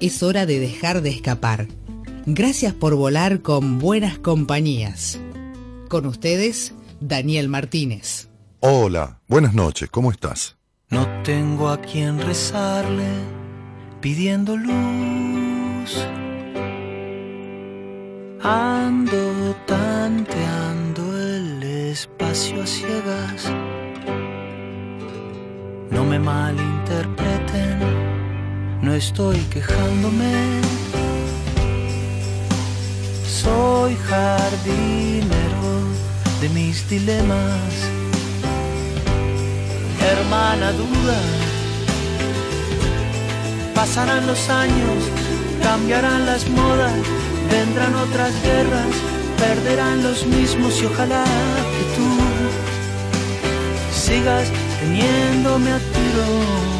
es hora de dejar de escapar. Gracias por volar con buenas compañías. Con ustedes, Daniel Martínez. Hola, buenas noches, ¿cómo estás? No tengo a quien rezarle pidiendo luz. Ando tanteando el espacio a ciegas. No me malinterpreten no estoy quejándome. Soy jardinero de mis dilemas. Hermana duda, pasarán los años, cambiarán las modas, vendrán otras guerras, perderán los mismos y ojalá que tú sigas teniéndome a tiro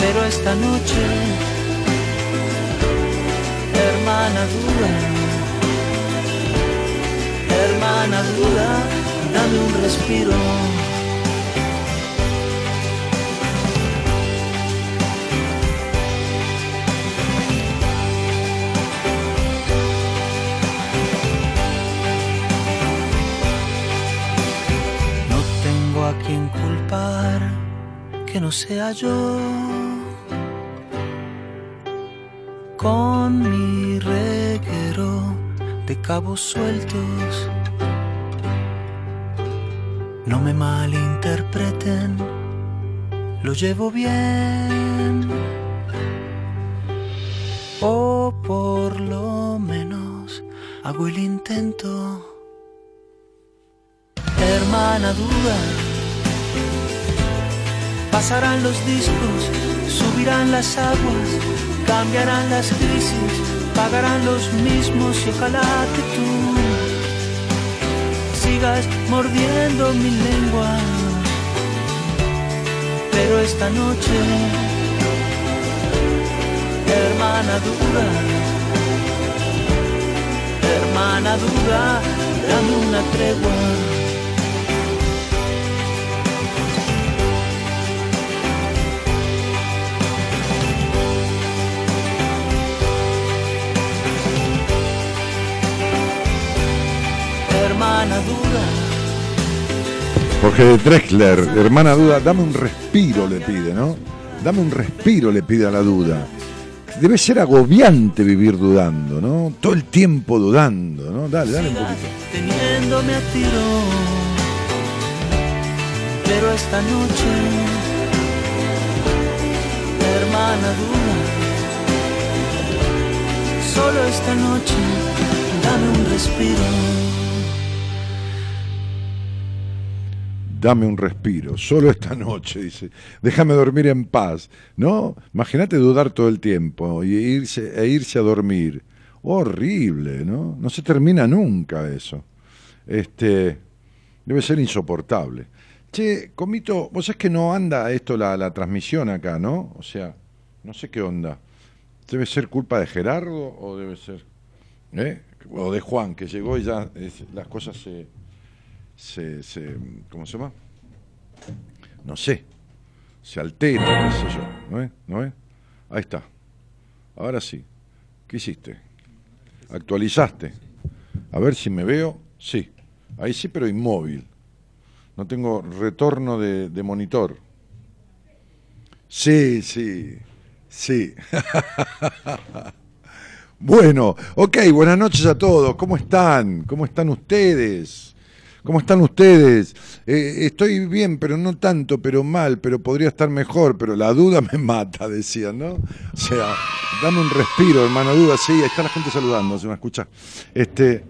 pero esta noche, hermana duda, hermana duda, dame un respiro. No tengo a quien culpar que no sea yo con mi reguero de cabos sueltos. No me malinterpreten, lo llevo bien. O por lo menos hago el intento. Hermana duda, pasarán los discos, subirán las aguas Cambiarán las crisis, pagarán los mismos y ojalá que tú sigas mordiendo mi lengua. Pero esta noche, hermana duda, hermana duda, dame una tregua. Hermana duda. Jorge de Drexler, hermana duda, dame un respiro, le pide, ¿no? Dame un respiro, le pide a la duda. Debe ser agobiante vivir dudando, ¿no? Todo el tiempo dudando, ¿no? Dale, dale un poquito. Teniéndome a tiro, pero esta noche, hermana duda, solo esta noche, dame un respiro. Dame un respiro, solo esta noche, dice, déjame dormir en paz, ¿no? Imagínate dudar todo el tiempo y irse, e irse a dormir. Horrible, ¿no? No se termina nunca eso. Este, debe ser insoportable. Che, Comito, vos es que no anda esto la, la transmisión acá, ¿no? O sea, no sé qué onda. ¿Debe ser culpa de Gerardo o debe ser... ¿eh? O de Juan, que llegó y ya las cosas se se, se, ¿cómo se llama? No sé, se altera, qué sé yo, ¿no es? ¿No es? Ahí está. Ahora sí. ¿Qué hiciste? ¿Actualizaste? A ver si me veo. Sí. Ahí sí, pero inmóvil. No tengo retorno de, de monitor. Sí, sí, sí. bueno, ok, buenas noches a todos. ¿Cómo están? ¿Cómo están ustedes? ¿Cómo están ustedes? Eh, estoy bien, pero no tanto, pero mal, pero podría estar mejor, pero la duda me mata, decían, ¿no? O sea, dame un respiro, hermano duda, sí, ahí está la gente saludando, se me escucha. Este,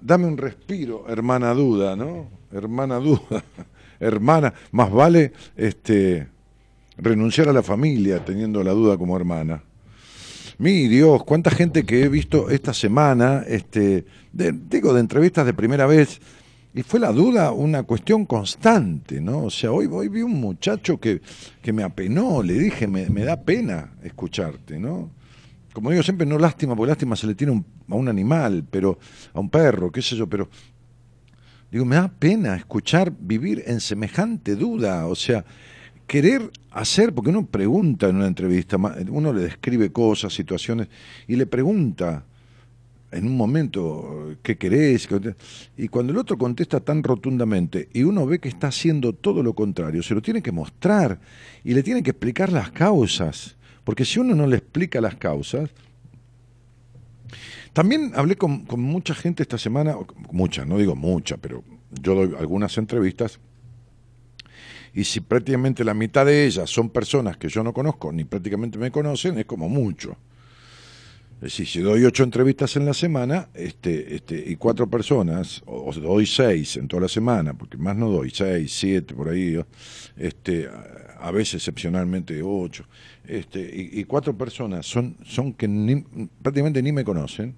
dame un respiro, hermana duda, ¿no? Hermana duda, hermana, más vale, este, renunciar a la familia teniendo la duda como hermana. Mi Dios, cuánta gente que he visto esta semana, este, digo, de entrevistas de primera vez, y fue la duda una cuestión constante, ¿no? O sea, hoy, hoy vi un muchacho que, que me apenó, le dije, me, me, da pena escucharte, ¿no? Como digo siempre, no lástima, porque lástima se le tiene a un animal, pero a un perro, qué sé yo, pero digo, me da pena escuchar vivir en semejante duda, o sea, querer hacer, porque uno pregunta en una entrevista, uno le describe cosas, situaciones, y le pregunta, en un momento, ¿qué querés? Y cuando el otro contesta tan rotundamente y uno ve que está haciendo todo lo contrario, se lo tiene que mostrar y le tiene que explicar las causas. Porque si uno no le explica las causas... También hablé con, con mucha gente esta semana, mucha, no digo mucha, pero yo doy algunas entrevistas y si prácticamente la mitad de ellas son personas que yo no conozco ni prácticamente me conocen, es como mucho. Es decir, si doy ocho entrevistas en la semana este, este, y cuatro personas, o, doy seis en toda la semana, porque más no doy, seis, siete, por ahí, este, a veces excepcionalmente ocho, este, y, cuatro personas son, son que prácticamente ni me conocen,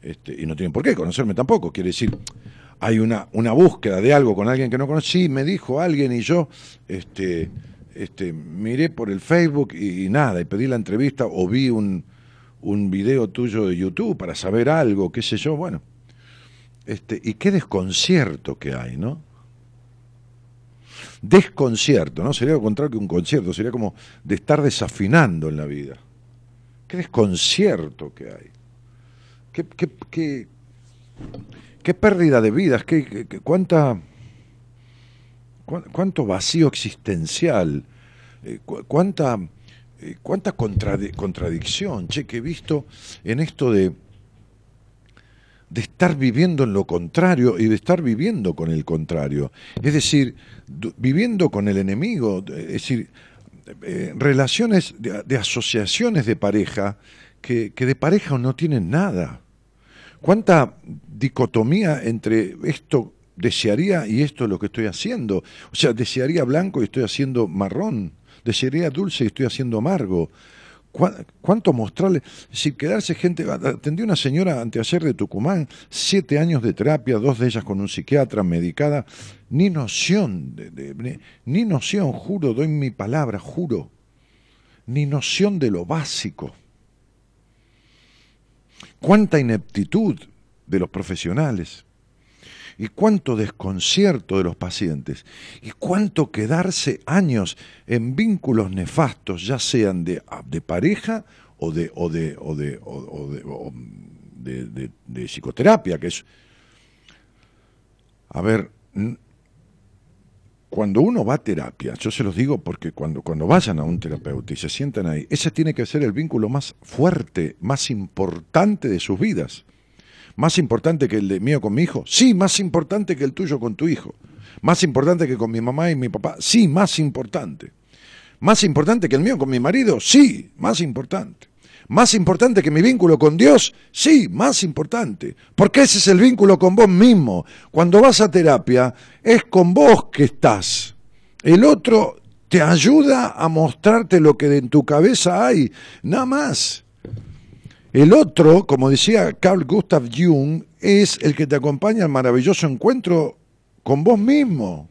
este, y no tienen por qué conocerme tampoco, quiere decir, hay una, una búsqueda de algo con alguien que no conoce, sí, me dijo alguien y yo, este, este, miré por el Facebook y nada, y pedí la entrevista o vi un un video tuyo de YouTube para saber algo, qué sé yo, bueno. Este, y qué desconcierto que hay, ¿no? Desconcierto, ¿no? Sería lo contrario que un concierto, sería como de estar desafinando en la vida. Qué desconcierto que hay. Qué, qué, qué, qué pérdida de vidas, qué, cuánta, cuánto vacío existencial, eh, cuánta eh, cuánta contradicción, che, que he visto en esto de, de estar viviendo en lo contrario y de estar viviendo con el contrario. Es decir, viviendo con el enemigo, es decir, eh, relaciones de, asociaciones de pareja que, que de pareja no tienen nada. ¿Cuánta dicotomía entre esto desearía y esto es lo que estoy haciendo? O sea, desearía blanco y estoy haciendo marrón desearía dulce y estoy haciendo amargo. ¿Cuánto mostrarle? Si quedarse gente. Atendí una señora anteayer de Tucumán, siete años de terapia, dos de ellas con un psiquiatra, medicada. Ni noción, de, ni noción, juro, doy mi palabra, juro. Ni noción de lo básico. Cuánta ineptitud de los profesionales y cuánto desconcierto de los pacientes y cuánto quedarse años en vínculos nefastos, ya sean de, de pareja o de, o de, o de, o de, de, psicoterapia, que es... A ver, cuando uno va a terapia, yo se los digo porque cuando, cuando vayan a un terapeuta y se sientan ahí, ese tiene que ser el vínculo más fuerte, más importante de sus vidas. ¿Más importante que el de mío con mi hijo? Sí, más importante que el tuyo con tu hijo. Más importante que con mi mamá y mi papá? Sí, más importante. ¿Más importante que el mío con mi marido? Sí, más importante. ¿Más importante que mi vínculo con Dios? Sí, más importante. Porque ese es el vínculo con vos mismo. Cuando vas a terapia, es con vos que estás. El otro te ayuda a mostrarte lo que en tu cabeza hay, nada más. El otro, como decía Carl Gustav Jung, es el que te acompaña al maravilloso encuentro con vos mismo.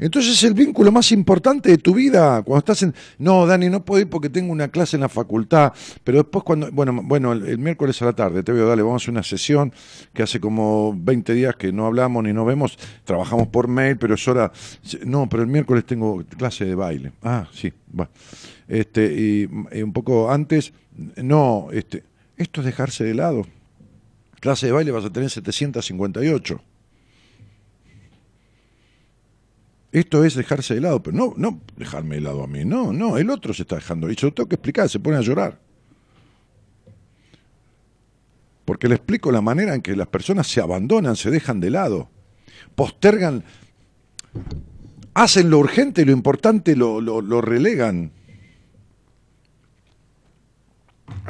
Entonces es el vínculo más importante de tu vida. Cuando estás en. No, Dani, no puedo ir porque tengo una clase en la facultad. Pero después, cuando. Bueno, bueno el, miércoles a la tarde te veo, dale, vamos a hacer una sesión que hace como 20 días que no hablamos ni nos vemos. Trabajamos por mail, pero es hora. No, pero el miércoles tengo clase de baile. Ah, sí, va. Este, y, un poco antes, no, este, esto es dejarse de lado. Clase de baile vas a tener 758. Esto es dejarse de lado, pero no, no dejarme de lado a mí, no, no, el otro se está dejando. Y yo tengo que explicar, se pone a llorar. Porque le explico la manera en que las personas se abandonan, se dejan de lado, postergan, hacen lo urgente lo importante lo, lo relegan.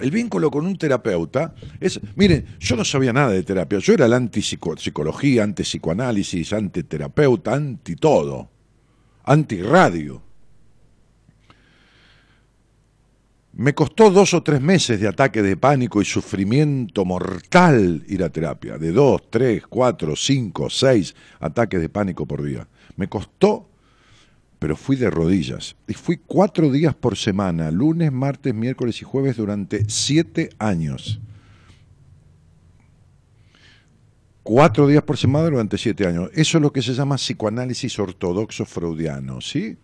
El vínculo con un terapeuta es, miren, yo no sabía nada de terapia, yo era la antipsicología, antipsicoanálisis, antiterapeuta, anti todo. antirradio. Me costó dos o tres meses de ataque de pánico y sufrimiento mortal ir a terapia, de dos, tres, cuatro, cinco, seis ataques de pánico por día. Me costó, pero fui de rodillas. Y fui cuatro días por semana, lunes, martes, miércoles y jueves durante siete años. Cuatro días por semana durante siete años. Eso es lo que se llama psicoanálisis ortodoxo freudiano, ¿sí?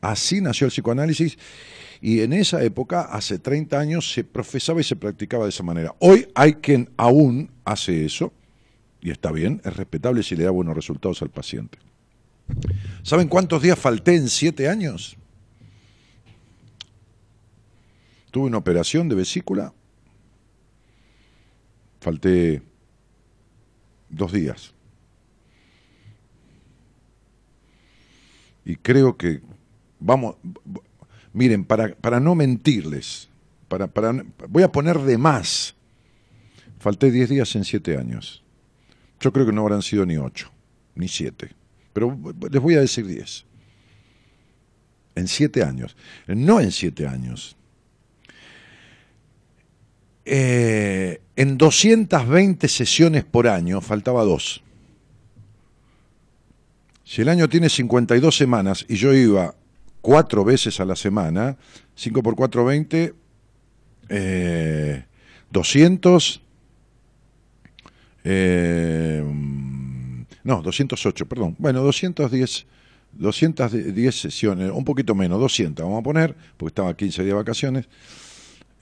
Así nació el psicoanálisis y en esa época, hace 30 años, se profesaba y se practicaba de esa manera. Hoy hay quien aún hace eso, y está bien, es respetable si le da buenos resultados al paciente. ¿Saben cuántos días falté en siete años? Tuve una operación de vesícula, falté dos días. Y creo que vamos, Miren, para, para no mentirles, para, para, voy a poner de más. Falté 10 días en 7 años. Yo creo que no habrán sido ni 8, ni 7. Pero les voy a decir 10. En 7 años. No en 7 años. Eh, en 220 sesiones por año faltaba 2. Si el año tiene 52 semanas y yo iba cuatro veces a la semana, 5 por 4, 20, eh, 200, eh, no, 208, perdón, bueno, 210, 210 sesiones, un poquito menos, 200, vamos a poner, porque estaba 15 días de vacaciones,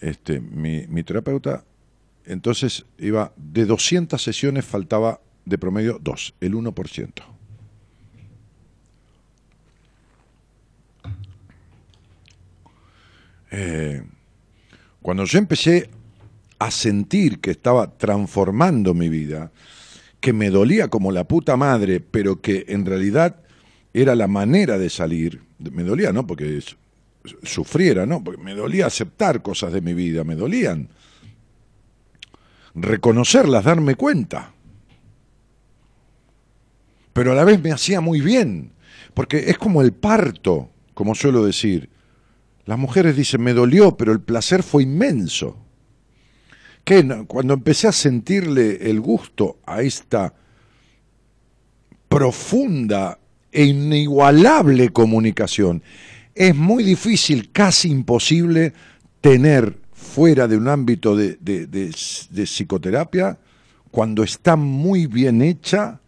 este, mi, terapeuta, entonces iba, de 200 sesiones faltaba de promedio 2, el 1%. Eh, cuando yo empecé a sentir que estaba transformando mi vida, que me dolía como la puta madre, pero que en realidad era la manera de salir, me dolía, ¿no? Porque sufriera, ¿no? Porque me dolía aceptar cosas de mi vida, me dolían. Reconocerlas, darme cuenta. Pero a la vez me hacía muy bien, porque es como el parto, como suelo decir. Las mujeres dicen, me dolió, pero el placer fue inmenso. Cuando empecé a sentirle el gusto a esta profunda e inigualable comunicación, es muy difícil, casi imposible, tener fuera de un ámbito de, de, psicoterapia, cuando está muy bien hecha,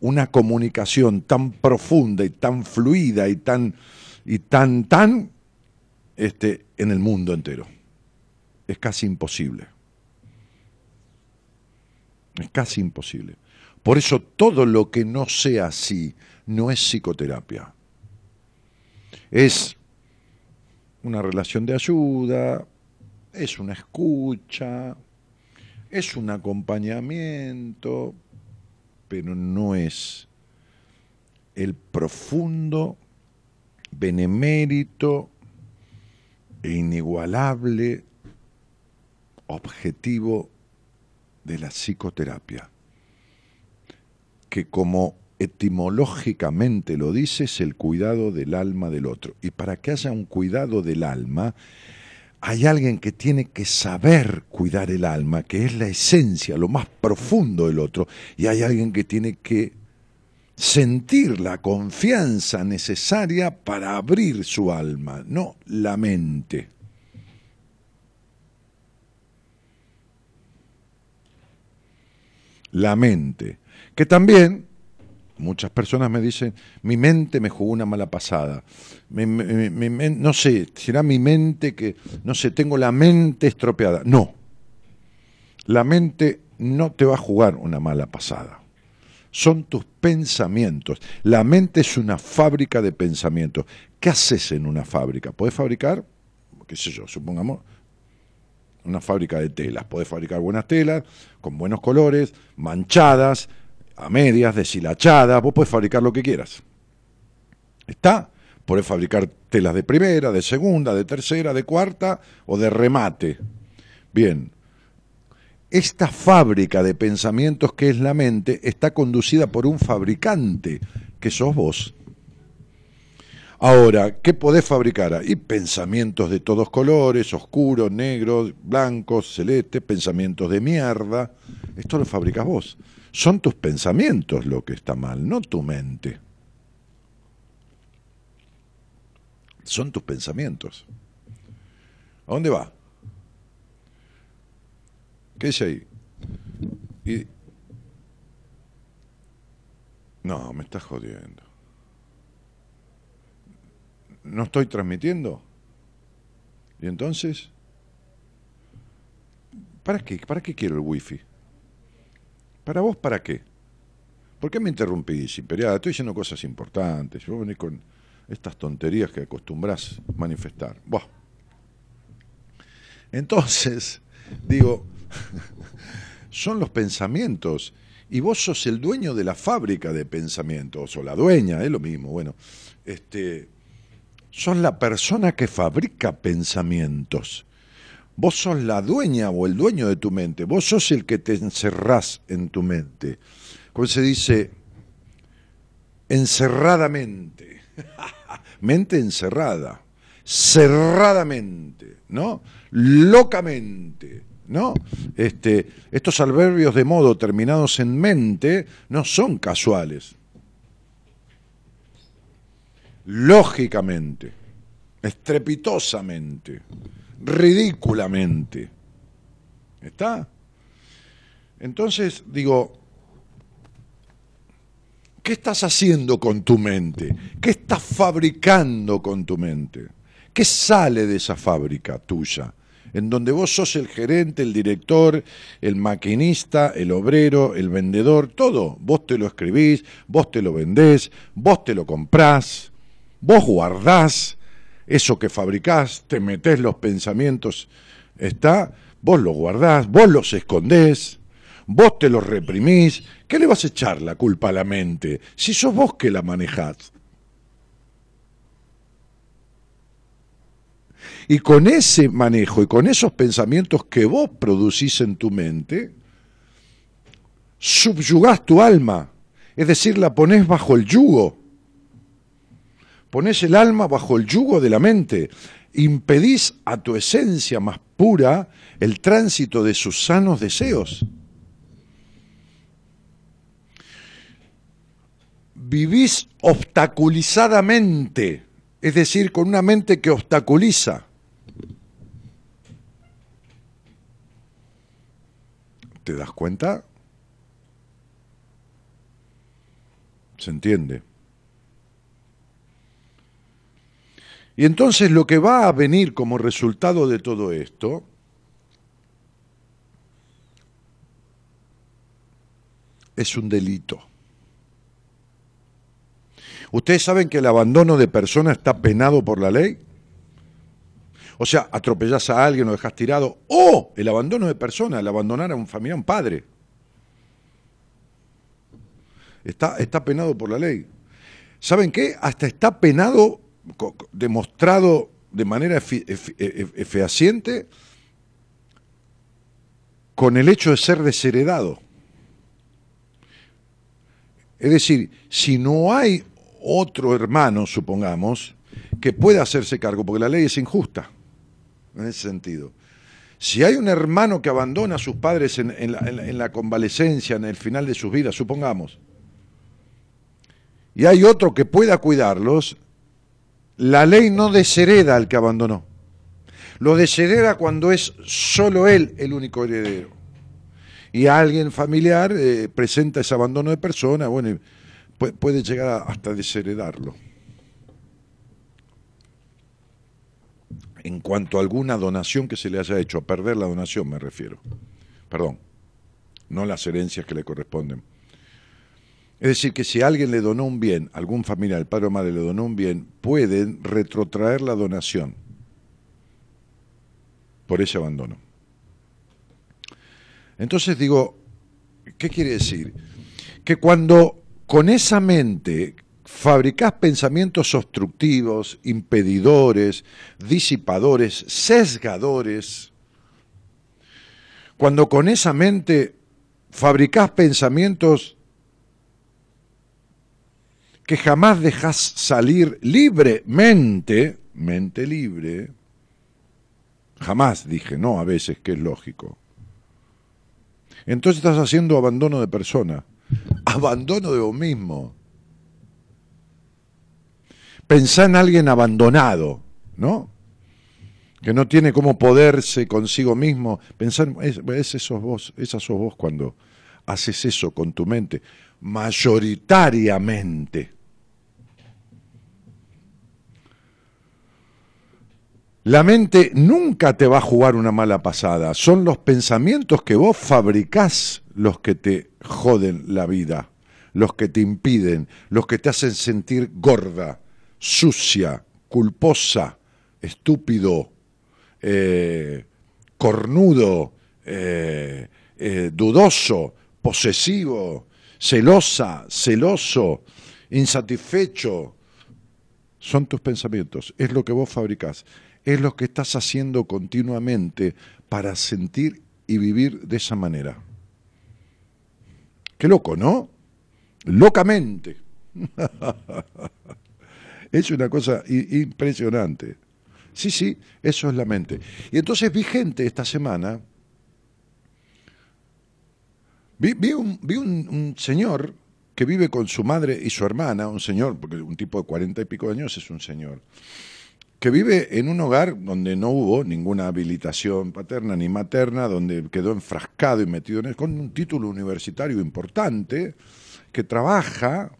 una comunicación tan profunda y tan fluida y tan, y tan, tan este, en el mundo entero. Es casi imposible. Es casi imposible. Por eso todo lo que no sea así no es psicoterapia. Es una relación de ayuda, es una escucha, es un acompañamiento, pero no es el profundo benemérito e inigualable objetivo de la psicoterapia, que como etimológicamente lo dice es el cuidado del alma del otro. Y para que haya un cuidado del alma, hay alguien que tiene que saber cuidar el alma, que es la esencia, lo más profundo del otro, y hay alguien que tiene que sentir la confianza necesaria para abrir su alma, no la mente. La mente, que también muchas personas me dicen, mi mente me jugó una mala pasada. no sé, será mi mente que, no sé, tengo la mente estropeada. No, la mente no te va a jugar una mala pasada son tus pensamientos. La mente es una fábrica de pensamientos. ¿Qué haces en una fábrica? ¿Puedes fabricar, qué sé yo, supongamos, una fábrica de telas? Puedes fabricar buenas telas, con buenos colores, manchadas, a medias, deshilachadas, vos puedes fabricar lo que quieras. ¿Está? Puedes fabricar telas de primera, de segunda, de tercera, de cuarta o de remate. Bien, esta fábrica de pensamientos que es la mente está conducida por un fabricante, que sos vos. Ahora, ¿qué podés fabricar? Hay pensamientos de todos colores, oscuros, negros, blancos, celestes, pensamientos de mierda. Esto lo fabricas vos. Son tus pensamientos lo que está mal, no tu mente. Son tus pensamientos. ¿A dónde va? ¿Qué es ahí? No, me estás jodiendo. ¿No estoy transmitiendo? ¿Y entonces? ¿Para qué? ¿Para qué quiero el wifi? ¿Para vos para qué? ¿Por qué me interrumpís, Imperial? Estoy diciendo cosas importantes. Yo venís con estas tonterías que acostumbras manifestar. Buah. Entonces, digo, son los pensamientos. Y vos sos el dueño de la fábrica de pensamientos, o la dueña, es lo mismo. Bueno, este, sos la persona que fabrica pensamientos. Vos sos la dueña o el dueño de tu mente. Vos sos el que te encerrás en tu mente. Como se dice, encerradamente. mente encerrada. Cerradamente, ¿no? Locamente. ¿No? Este, estos adverbios de modo terminados en mente no son casuales lógicamente, estrepitosamente, ridículamente. ¿Está? Entonces, digo, ¿qué estás haciendo con tu mente? ¿Qué estás fabricando con tu mente? ¿Qué sale de esa fábrica tuya? En donde vos sos el gerente, el director, el maquinista, el obrero, el vendedor, todo. Vos te lo escribís, vos te lo vendés, vos te lo comprás Vos guardás eso que fabricás, te metés los pensamientos, está, vos los guardás, vos los escondés, vos te los reprimís. ¿Qué le vas a echar la culpa a la mente si sos vos que la manejás? Y con ese manejo y con esos pensamientos que vos producís en tu mente, subyugás tu alma, es decir, la ponés bajo el yugo Ponés el alma bajo el yugo de la mente, impedís a tu esencia más pura el tránsito de sus sanos deseos. Vivís obstaculizadamente, es decir, con una mente que obstaculiza. ¿Te das cuenta? ¿Se entiende? Y entonces lo que va a venir como resultado de todo esto es un delito. ¿Ustedes saben que el abandono de persona está penado por la ley? O sea, atropellás a alguien o dejas tirado. O el abandono de persona, el abandonar a un familiar, un padre. Está, está penado por la ley. ¿Saben qué? Hasta está penado demostrado de manera fehaciente con el hecho de ser desheredado. Es decir, si no hay otro hermano, supongamos, que pueda hacerse cargo, porque la ley es injusta en ese sentido. Si hay un hermano que abandona a sus padres en, la, en la convalecencia, en el final de sus vidas, supongamos, y hay otro que pueda cuidarlos, la ley no deshereda al que abandonó. Lo deshereda cuando es solo él el único heredero. Y alguien familiar eh, presenta ese abandono de persona, bueno, puede, llegar hasta desheredarlo. En cuanto a alguna donación que se le haya hecho, a perder la donación me refiero. Perdón, no las herencias que le corresponden. Es decir, que si alguien le donó un bien, algún familiar, el padre o madre le donó un bien, pueden retrotraer la donación por ese abandono. Entonces digo, ¿qué quiere decir? Que cuando con esa mente fabricás pensamientos obstructivos, impedidores, disipadores, sesgadores, cuando con esa mente fabricás pensamientos que jamás dejas salir libremente, mente libre, jamás dije, no, a veces, que es lógico. Entonces estás haciendo abandono de persona, abandono de vos mismo. Pensá en alguien abandonado, ¿no? Que no tiene cómo poderse consigo mismo. Pensar, es, es vos, esa sos vos cuando haces eso con tu mente, mayoritariamente. La mente nunca te va a jugar una mala pasada, son los pensamientos que vos fabricás los que te joden la vida, los que te impiden, los que te hacen sentir gorda, sucia, culposa, estúpido, eh, cornudo, eh, eh, dudoso, posesivo, celosa, celoso, insatisfecho. Son tus pensamientos, es lo que vos fabricás, es lo que estás haciendo continuamente para sentir y vivir de esa manera. Qué loco, ¿no? Locamente. es una cosa impresionante. Sí, sí, eso es la mente. Y entonces vi gente esta semana, vi, un, señor que vive con su madre y su hermana, un señor, porque un tipo de cuarenta y pico de años es un señor, que vive en un hogar donde no hubo ninguna habilitación paterna ni materna, donde quedó enfrascado y metido en él, con un título universitario importante, que trabaja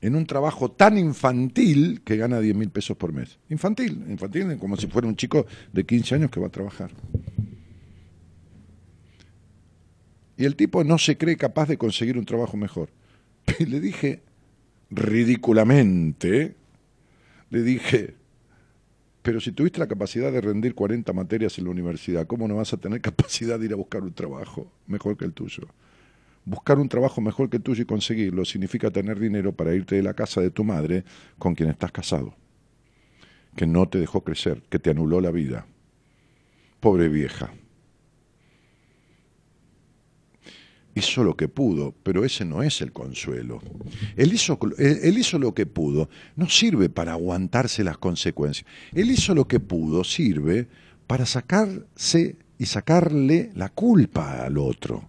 en un trabajo tan infantil que gana 10 mil pesos por mes. Infantil, infantil, como si fuera un chico de 15 años que va a trabajar. Y el tipo no se cree capaz de conseguir un trabajo mejor. Y le dije, ridículamente, le dije, pero si tuviste la capacidad de rendir 40 materias en la universidad, ¿cómo no vas a tener capacidad de ir a buscar un trabajo mejor que el tuyo? buscar un trabajo mejor que el tuyo y conseguirlo significa tener dinero para irte de la casa de tu madre con quien estás casado, que no te dejó crecer, que te anuló la vida. Pobre vieja. Hizo lo que pudo, pero ese no es el consuelo. Él hizo, él hizo lo que pudo, no sirve para aguantarse las consecuencias. Él hizo lo que pudo, sirve para sacarse y sacarle la culpa al otro.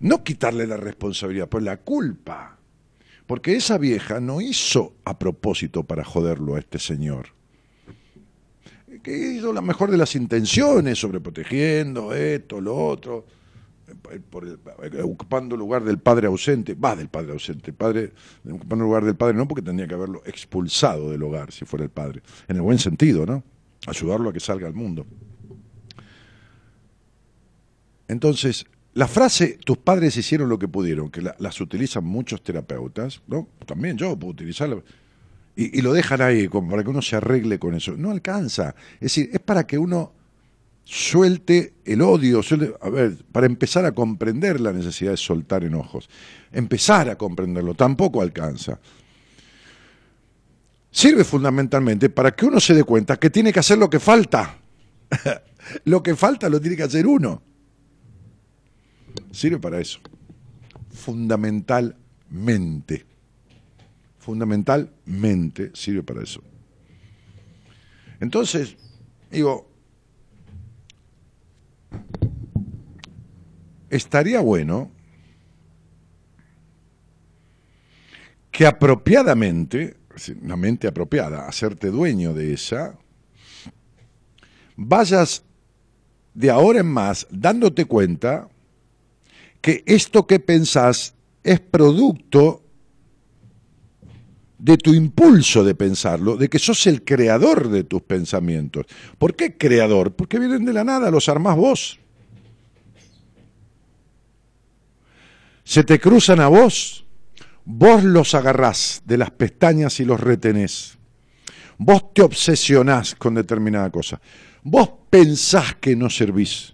No quitarle la responsabilidad, pues la culpa. Porque esa vieja no hizo a propósito para joderlo a este señor. Que hizo la mejor de las intenciones, sobreprotegiendo esto, lo otro, ocupando el lugar del padre ausente, va del padre ausente, padre, ocupando lugar del padre no porque tendría que haberlo expulsado del hogar si fuera el padre, en el buen sentido, ¿no? Ayudarlo a que salga al mundo. Entonces, la frase tus padres hicieron lo que pudieron, que las utilizan muchos terapeutas, ¿no? También yo puedo utilizarla. Y, lo dejan ahí como para que uno se arregle con eso. No alcanza. Es decir, es para que uno suelte el odio, a ver, para empezar a comprender la necesidad de soltar enojos. Empezar a comprenderlo, tampoco alcanza. Sirve fundamentalmente para que uno se dé cuenta que tiene que hacer lo que falta. lo que falta lo tiene que hacer uno. Sirve para eso. Fundamentalmente. Fundamentalmente sirve para eso. Entonces, digo, estaría bueno que apropiadamente, una mente apropiada, hacerte dueño de esa, vayas de ahora en más dándote cuenta que esto que pensás es producto de tu impulso de pensarlo, de que sos el creador de tus pensamientos. ¿Por qué creador? Porque vienen de la nada, los armás vos. Se te cruzan a vos, vos los agarrás de las pestañas y los retenés. Vos te obsesionás con determinada cosa. Vos pensás que no servís.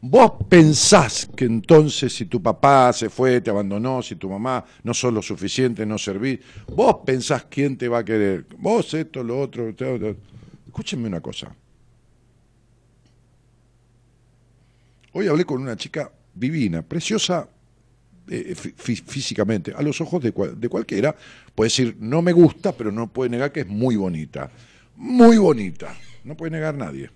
Vos pensás que entonces si tu papá se fue, te abandonó, si tu mamá no sos lo suficiente, no servís, vos pensás quién te va a querer. Vos esto, lo otro. Escúchenme una cosa. Hoy hablé con una chica divina, preciosa, eh, físicamente, a los ojos de, de cualquiera, puede decir, no me gusta, pero no puede negar que es muy bonita. Muy bonita. No puede negar nadie.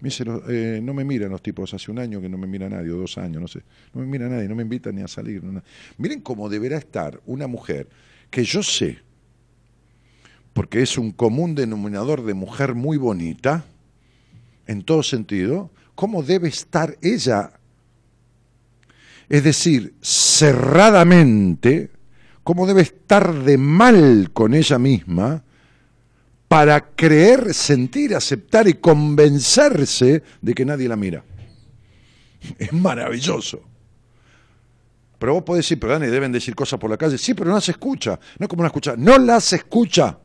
Eh, no me miran los tipos, hace un año que no me mira nadie, o dos años, no sé. No me mira nadie, no me invitan ni a salir. Miren cómo deberá estar una mujer que yo sé, porque es un común denominador de mujer muy bonita, en todo sentido, cómo debe estar ella. Es decir, cerradamente, cómo debe estar de mal con ella misma para creer, sentir, aceptar y convencerse de que nadie la mira. Es maravilloso. Pero vos podés decir, pero Dani, deben decir cosas por la calle. Sí, pero no las escucha. No es como una escucha. No las escucha.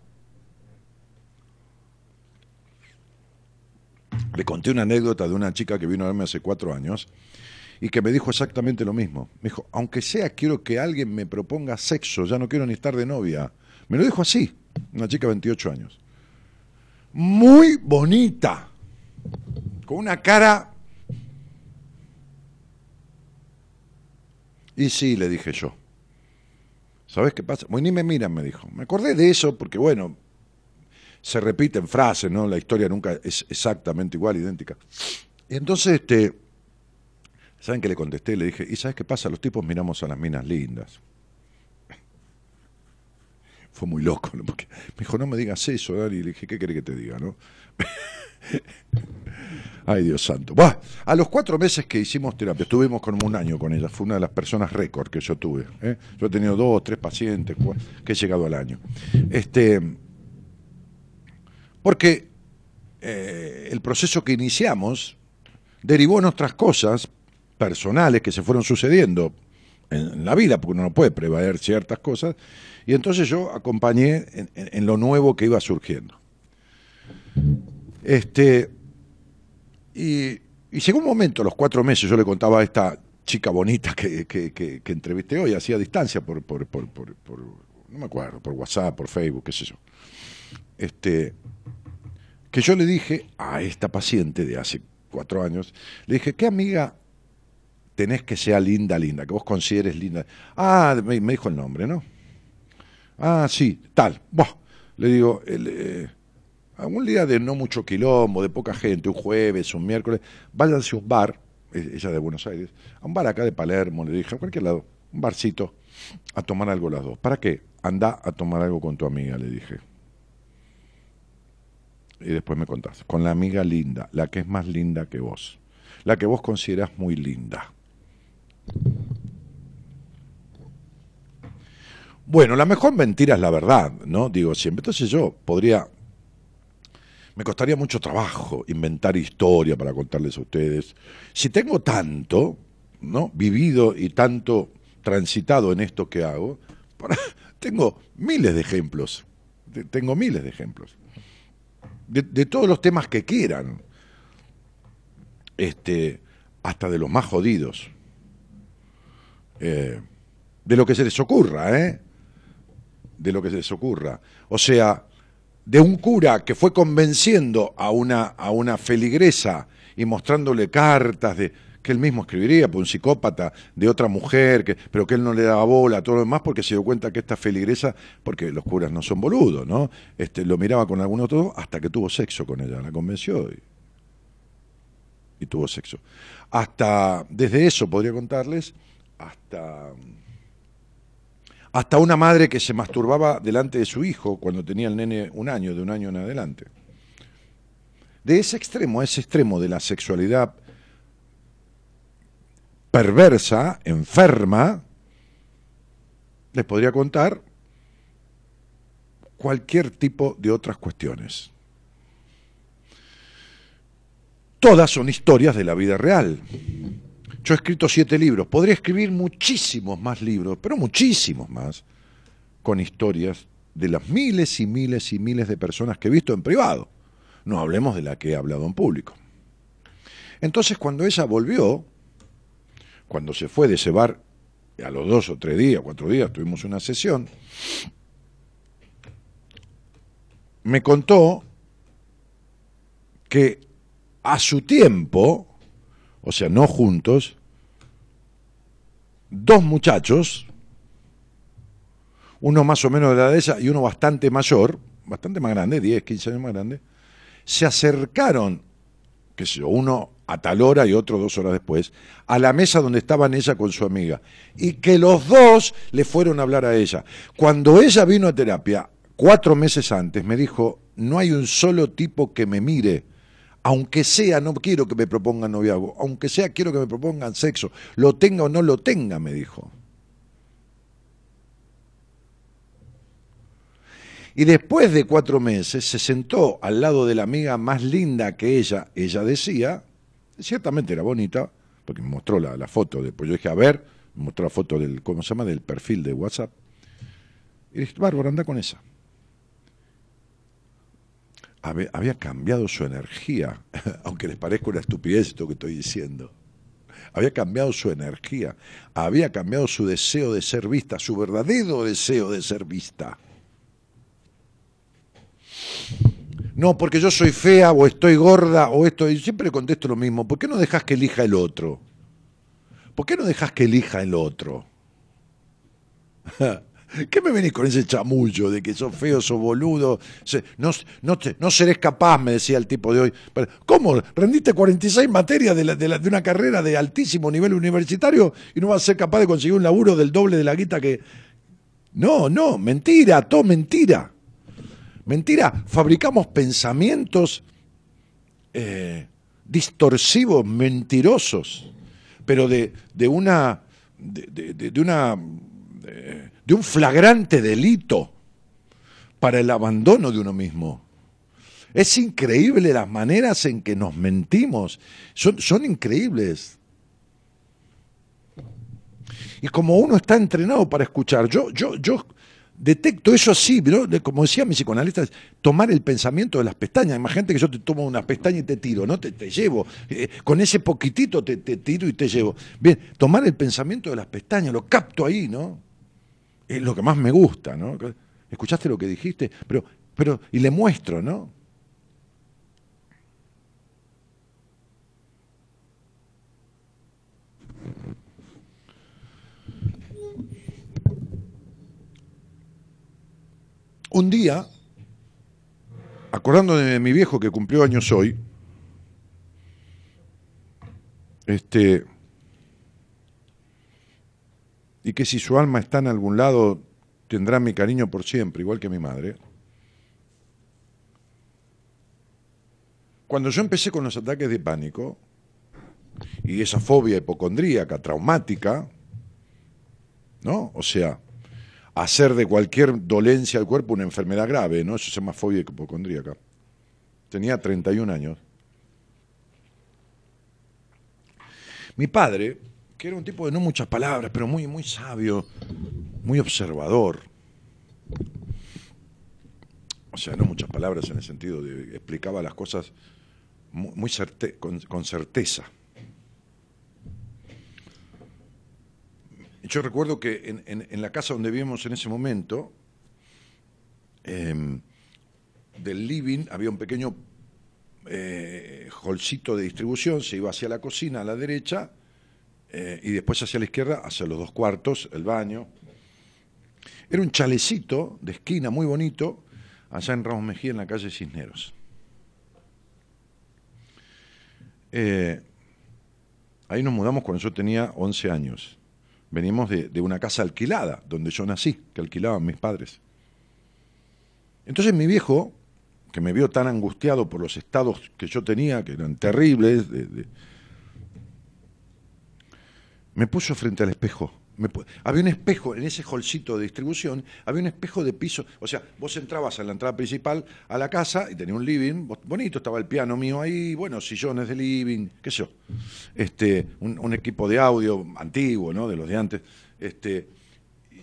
Le conté una anécdota de una chica que vino a verme hace cuatro años y que me dijo exactamente lo mismo. Me dijo, aunque sea quiero que alguien me proponga sexo, ya no quiero ni estar de novia. Me lo dijo así, una chica de 28 años muy bonita, con una cara... Y sí, le dije yo. ¿Sabes qué pasa? Pues ni me miran, me dijo. Me acordé de eso porque, bueno, se repiten frases, ¿no? La historia nunca es exactamente igual, idéntica. Y entonces, este, ¿saben qué le contesté? Le dije, ¿y sabes qué pasa? Los tipos miramos a las minas lindas fue muy loco, porque me dijo, no me digas eso, Dani, le dije, ¿qué querés que te diga? no? Ay, Dios santo. a los cuatro meses que hicimos terapia, estuvimos como un año con ella, fue una de las personas récord que yo tuve. ¿eh? Yo he tenido dos, tres pacientes que he llegado al año. Este, porque eh, el proceso que iniciamos derivó en otras cosas personales que se fueron sucediendo en, la vida, porque uno no puede prever ciertas cosas, y entonces yo acompañé en, lo nuevo que iba surgiendo. Este, y, llegó un momento, los cuatro meses, yo le contaba a esta chica bonita que, que, entrevisté hoy, hacía distancia por, por, por, por, no me acuerdo, por WhatsApp, por Facebook, qué sé yo. Este, que yo le dije a esta paciente de hace cuatro años, le dije, ¿qué amiga tenés que sea linda, linda, que vos consideres linda? Ah, me dijo el nombre, ¿no? Ah, sí, tal. le digo, eh, algún día de no mucho quilombo, de poca gente, un jueves, un miércoles, váyanse a un bar, ella de Buenos Aires, a un bar acá de Palermo, le dije, a cualquier lado, un barcito, a tomar algo las dos. ¿Para qué? Anda a tomar algo con tu amiga, le dije. Y después me contás, con la amiga linda, la que es más linda que vos, la que vos considerás muy linda. Bueno, la mejor mentira es la verdad, ¿no? Digo siempre. Entonces yo podría, me costaría mucho trabajo inventar historia para contarles a ustedes. Si tengo tanto, ¿no? Vivido y tanto transitado en esto que hago, tengo miles de ejemplos. tengo miles de ejemplos. De, todos los temas que quieran. Este, hasta de los más jodidos. Eh, de lo que se les ocurra, ¿eh? de lo que se les ocurra. O sea, de un cura que fue convenciendo a una, a una feligresa y mostrándole cartas de que él mismo escribiría, por pues un psicópata de otra mujer, que, pero que él no le daba bola todo lo demás porque se dio cuenta que esta feligresa, porque los curas no son boludos, ¿no? Este, lo miraba con algún otro hasta que tuvo sexo con ella, la convenció y, y tuvo sexo. Hasta, desde eso podría contarles, hasta hasta una madre que se masturbaba delante de su hijo cuando tenía el nene un año, de un año en adelante. De ese extremo a ese extremo de la sexualidad perversa, enferma, les podría contar cualquier tipo de otras cuestiones. Todas son historias de la vida real. Yo he escrito siete libros, podría escribir muchísimos más libros, pero muchísimos más, con historias de las miles y miles y miles de personas que he visto en privado. No hablemos de la que he hablado en público. Entonces cuando ella volvió, cuando se fue de ese bar, a los dos o tres días, cuatro días, tuvimos una sesión, me contó que a su tiempo, o sea, no juntos, dos muchachos, uno más o menos de la edad de ella y uno bastante mayor, bastante más grande, 10, 15 años más grande, se acercaron, qué sé yo, uno a tal hora y otro dos horas después, a la mesa donde estaban ella con su amiga. Y que los dos le fueron a hablar a ella. Cuando ella vino a terapia, cuatro meses antes, me dijo, no hay un solo tipo que me mire. Aunque sea, no quiero que me propongan noviazgo, aunque sea, quiero que me propongan sexo, lo tenga o no lo tenga, me dijo. Y después de cuatro meses se sentó al lado de la amiga más linda que ella, ella decía, ciertamente era bonita, porque me mostró la, foto, después yo dije, a ver, me mostró la foto del, ¿cómo se llama?, del perfil de WhatsApp. Y dije, Bárbara, anda con esa. Había, cambiado su energía, aunque les parezca una estupidez esto que estoy diciendo. Había cambiado su energía, había cambiado su deseo de ser vista, su verdadero deseo de ser vista. No, porque yo soy fea o estoy gorda o esto. Y siempre contesto lo mismo. ¿Por qué no dejas que elija el otro? ¿Por qué no dejas que elija el otro? ¿Qué me venís con ese chamullo de que sos feo, sos boludo? No, no, no serés capaz, me decía el tipo de hoy. ¿Cómo? ¿Rendiste 46 materias de, de, de, una carrera de altísimo nivel universitario y no vas a ser capaz de conseguir un laburo del doble de la guita que... No, no, mentira, todo mentira. Mentira, fabricamos pensamientos eh, distorsivos, mentirosos, pero de, una, de, una, de un flagrante delito para el abandono de uno mismo. Es increíble las maneras en que nos mentimos, son, increíbles. Y como uno está entrenado para escuchar, yo, yo, yo detecto eso así, como decía mi psicoanalista, tomar el pensamiento de las pestañas. Imagínate que yo te tomo una pestaña y te tiro, ¿no? Te, llevo. Eh, con ese poquitito te, tiro y te llevo. Bien, tomar el pensamiento de las pestañas, lo capto ahí, ¿no? Es lo que más me gusta, ¿no? ¿Escuchaste lo que dijiste? Pero, pero, y le muestro, ¿no? Un día, acordándome de mi viejo que cumplió años hoy, este, y que si su alma está en algún lado, tendrá mi cariño por siempre, igual que mi madre. Cuando yo empecé con los ataques de pánico y esa fobia hipocondríaca, traumática, ¿no? O sea, hacer de cualquier dolencia al cuerpo una enfermedad grave, ¿no? Eso se llama fobia hipocondríaca. Tenía 31 años. Mi padre, que era un tipo de no muchas palabras, pero muy, muy sabio, muy observador. O sea, no muchas palabras en el sentido de explicaba las cosas muy, con certeza. Yo recuerdo que en, la casa donde vivimos en ese momento, em, del living había un pequeño eh, holcito de distribución, se iba hacia la cocina a la derecha eh, y después hacia la izquierda, hacia los dos cuartos, el baño. Era un chalecito de esquina muy bonito, allá en Ramos Mejía, en la calle Cisneros. Eh, ahí nos mudamos cuando yo tenía 11 años venimos de, una casa alquilada, donde yo nací, que alquilaban mis padres. Entonces mi viejo, que me vio tan angustiado por los estados que yo tenía, que eran terribles, me puso frente al espejo había un espejo en ese holcito de distribución, había un espejo de piso. O sea, vos entrabas a la entrada principal a la casa y tenía un living bonito, estaba el piano mío ahí, bueno, sillones de living, qué sé yo. Este, un, equipo de audio antiguo, ¿no? De los de antes. Este,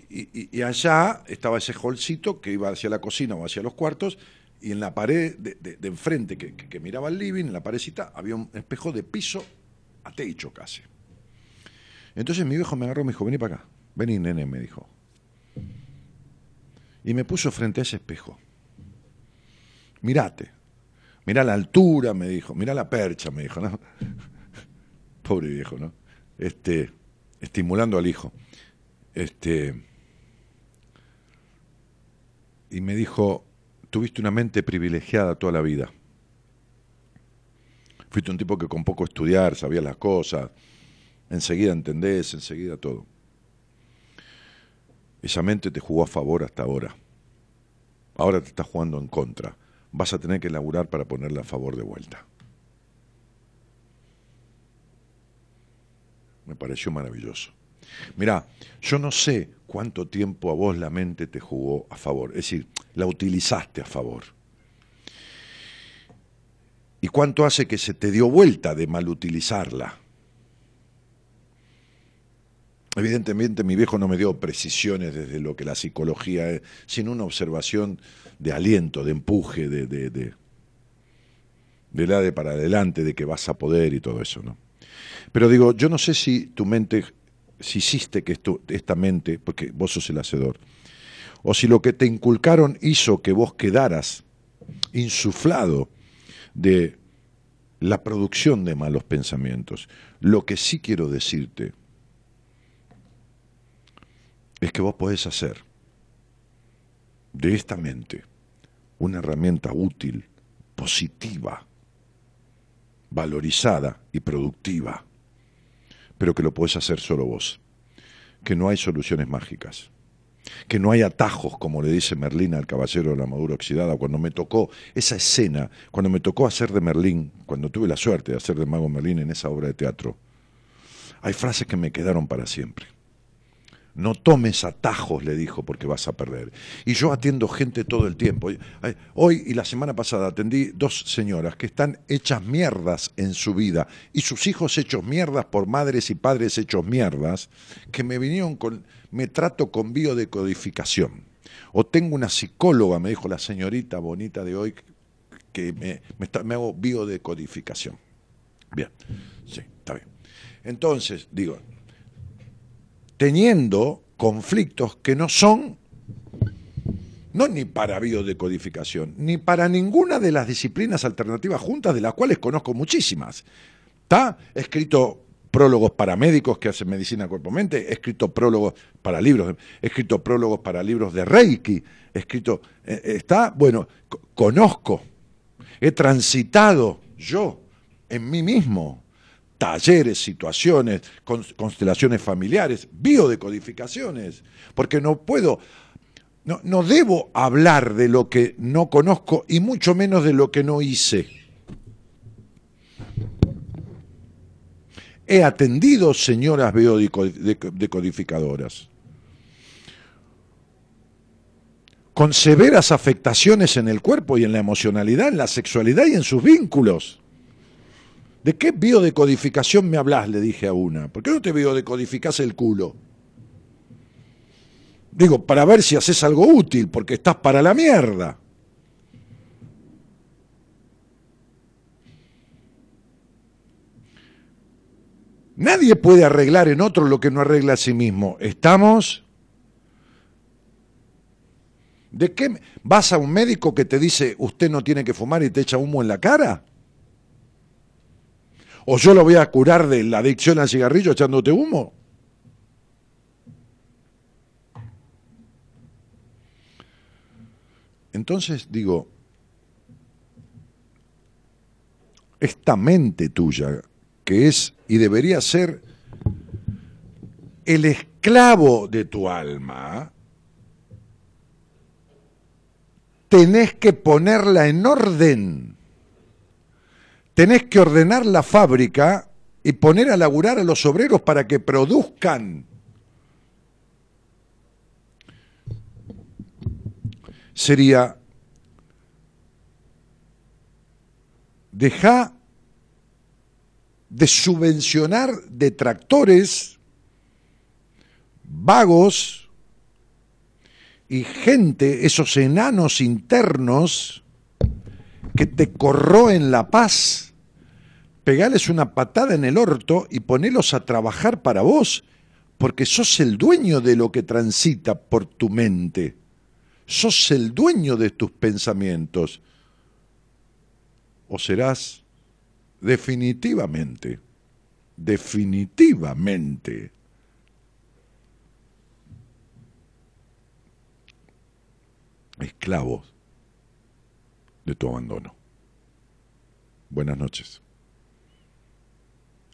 y, allá estaba ese holcito que iba hacia la cocina o hacia los cuartos, y en la pared de, enfrente que, que miraba el living, en la paredcita, había un espejo de piso a techo casi. Entonces mi viejo me agarró y me dijo, vení para acá, vení nene, me dijo. Y me puso frente a ese espejo. Mirate, mirá la altura, me dijo, mirá la percha, me dijo, ¿no? Pobre viejo, ¿no? Este, estimulando al hijo. Este, y me dijo, tuviste una mente privilegiada toda la vida. Fuiste un tipo que con poco estudiar sabía las cosas, enseguida entendés, enseguida todo. Esa mente te jugó a favor hasta ahora. Ahora te está jugando en contra. Vas a tener que laburar para ponerla a favor de vuelta. Me pareció maravilloso. Mirá, yo no sé cuánto tiempo a vos la mente te jugó a favor, es decir, la utilizaste a favor. ¿Y cuánto hace que se te dio vuelta de mal utilizarla? Evidentemente mi viejo no me dio precisiones desde lo que la psicología es, sino una observación de aliento, de empuje, de, de, de, de la de para adelante, de que vas a poder y todo eso, ¿no? Pero digo, yo no sé si tu mente, si hiciste que esto, esta mente, porque vos sos el hacedor, o si lo que te inculcaron hizo que vos quedaras insuflado de la producción de malos pensamientos. Lo que sí quiero decirte es que vos podés hacer de esta mente una herramienta útil, positiva, valorizada y productiva, pero que lo podés hacer solo vos, que no hay soluciones mágicas, que no hay atajos, como le dice Merlín al caballero de la madura oxidada, cuando me tocó esa escena, cuando me tocó hacer de Merlín, cuando tuve la suerte de hacer de Mago Merlín en esa obra de teatro, hay frases que me quedaron para siempre. No tomes atajos, le dijo, porque vas a perder. Y yo atiendo gente todo el tiempo. Hoy y la semana pasada atendí dos señoras que están hechas mierdas en su vida y sus hijos hechos mierdas por madres y padres hechos mierdas, que me vinieron con, me trato con biodecodificación. O tengo una psicóloga, me dijo la señorita bonita de hoy, que me, me, me hago biodecodificación. Bien, sí, está bien. Entonces, digo, teniendo conflictos que no son, no ni para biodecodificación, ni para ninguna de las disciplinas alternativas juntas, de las cuales conozco muchísimas. Está escrito prólogos para médicos que hacen medicina cuerpo-mente, he escrito prólogos para libros, he escrito prólogos para libros de Reiki, he escrito, eh, está, bueno, conozco, he transitado yo en mí mismo talleres, situaciones, constelaciones familiares, biodecodificaciones, porque no puedo, no, no debo hablar de lo que no conozco y mucho menos de lo que no hice. He atendido señoras biodecodificadoras con severas afectaciones en el cuerpo y en la emocionalidad, en la sexualidad y en sus vínculos. ¿De qué biodecodificación me hablas? Le dije a una. ¿Por qué no te biodecodificas el culo? Digo, para ver si haces algo útil, porque estás para la mierda. Nadie puede arreglar en otro lo que no arregla a sí mismo. ¿Estamos? ¿De qué vas a un médico que te dice usted no tiene que fumar y te echa humo en la cara? ¿O yo lo voy a curar de la adicción al cigarrillo echándote humo? Entonces digo, esta mente tuya, que es y debería ser el esclavo de tu alma, tenés que ponerla en orden tenés que ordenar la fábrica y poner a laburar a los obreros para que produzcan. Sería, deja de subvencionar detractores, vagos y gente, esos enanos internos que te corroen la paz pegales una patada en el orto y ponelos a trabajar para vos, porque sos el dueño de lo que transita por tu mente, sos el dueño de tus pensamientos, o serás definitivamente, definitivamente esclavos de tu abandono. Buenas noches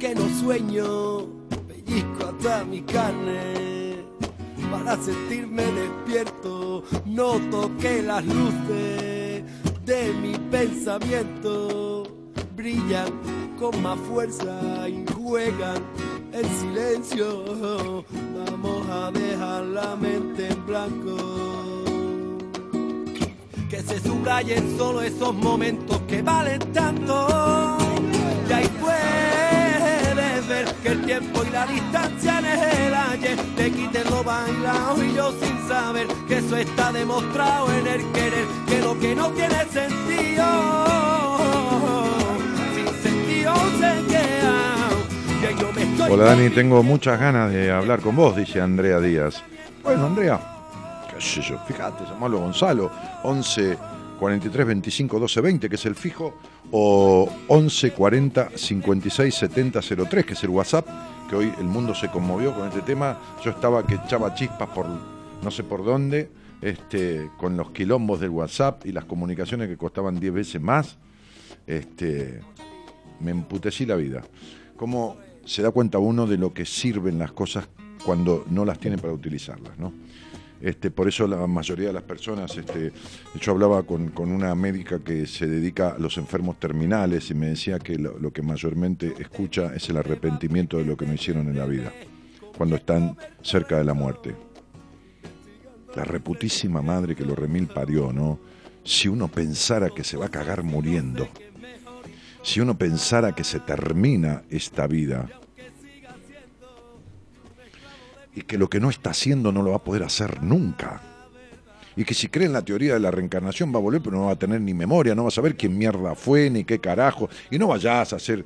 Que no sueño, pellizco hasta mi carne para sentirme despierto, noto que las luces de mi pensamiento. Brillan con más fuerza y juegan en silencio, vamos a dejar la mente en blanco. Que se subrayen solo esos momentos que valen tanto. Ver que el tiempo y la distancia en el ayer te quiten lo bailado y yo sin saber que eso está demostrado en el querer, que lo que no tiene sentido, sin sentido se queda. yo me estoy Hola Dani, tengo muchas ganas de hablar con vos, dice Andrea Díaz. Bueno, Andrea, fíjate, llamalo Gonzalo, 11 43 25 12 20, que es el fijo, o 11 40 56 70 03, que es el WhatsApp, que hoy el mundo se conmovió con este tema. Yo estaba que echaba chispas por no sé por dónde, este, con los quilombos del WhatsApp y las comunicaciones que costaban 10 veces más. Este, me emputecí la vida. ¿Cómo se da cuenta uno de lo que sirven las cosas cuando no las tiene para utilizarlas, ¿no? Este, por eso la mayoría de las personas, este, yo hablaba con, una médica que se dedica a los enfermos terminales y me decía que lo, que mayormente escucha es el arrepentimiento de lo que no hicieron en la vida, cuando están cerca de la muerte. La reputísima madre que lo remil parió, ¿no? Si uno pensara que se va a cagar muriendo, si uno pensara que se termina esta vida, y que lo que no está haciendo no lo va a poder hacer nunca. Y que si cree en la teoría de la reencarnación va a volver, pero no va a tener ni memoria, no va a saber quién mierda fue, ni qué carajo. Y no vayas a hacer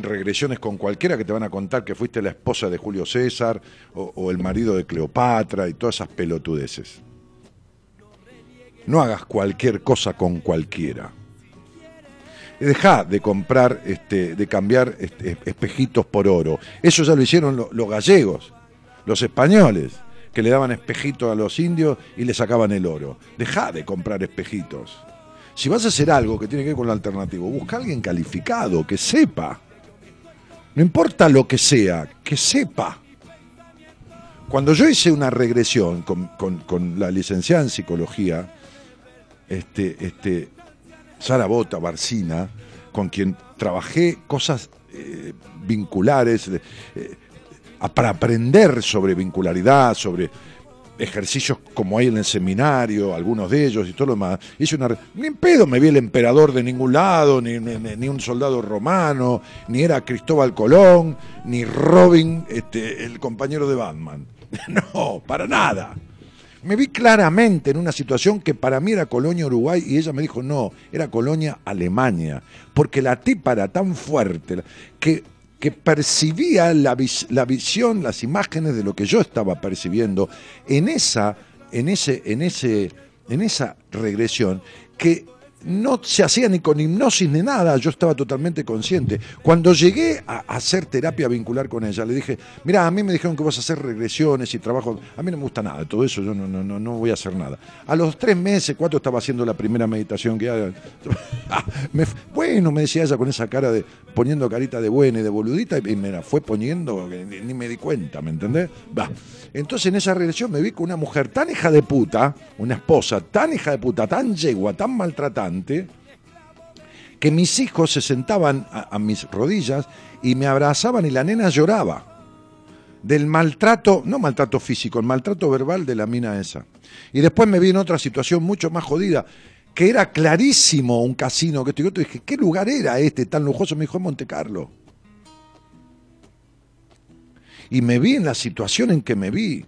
regresiones con cualquiera que te van a contar que fuiste la esposa de Julio César o, el marido de Cleopatra y todas esas pelotudeces. No hagas cualquier cosa con cualquiera. Deja de comprar, este, de cambiar este, espejitos por oro. Eso ya lo hicieron los gallegos los españoles, que le daban espejitos a los indios y le sacaban el oro. Deja de comprar espejitos. Si vas a hacer algo que tiene que ver con lo alternativo, busca a alguien calificado, que sepa. No importa lo que sea, que sepa. Cuando yo hice una regresión con, la licenciada en psicología, este, este, Sara Bota Barcina, con quien trabajé cosas eh, vinculares, eh, para aprender sobre vincularidad, sobre ejercicios como hay en el seminario, algunos de ellos y todo lo demás. Hice una. Ni en pedo me vi el emperador de ningún lado, ni, ni, un soldado romano, ni era Cristóbal Colón, ni Robin, este, el compañero de Batman. No, para nada. Me vi claramente en una situación que para mí era colonia Uruguay y ella me dijo no, era colonia Alemania, porque la tipa era tan fuerte que que percibía la, visión, las imágenes de lo que yo estaba percibiendo en esa, en ese, en ese, en esa regresión que no se hacía ni con hipnosis ni nada, yo estaba totalmente consciente. Cuando llegué a hacer terapia vincular con ella, le dije, mira, a mí me dijeron que vas a hacer regresiones y trabajo, a mí no me gusta nada, todo eso yo no, no, no, voy a hacer nada. A los tres meses, cuatro estaba haciendo la primera meditación que haga. bueno, me decía ella con esa cara de, poniendo carita de buena y de boludita, y me la fue poniendo, ni, ni me di cuenta, ¿me entendés? Va. Entonces en esa regresión me vi con una mujer tan hija de puta, una esposa tan hija de puta, tan yegua, tan maltratante, que mis hijos se sentaban a, mis rodillas y me abrazaban y la nena lloraba del maltrato, no maltrato físico, el maltrato verbal de la mina esa. Y después me vi en otra situación mucho más jodida, que era clarísimo un casino que estoy dije, ¿qué lugar era este tan lujoso? Me dijo, en Monte Carlo. Y me vi en la situación en que me vi,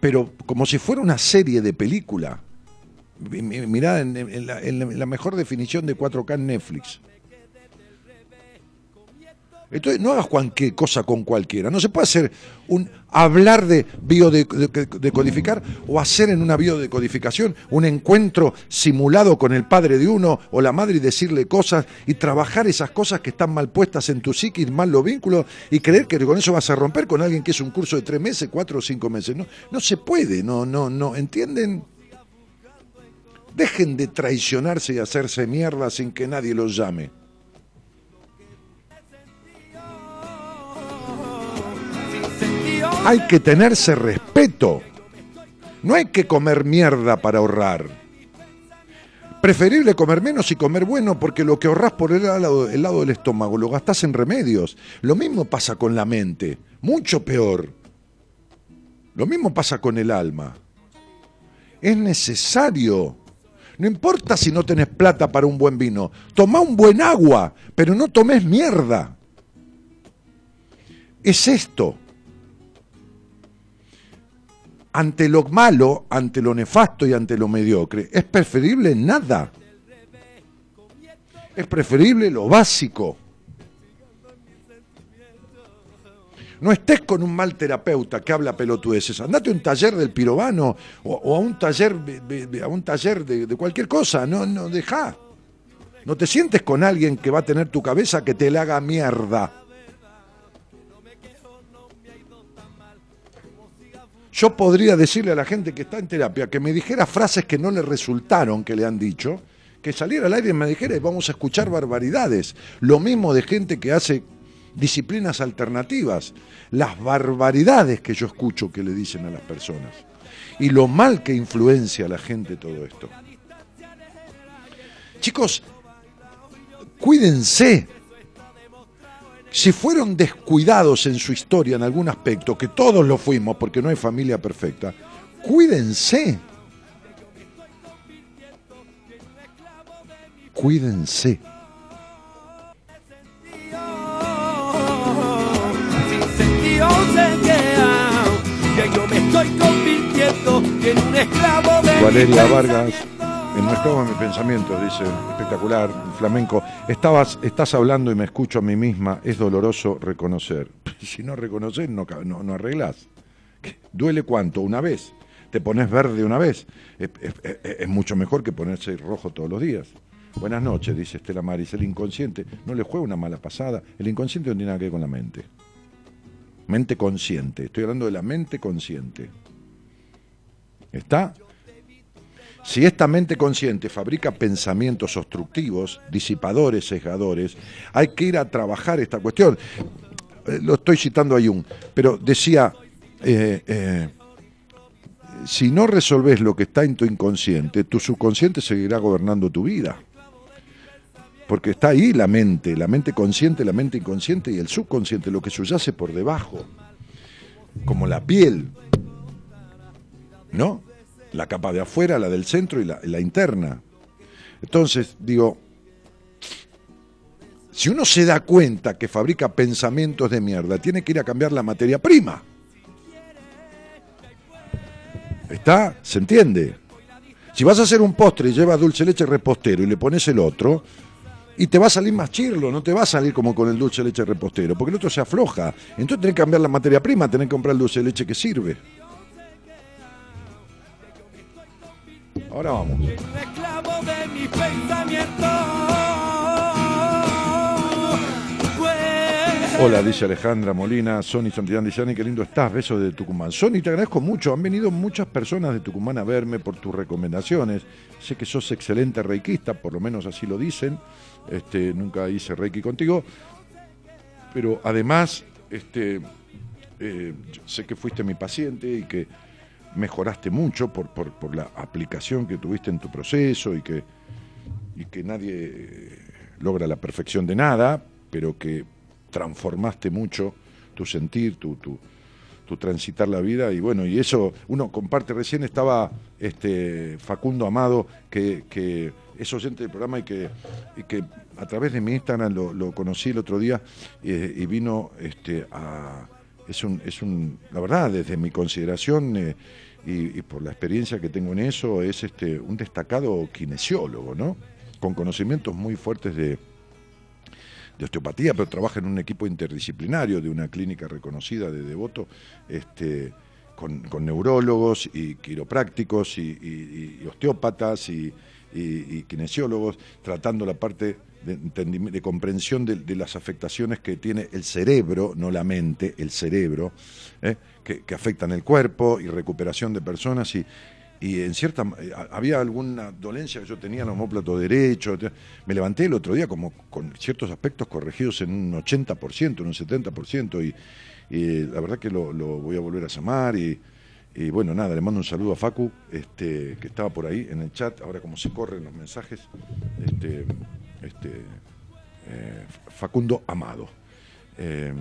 pero como si fuera una serie de película. Mirá, en, la, mejor definición de 4K en Netflix. Entonces, no hagas cualquier cosa con cualquiera. No se puede hacer un hablar de biodecodificar o hacer en una biodecodificación un encuentro simulado con el padre de uno o la madre y decirle cosas y trabajar esas cosas que están mal puestas en tu psiquis, mal los vínculos y creer que con eso vas a romper con alguien que es un curso de tres meses, cuatro o cinco meses. No, no se puede, no, no, no. ¿Entienden? Dejen de traicionarse y hacerse mierda sin que nadie los llame. Hay que tenerse respeto. No hay que comer mierda para ahorrar. Preferible comer menos y comer bueno porque lo que ahorras por el lado, el lado del estómago lo gastás en remedios. Lo mismo pasa con la mente, mucho peor. Lo mismo pasa con el alma. Es necesario. No importa si no tenés plata para un buen vino. Toma un buen agua, pero no tomes mierda. Es esto ante lo malo, ante lo nefasto y ante lo mediocre, es preferible nada. Es preferible lo básico. No estés con un mal terapeuta que habla pelotudeces. Andate a un taller del pirobano o, a un taller, a un taller de, cualquier cosa. No, no, deja. No te sientes con alguien que va a tener tu cabeza que te la haga mierda. Yo podría decirle a la gente que está en terapia que me dijera frases que no le resultaron que le han dicho, que saliera al aire y me dijera, vamos a escuchar barbaridades. Lo mismo de gente que hace disciplinas alternativas. Las barbaridades que yo escucho que le dicen a las personas. Y lo mal que influencia a la gente todo esto. Chicos, cuídense si fueron descuidados en su historia en algún aspecto, que todos lo fuimos porque no hay familia perfecta, cuídense. Cuídense. Estoy convirtiendo en un esclavo de Valeria Vargas en nuestro mi pensamiento, dice, espectacular, flamenco. Estabas, estás hablando y me escucho a mí misma, es doloroso reconocer. Si no reconoces, no, no, no arreglas. ¿Duele cuánto? ¿Una vez? ¿Te pones verde una vez? Es, mucho mejor que ponerse rojo todos los días. Buenas noches, dice Estela Maris. El inconsciente no le juega una mala pasada. El inconsciente no tiene nada que ver con la mente. Mente consciente. Estoy hablando de la mente consciente. ¿Está? Si esta mente consciente fabrica pensamientos obstructivos, disipadores, sesgadores, hay que ir a trabajar esta cuestión. Eh, lo estoy citando a Jung, pero decía, eh, eh, si no resolves lo que está en tu inconsciente, tu subconsciente seguirá gobernando tu vida. Porque está ahí la mente, la mente consciente, la mente inconsciente y el subconsciente, lo que subyace por debajo, como la piel. ¿No? la capa de afuera, la del centro y la, interna. Entonces, digo, si uno se da cuenta que fabrica pensamientos de mierda, tiene que ir a cambiar la materia prima. ¿Está? ¿Se entiende? Si vas a hacer un postre y llevas dulce leche repostero y le pones el otro, y te va a salir más chirlo, no te va a salir como con el dulce leche repostero, porque el otro se afloja. Entonces tenés que cambiar la materia prima, tenés que comprar el dulce de leche que sirve. Ahora vamos. Hola, dice Alejandra Molina, Sony Santillán dice, qué lindo estás, besos de Tucumán. Sony, te agradezco mucho, han venido muchas personas de Tucumán a verme por tus recomendaciones. Sé que sos excelente reikista, por lo menos así lo dicen. Este, nunca hice reiki contigo. Pero además, este, eh, sé que fuiste mi paciente y que mejoraste mucho por, la aplicación que tuviste en tu proceso y que, nadie eh, logra la perfección de nada, pero que transformaste mucho tu sentir, tu, transitar la vida y bueno, y eso uno comparte, recién estaba este Facundo Amado, que es oyente del programa y que, que a través de mi Instagram lo, conocí el otro día eh, y vino este, a... Es un, es un, la verdad, desde mi consideración eh, y, por la experiencia que tengo en eso, es este, un destacado kinesiólogo, ¿no? Con conocimientos muy fuertes de, osteopatía, pero trabaja en un equipo interdisciplinario de una clínica reconocida de Devoto, este, con, neurólogos y quiroprácticos y, osteópatas y, kinesiólogos, tratando la parte de, comprensión de, las afectaciones que tiene el cerebro, no la mente, el cerebro, ¿eh? que, afectan el cuerpo y recuperación de personas y, y en cierta eh, había alguna dolencia que yo tenía en el homóplato derecho. Me levanté el otro día como con ciertos aspectos corregidos en un 80%, en un 70%, y, y la verdad que lo, voy a volver a llamar y, bueno, nada, le mando un saludo a Facu, este, que estaba por ahí en el chat, ahora como se corren los mensajes, este, este, eh, Facundo Amado. Eh,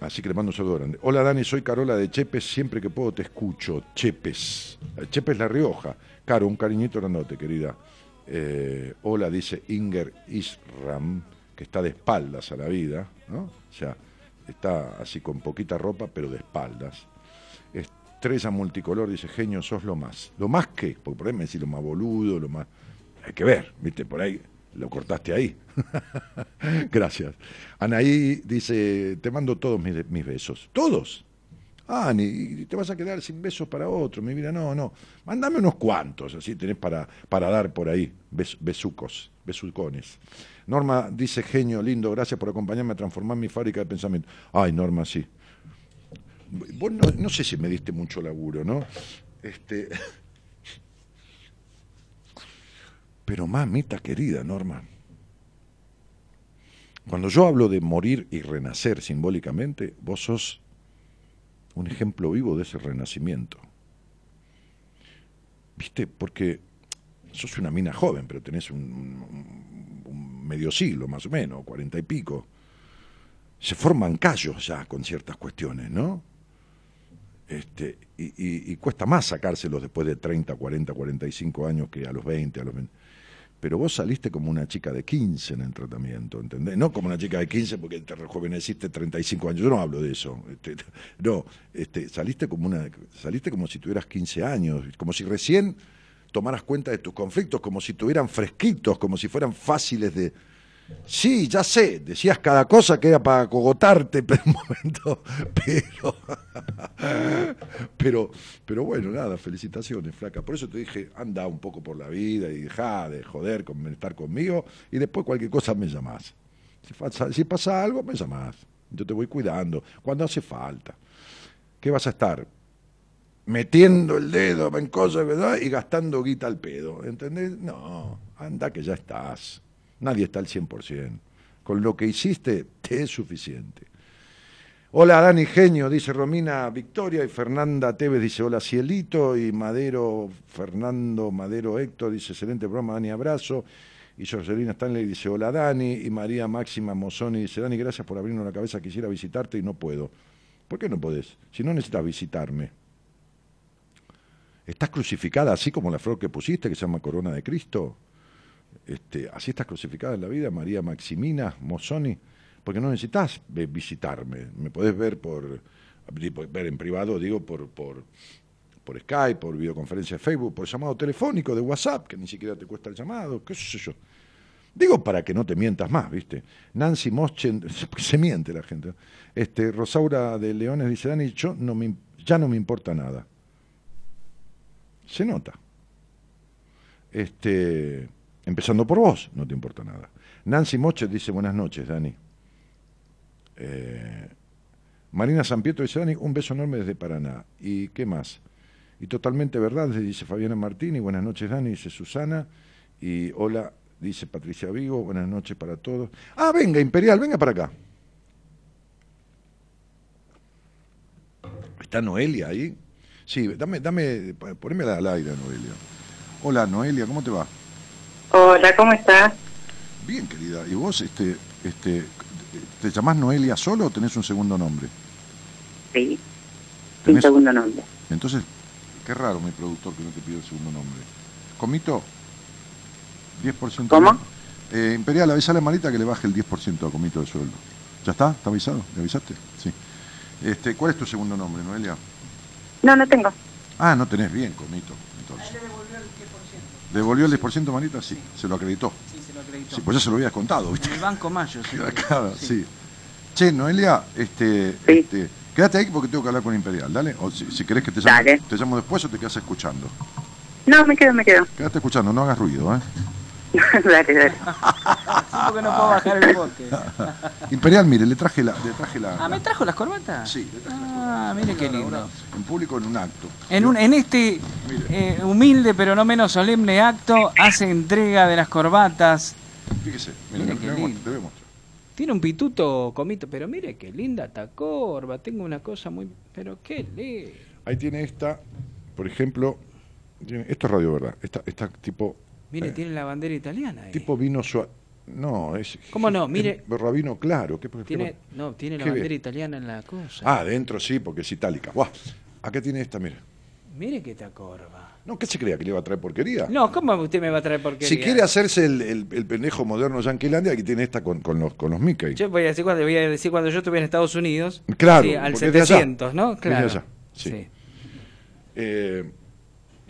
Así que le mando un saludo grande. Hola Dani, soy Carola de Chepes, siempre que puedo te escucho. Chepes. Chepes La Rioja. Caro, un cariñito grandote, querida. Eh, hola, dice Inger Isram, que está de espaldas a la vida, ¿no? O sea, está así con poquita ropa, pero de espaldas. Estrella multicolor, dice, genio, sos lo más. ¿Lo más qué? Porque por ahí me decís lo más boludo, lo más... Hay que ver, viste, por ahí lo cortaste ahí. Gracias. Anaí dice, te mando todos mis, besos. ¿Todos? Ah, ni, te vas a quedar sin besos para otro. Mi vida, no, no. Mándame unos cuantos, así tenés para, para dar por ahí. besucos, besucones. Norma dice, genio, lindo, gracias por acompañarme a transformar mi fábrica de pensamiento. Ay, Norma, sí. Vos no, sé si me diste mucho laburo, ¿no? Este, Pero mamita querida, Norma, cuando yo hablo de morir y renacer simbólicamente, vos sos un ejemplo vivo de ese renacimiento. ¿Viste? Porque sos una mina joven, pero tenés un, medio siglo más o menos, cuarenta y pico. Se forman callos ya con ciertas cuestiones, ¿no? Este, y, y, cuesta más sacárselos después de 30, 40, 45 años que a los 20, a los 20 pero vos saliste como una chica de 15 en el tratamiento, ¿entendés? No como una chica de 15 porque te rejuveneciste 35 años, yo no hablo de eso. Este, no, este, saliste como una saliste como si tuvieras 15 años, como si recién tomaras cuenta de tus conflictos, como si tuvieran fresquitos, como si fueran fáciles de, Sí, ya sé, decías cada cosa que era para cogotarte, pero un momento, pero, pero, pero bueno, nada, felicitaciones, flaca. Por eso te dije, anda un poco por la vida y deja de joder con estar conmigo y después cualquier cosa me llamás. Si pasa, algo, me llamás. Yo te voy cuidando cuando hace falta. ¿Qué vas a estar? Metiendo el dedo en cosas, ¿verdad? Y gastando guita al pedo, ¿entendés? No, anda que ya estás. Nadie está al 100%. Con lo que hiciste, te es suficiente. Hola Dani Genio, dice Romina Victoria, y Fernanda Tevez dice hola Cielito, y Madero, Fernando Madero Héctor dice excelente programa, Dani abrazo, y Jorgelina Stanley dice hola Dani, y María Máxima Mozoni dice Dani, gracias por abrirnos la cabeza, quisiera visitarte y no puedo. ¿Por qué no podés? Si no necesitas visitarme. ¿Estás crucificada así como la flor que pusiste, que se llama Corona de Cristo? Este, así estás crucificada en la vida, María Maximina Mozzoni, porque no necesitas visitarme, me podés ver por, ver en privado, digo, por, por, por Skype, por videoconferencia de Facebook, por llamado telefónico de WhatsApp, que ni siquiera te cuesta el llamado, qué sé yo. Digo para que no te mientas más, ¿viste? Nancy Moschen, se miente la gente. Este, Rosaura de Leones dice, Dani, yo ya no me importa nada. Se nota. Este, Empezando por vos, no te importa nada. Nancy Moche dice buenas noches, Dani. Eh, Marina San Pietro dice, Dani, un beso enorme desde Paraná. ¿Y qué más? Y totalmente verdad, dice Fabiana Martini, buenas noches, Dani, dice Susana. Y hola, dice Patricia Vigo, buenas noches para todos. Ah, venga, Imperial, venga para acá. ¿Está Noelia ahí? Sí, dame, dame, poneme al aire, Noelia. Hola, Noelia, ¿cómo te va? Hola, ¿cómo estás? Bien, querida. ¿Y vos, este, este, te llamás Noelia solo o tenés un segundo nombre? Sí. ¿Tenés- segundo nombre. Entonces, qué raro mi productor que no te pide el segundo nombre. Comito, 10%. ¿Cómo? Eh, Imperial, avisale a Marita que le baje el 10% a Comito de sueldo. ¿Ya está? ¿Está avisado? ¿Le avisaste? Sí. Este, ¿Cuál es tu segundo nombre, Noelia? No, no tengo. Ah, no tenés bien, Comito. Entonces. ¿Devolvió el 10% Marita? Sí, se lo acreditó. Sí, se lo acreditó. Sí, pues ya se lo habías contado, ¿viste? En el Banco Mayo, sí. Claro, sí. Che, Noelia, este, Sí. este, quédate ahí porque tengo que hablar con Imperial, dale. O si, si querés que te llame, Dale. te llamo después o te quedas escuchando. No, me quedo, me quedo. Quédate escuchando, no hagas ruido, ¿eh? dale, dale. Porque no puedo bajar el bote. Imperial, mire, le traje la... Le traje la Ah, ¿me trajo las corbatas? Sí, le traje Ah, mire qué lindo. en público en un acto. En, un, en este eh, humilde pero no menos solemne acto hace entrega de las corbatas. Fíjese, mire, Mire te, qué voy a mostrar, lindo. te voy a mostrar. Tiene un pituto comito, pero mire qué linda esta corva. Tengo una cosa muy... Pero qué lindo. Ahí tiene esta, por ejemplo, tiene- esto es radio verdad, esta, esta tipo, Mire, Eh. tiene la bandera italiana ahí. tipo vino suave. No, es... ¿Cómo no? Mire. rabino claro. ¿qué, qué- Tiene, no, tiene la bandera italiana en la cosa. Ah, adentro sí, porque es itálica. Buah, acá tiene esta, mira. Mire que esta corva. No, ¿qué se creía que le iba a traer porquería? No, ¿cómo usted me va a traer porquería? Si quiere hacerse el, el, el pendejo moderno Yanquilandia, aquí tiene esta con, con los, con los Mickey. Yo voy a decir cuando, voy a decir cuando yo estuve en Estados Unidos. Claro, sí, al porque es de allá. 700, ¿no? Claro. allá, sí. Eh,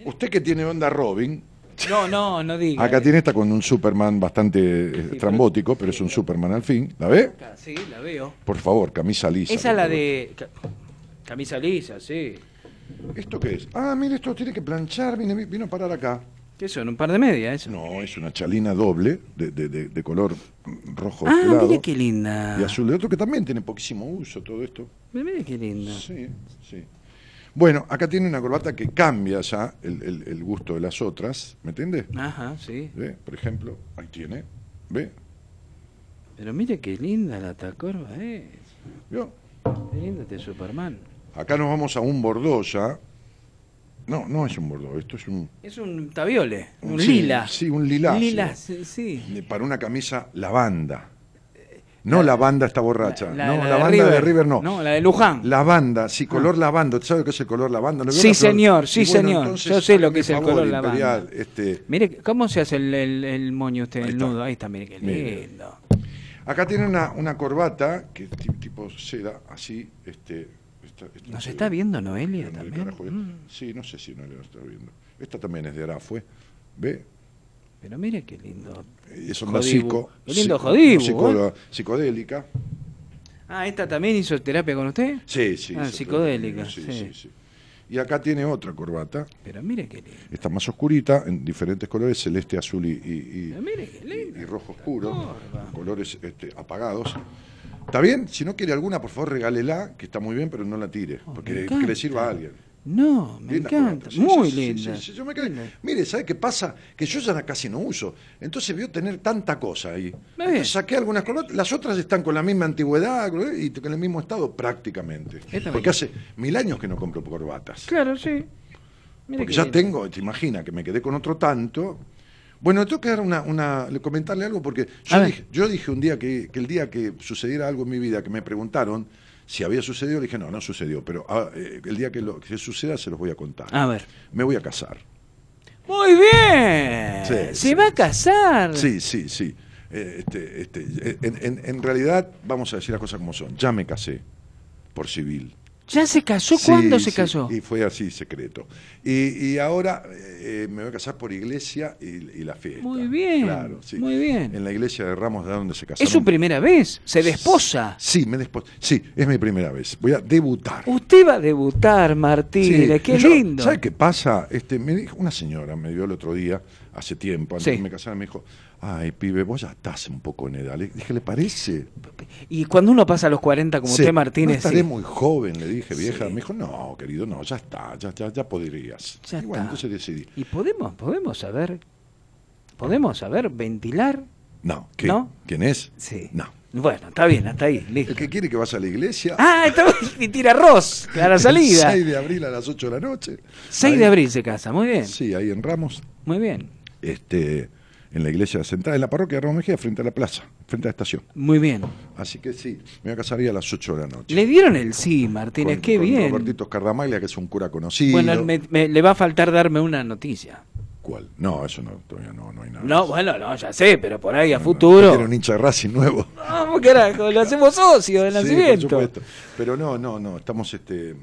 usted que tiene onda Robin, No, no, no diga. acá tiene esta con un Superman bastante eh, Sí, pero- trambótico, pero es un Superman al fin. ¿La ve? Sí, la veo. Por favor, camisa lisa. Esa es la favor. de ca- camisa lisa, sí. ¿Esto qué es? Ah, mire, esto tiene que planchar, vine- vino a parar acá. ¿Qué son? ¿Un par de medias eso? No, es una chalina doble de, de- de- de color rojo Ah, claro mire qué linda. y azul de otro que también tiene poquísimo uso todo esto. Mire qué linda. Sí, sí. Bueno, acá tiene una corbata que cambia ya el, el- el gusto de las otras, ¿me entiende? Ajá, sí. ¿Ve? Por ejemplo, ahí tiene, ¿ve? Pero mire qué linda la tacorba es. ¿Vio? Qué linda este Superman. Acá nos vamos a un bordó ya. No, no es un bordó, esto es un... Es un tabiole, un sí, lila. Sí, un liláceo. Lila, sí. para una camisa lavanda. No la banda está borracha. La- no, la la, de banda River. de River no. No, la de Luján. Lavanda, sí, color lavanda. ¿Sabe qué es el color lavanda? ¿Lo Sí, la señor, sí, bueno, señor. entonces, Yo sé lo que es el color lavanda. Este, Mire, ¿cómo se hace el, el- el moño usted, Ahí el está. nudo? Ahí está, mire qué Mire. lindo. acá tiene una, una corbata que es ti- tipo seda, así. Este, esta- esta ¿Nos seda. está viendo Noelia también? Mm. Sí, no sé si no le está viendo. Esta también es de Arafue. ¿Ve? Pero mire qué lindo. Es Jodibu. psico, lindo Jodibu, psico- psicodélica. Ah, ¿esta también hizo terapia con usted? Sí, sí. Ah, psicodélica, sí, sí. sí, sí. Y acá tiene otra corbata. Pero mire qué lindo. Está más oscurita, en diferentes colores, celeste, azul y, y- rojo oscuro, colores este, apagados. ¿Está bien? Si no quiere alguna, por favor, regálela, que está muy bien, pero no la tire, Oh, porque que le sirva a alguien. No, me Linda encanta. Sí, Muy sí, linda. sí, sí, yo me quedé- Linda. Mire, ¿sabe qué pasa? Que yo ya casi no uso. Entonces vio tener tanta cosa ahí. Entonces saqué algunas corbatas, las otras están con la misma antigüedad y con el mismo estado prácticamente. Esta Porque hace mil años que no compro corbatas. Claro, sí. Porque ya lindo. tengo, te imaginas que me quedé con otro tanto. Bueno, tengo que dar una, una, le- comentarle algo porque yo dije, yo dije un día que, que el día que sucediera algo en mi vida, que me preguntaron si había sucedido, le dije, no, no sucedió, pero ah, eh, el día que, lo, que suceda se los voy a contar. A ver. Me voy a casar. Muy bien. Sí, Se sí. va a casar. Sí, sí, sí. Eh, este, este, en, en- en realidad, vamos a decir las cosas como son. Ya me casé por civil. ¿Ya se casó? Sí, ¿Cuándo se sí, casó? Y fue así, secreto. Y, y ahora eh, me voy a casar por iglesia y, y la fiesta. Muy bien, Claro, sí. muy bien. En la iglesia de Ramos, de donde se casaron. ¿Es su primera vez? ¿Se desposa? Sí, me despo- sí, es mi primera vez. Voy a debutar. Usted va a debutar, Martínez. Sí, Qué yo- lindo. ¿Sabe qué pasa? Este, me dijo una señora, me dio el otro día, hace tiempo, antes Sí. de que me casara, me dijo, ay, pibe, vos ya estás un poco en edad. Le dije, ¿le parece? Y cuando uno pasa a los 40 como Sí, usted, No Martínez, estaré sí. muy joven, le dije, vieja. Sí. Me dijo, no, querido, no, ya está, ya, ya, ya podrías. Ya y bueno, está. entonces decidí. ¿Y podemos, podemos saber, podemos saber, ventilar? No, ¿qué? ¿No? ¿Quién es? Sí. No. Bueno, está bien, hasta ahí, listo. El que quiere que vaya a la iglesia. Ah, está y tira arroz, a la salida. El 6 de abril a las 8 de la noche. 6 Ahí- de abril se casa, muy bien, Sí, ahí en Ramos, muy bien, este, en la iglesia central, en la parroquia de Ramos Mejía, frente a la plaza, frente a la estación. muy bien. así que sí, me voy a casar a las 8 de la noche. Le dieron el sí, Martínez, Con- qué con bien. Robertito Cardamaglia, que es un cura conocido. Bueno, me- me- le va a faltar darme una noticia. No, eso no, todavía no, no hay nada. No, bueno, no, ya sé, pero por ahí a No, futuro. Tiene un hincha de Racing nuevo. No, carajo, lo hacemos socio de Sí, por nacimiento. supuesto. Pero no, no, no, estamos este,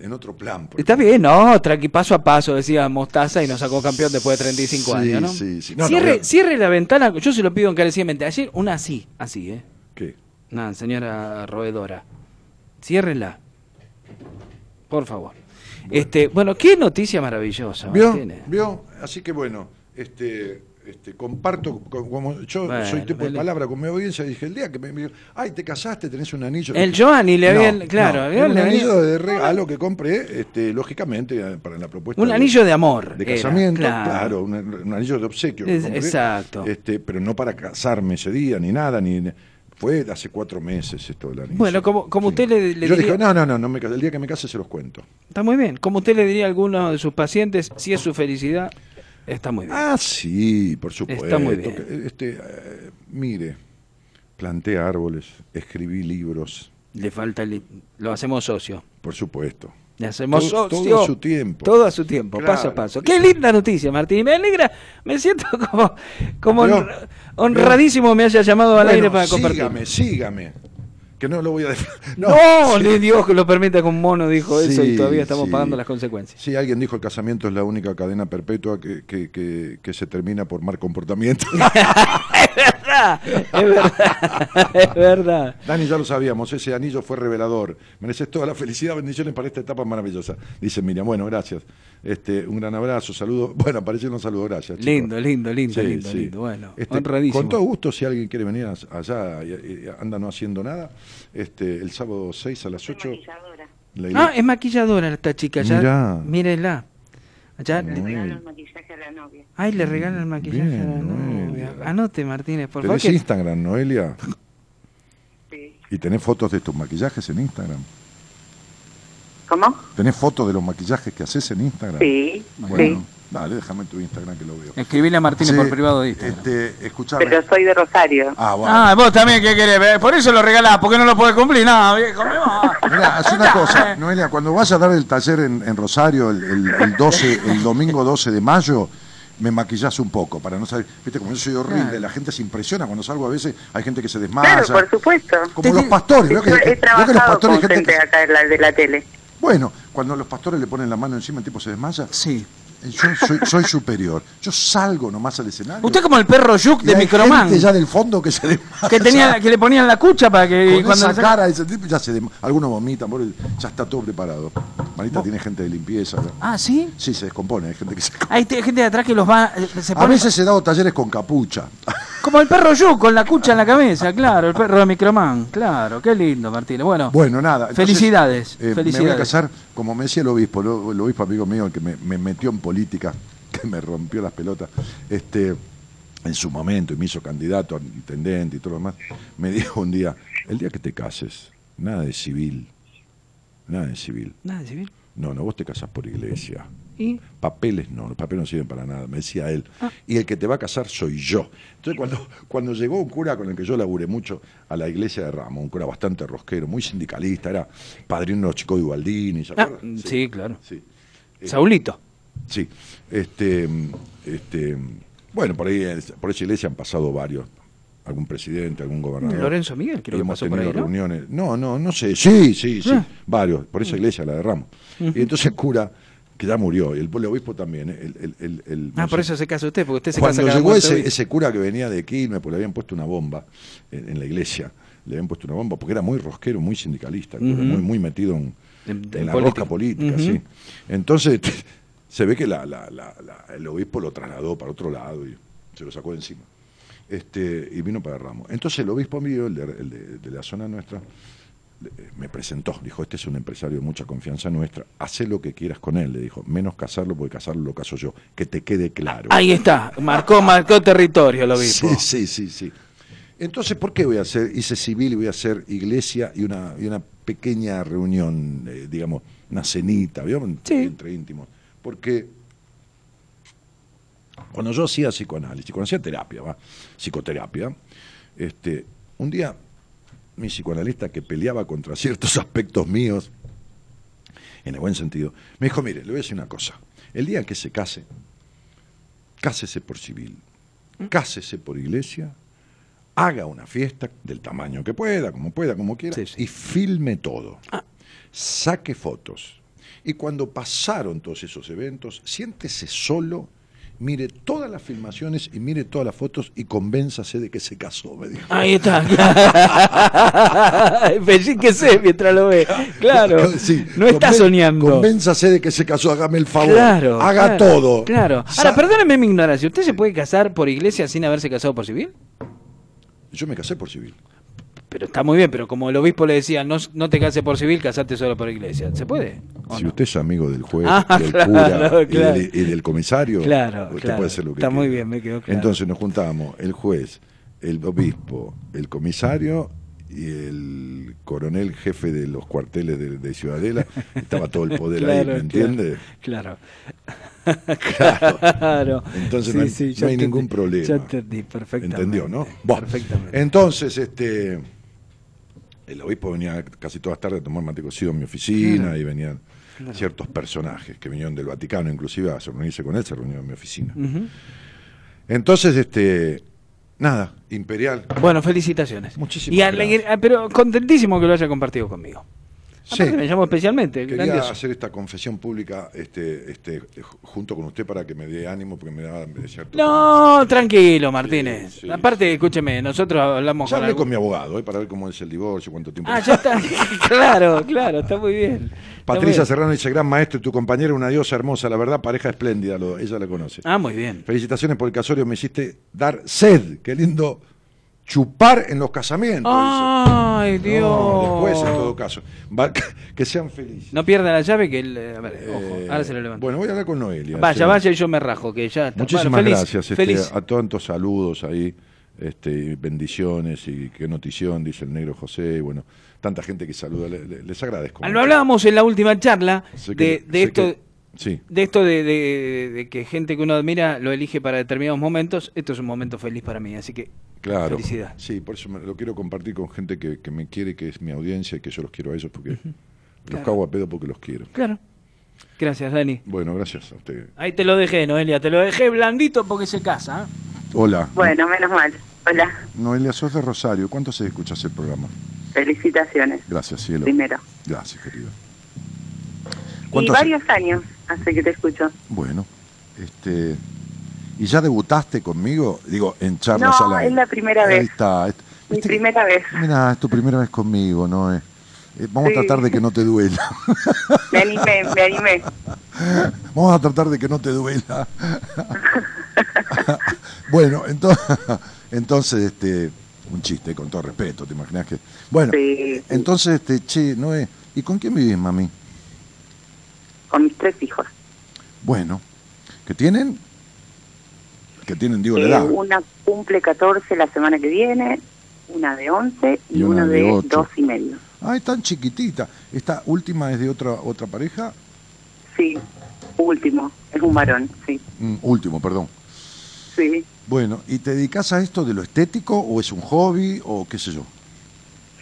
en, otro plan. porque- Está bien, no, tranqui, paso a paso, decía Mostaza y nos sacó campeón después de 35 Sí, años, ¿no? sí, sí. No, cierre, cierre la ventana, yo se lo pido encarecidamente. Ayer una así, así, ¿eh? ¿Qué? Nada, señora roedora. Ciérrela. Por favor. Este, bueno, qué noticia maravillosa. ¿Vio? Martínez. ¿Vio? Así que bueno, este, este, comparto, co- como yo Bueno, soy tipo de palabra con mi audiencia, dije el día que me, me dijo, ay, te casaste, tenés un anillo. El Giovanni le No, habían, claro, no, un anillo de regalo que compré, este, lógicamente, para la propuesta. un de- anillo de amor. de era, casamiento, claro. claro, un, un anillo de obsequio. que Es- compré, exacto. Este, pero no para casarme ese día, ni nada, ni fue hace cuatro meses esto del anillo. Bueno, como- como usted le- le Yo diría- dije, no, no, no, no me el día que me case se los cuento. Está muy bien. Como usted le diría a alguno de sus pacientes, si es su felicidad, está muy bien. Ah, sí, por supuesto. Está muy bien. Este, eh, mire, planté árboles, escribí libros, Le falta el... Lo hacemos socio. por supuesto. Le hacemos Todo- a su tiempo. Todo a su tiempo, Claro, paso a paso. Qué linda noticia, Martín. Me alegra, me siento como, como honradísimo me haya llamado al Bueno, aire para compartir. sígame, sígame. Que no lo voy a No, sí. ni Dios que lo permita con mono dijo eso y todavía estamos sí. pagando las consecuencias. Sí, alguien dijo el casamiento es la única cadena perpetua que, que, que, que se termina por mal comportamiento. es verdad, es verdad, es verdad. Dani, ya lo sabíamos, ese anillo fue revelador. Mereces toda la felicidad, bendiciones para esta etapa maravillosa. Dice Miriam, bueno, gracias. Este, un gran abrazo, saludo. Bueno, aparecieron un saludo, gracias. chicos. Lindo, lindo, lindo, lindo, lindo. Bueno, Este, honradísimo. Con todo gusto, si alguien quiere venir allá y anda no haciendo nada, este, el sábado 6 a las 8. maquilladora. la Ah, es maquilladora esta chica, ya. Mirá. Mírela. Allá. Le bien. el maquillaje a la novia. Ay, le regala el maquillaje Bien, a la Noelia. novia. Anote, Martínez, por favor. ¿Tenés Instagram, Noelia? Sí. ¿Y tenés fotos de tus maquillajes en Instagram? ¿Cómo? ¿Tenés fotos de los maquillajes que haces en Instagram? Sí, Bueno, sí. Dale, déjame tu Instagram que lo veo. Escribile a Martínez Sí, por privado de Instagram. Este, escuchame. Pero soy de Rosario. Ah, bueno. Ah, vos también, ¿qué querés? ver? Por eso lo regalás, porque no lo podés cumplir. No, viejo. Mira, haz una cosa, Noelia, cuando vas a dar el taller en, en Rosario el, el- el 12, el domingo 12 de mayo, me maquillás un poco para no saber, viste, como yo soy horrible, Claro. la gente se impresiona cuando salgo a veces, hay gente que se desmaya. Claro, por supuesto. Como los pastores, he que los trabajado pastores con gente gente que- acá de la, de la tele. Bueno, cuando los pastores le ponen la mano encima, el tipo se desmaya. Sí. Yo soy, soy superior. Yo salgo nomás al escenario. Usted como el perro Yuk de Microman. gente ya del fondo que se desmaya. Que, tenía, que le ponían la cucha para que Con cuando esa le saca- cara, ese tipo ya se Algunos vomitan, ya está todo preparado. Marita tiene gente de limpieza. ¿no? Ah, ¿sí? Sí, se descompone, hay gente que se Hay te- gente de atrás que los va... eh, Se A veces he dado talleres con capucha. Como el perro Yuk con la cucha en la cabeza, claro. El perro de Microman, claro. Qué lindo, Martínez. Bueno, Bueno, nada. entonces, Felicidades, eh, Me voy felicidades. a casar, como me decía el obispo, el obispo amigo mío, el que me, me metió en política, que me rompió las pelotas, este, en su momento, y me hizo candidato a intendente y todo lo demás, me dijo un día, el día que te cases, nada de civil, nada de civil. Nada, civil. No, no, vos te casás por iglesia. ¿Y? Papeles no, los papeles no sirven para nada, me decía él. Ah. Y el que te va a casar soy yo. Entonces cuando, cuando llegó un cura con el que yo laburé mucho a la iglesia de Ramos, un cura bastante rosquero, muy sindicalista, era padrino de los chicos de Ubaldini, ¿se Ah, acuerdan? sí, claro. Sí. Eh, Saulito. Sí. Este, este, bueno, por ahí, por esa iglesia han pasado varios. Algún presidente, algún gobernador. Lorenzo Miguel, Y creo que hemos pasó por tenido ahí, ¿no? reuniones. No, no, no sé. Sí, sí, sí. Ah. Varios. Por esa iglesia, la de Ramos. Y entonces el cura, que ya murió, y el, el obispo también. ¿eh? El, el, el- el- Ah, por eso se casa usted, porque usted se Cuando casa llegó ese, ese cura que venía de Quilmes, porque le habían puesto una bomba en, en la iglesia, le habían puesto una bomba, porque era muy rosquero, muy sindicalista, muy, muy metido en, En- en en la política. rosca política, sí. Entonces, se ve que la, la- la- la- el obispo lo trasladó para otro lado y se lo sacó de encima. Este, y vino para Ramos. Entonces el obispo mío, el de, el de- de la zona nuestra, me presentó, dijo, este es un empresario de mucha confianza nuestra, haz lo que quieras con él, le dijo, menos casarlo porque casarlo lo caso yo, que te quede claro. Ahí está, marcó, marcó territorio el obispo. Sí, sí, sí, sí. Entonces, ¿por qué voy a hacer, hice civil y voy a hacer iglesia y una, y una pequeña reunión, eh, digamos, una cenita, ¿vio? Sí. entre íntimos? Porque cuando yo hacía psicoanálisis, cuando hacía terapia, ¿va? psicoterapia, este, un día mi psicoanalista que peleaba contra ciertos aspectos míos, en el buen sentido, me dijo, mire, le voy a decir una cosa, el día que se case, cásese por civil, cásese por iglesia, haga una fiesta del tamaño que pueda, como pueda, como quiera, Sí, sí. y filme todo. Saque fotos. Y cuando pasaron todos esos eventos, siéntese solo, mire todas las filmaciones y mire todas las fotos y convénzase de que se casó, me dijo. Ahí está. Fellíquese mientras lo ve. Claro. Sí, no está soñando. Convénzase de que se casó, hágame el favor. Claro. haga claro, todo. Claro. Ahora, perdóneme mi ignorancia. ¿Usted se puede casar por iglesia sin haberse casado por civil? Yo me casé por civil. Pero está muy bien, pero como el obispo le decía, no, no te cases por civil, casate solo por iglesia. ¿Se puede? ¿O Si no? usted es amigo del juez, Ah, del claro, cura y, del, y del comisario, Claro, usted puede hacer lo que Está quiera. muy bien, me quedó claro. Entonces nos juntamos el juez, el obispo, el comisario y el coronel jefe de los cuarteles de, de Ciudadela. Estaba todo el poder ahí, ¿me entiende? Claro. Claro. Claro. Entonces Sí, no hay, sí, no ya hay entendí, ningún problema. Ya entendí, perfectamente. ¿Entendió, no? Bueno, Perfectamente. Entonces, este, el obispo venía casi todas las tardes a tomar mate cocido en mi oficina y venían ciertos personajes que vinieron del Vaticano, inclusive a reunirse con él, se reunió en mi oficina. Entonces, este, nada, Imperial. Bueno, felicitaciones. Muchísimas Y gracias. ah, pero contentísimo que lo haya compartido conmigo. Sí. Me llamó especialmente. Quería grandioso. hacer esta confesión pública este, este, junto con usted para que me dé ánimo, porque me da cierto... No, tranquilo, Martínez. Sí, sí. Aparte, escúcheme, nosotros hablamos Ya con, hablé algún- con mi abogado eh, para ver cómo es el divorcio, cuánto tiempo... Ah, ya está. claro, claro, está muy bien. Patricia. Serrano dice, gran maestro y tu compañera, una diosa hermosa, la verdad, pareja espléndida, lo- ella la conoce. Ah, muy bien. Felicitaciones por el casorio, me hiciste dar sed, qué lindo chupar en los casamientos. Ay, dice. Dios. No, después, en todo caso, Va- que sean felices. No pierda la llave que él... eh, A ver, ojo, Eh, ahora se lo levanto. Bueno, voy a hablar con Noelia. vaya, vaya y yo me rajo, que ya está. Muchísimas Bueno, feliz, gracias este, Feliz. a tantos saludos ahí, este, bendiciones y qué notición, dice el negro José, y bueno, tanta gente que saluda, le- le- les agradezco. Ah. Lo hablábamos en la última charla de, esto... que- sí, De esto de, de- de que gente que uno admira lo elige para determinados momentos, esto es un momento feliz para mí, así que claro. felicidad. Sí, por eso me- lo quiero compartir con gente que, que me quiere, que es mi audiencia y que yo los quiero a ellos porque los Claro. cago a pedo porque los quiero. Claro. Gracias, Dani. Bueno, gracias a usted. Ahí te lo dejé, Noelia, te lo dejé blandito porque se casa. ¿eh? Hola. Bueno, menos mal. Hola, Noelia, sos de Rosario. ¿Cuánto se escuchas el programa? felicitaciones, Gracias, cielo. primero. Gracias, querido. Y ¿Cuánto hace- varios años hace que te escucho. Bueno, este. ¿Y ya debutaste conmigo? Digo, en charlas No, aire. es la primera Ahí vez. está. Es- Mi primera vez. Mira, es tu primera vez conmigo, ¿no? Eh, eh, vamos Sí. a tratar de que no te duela. Me animé, me animé. vamos a tratar de que no te duela. bueno, entonces, entonces, este, un chiste, con todo respeto, ¿te imaginas que? Bueno, Sí, entonces, este, che, Noé, ¿y con quién vivís, mami? con mis tres hijos. Bueno, ¿que tienen? Que tienen, digo, la Eh, edad. una cumple 14 la semana que viene, una de 11 y, Y una una de de ocho. 2 y medio. Ah, es tan chiquitita. ¿Esta última es de otra otra pareja? Sí, último, es un varón, sí. Mm, último, perdón. Sí, Bueno, ¿y te dedicas a esto de lo estético o es un hobby o qué sé yo?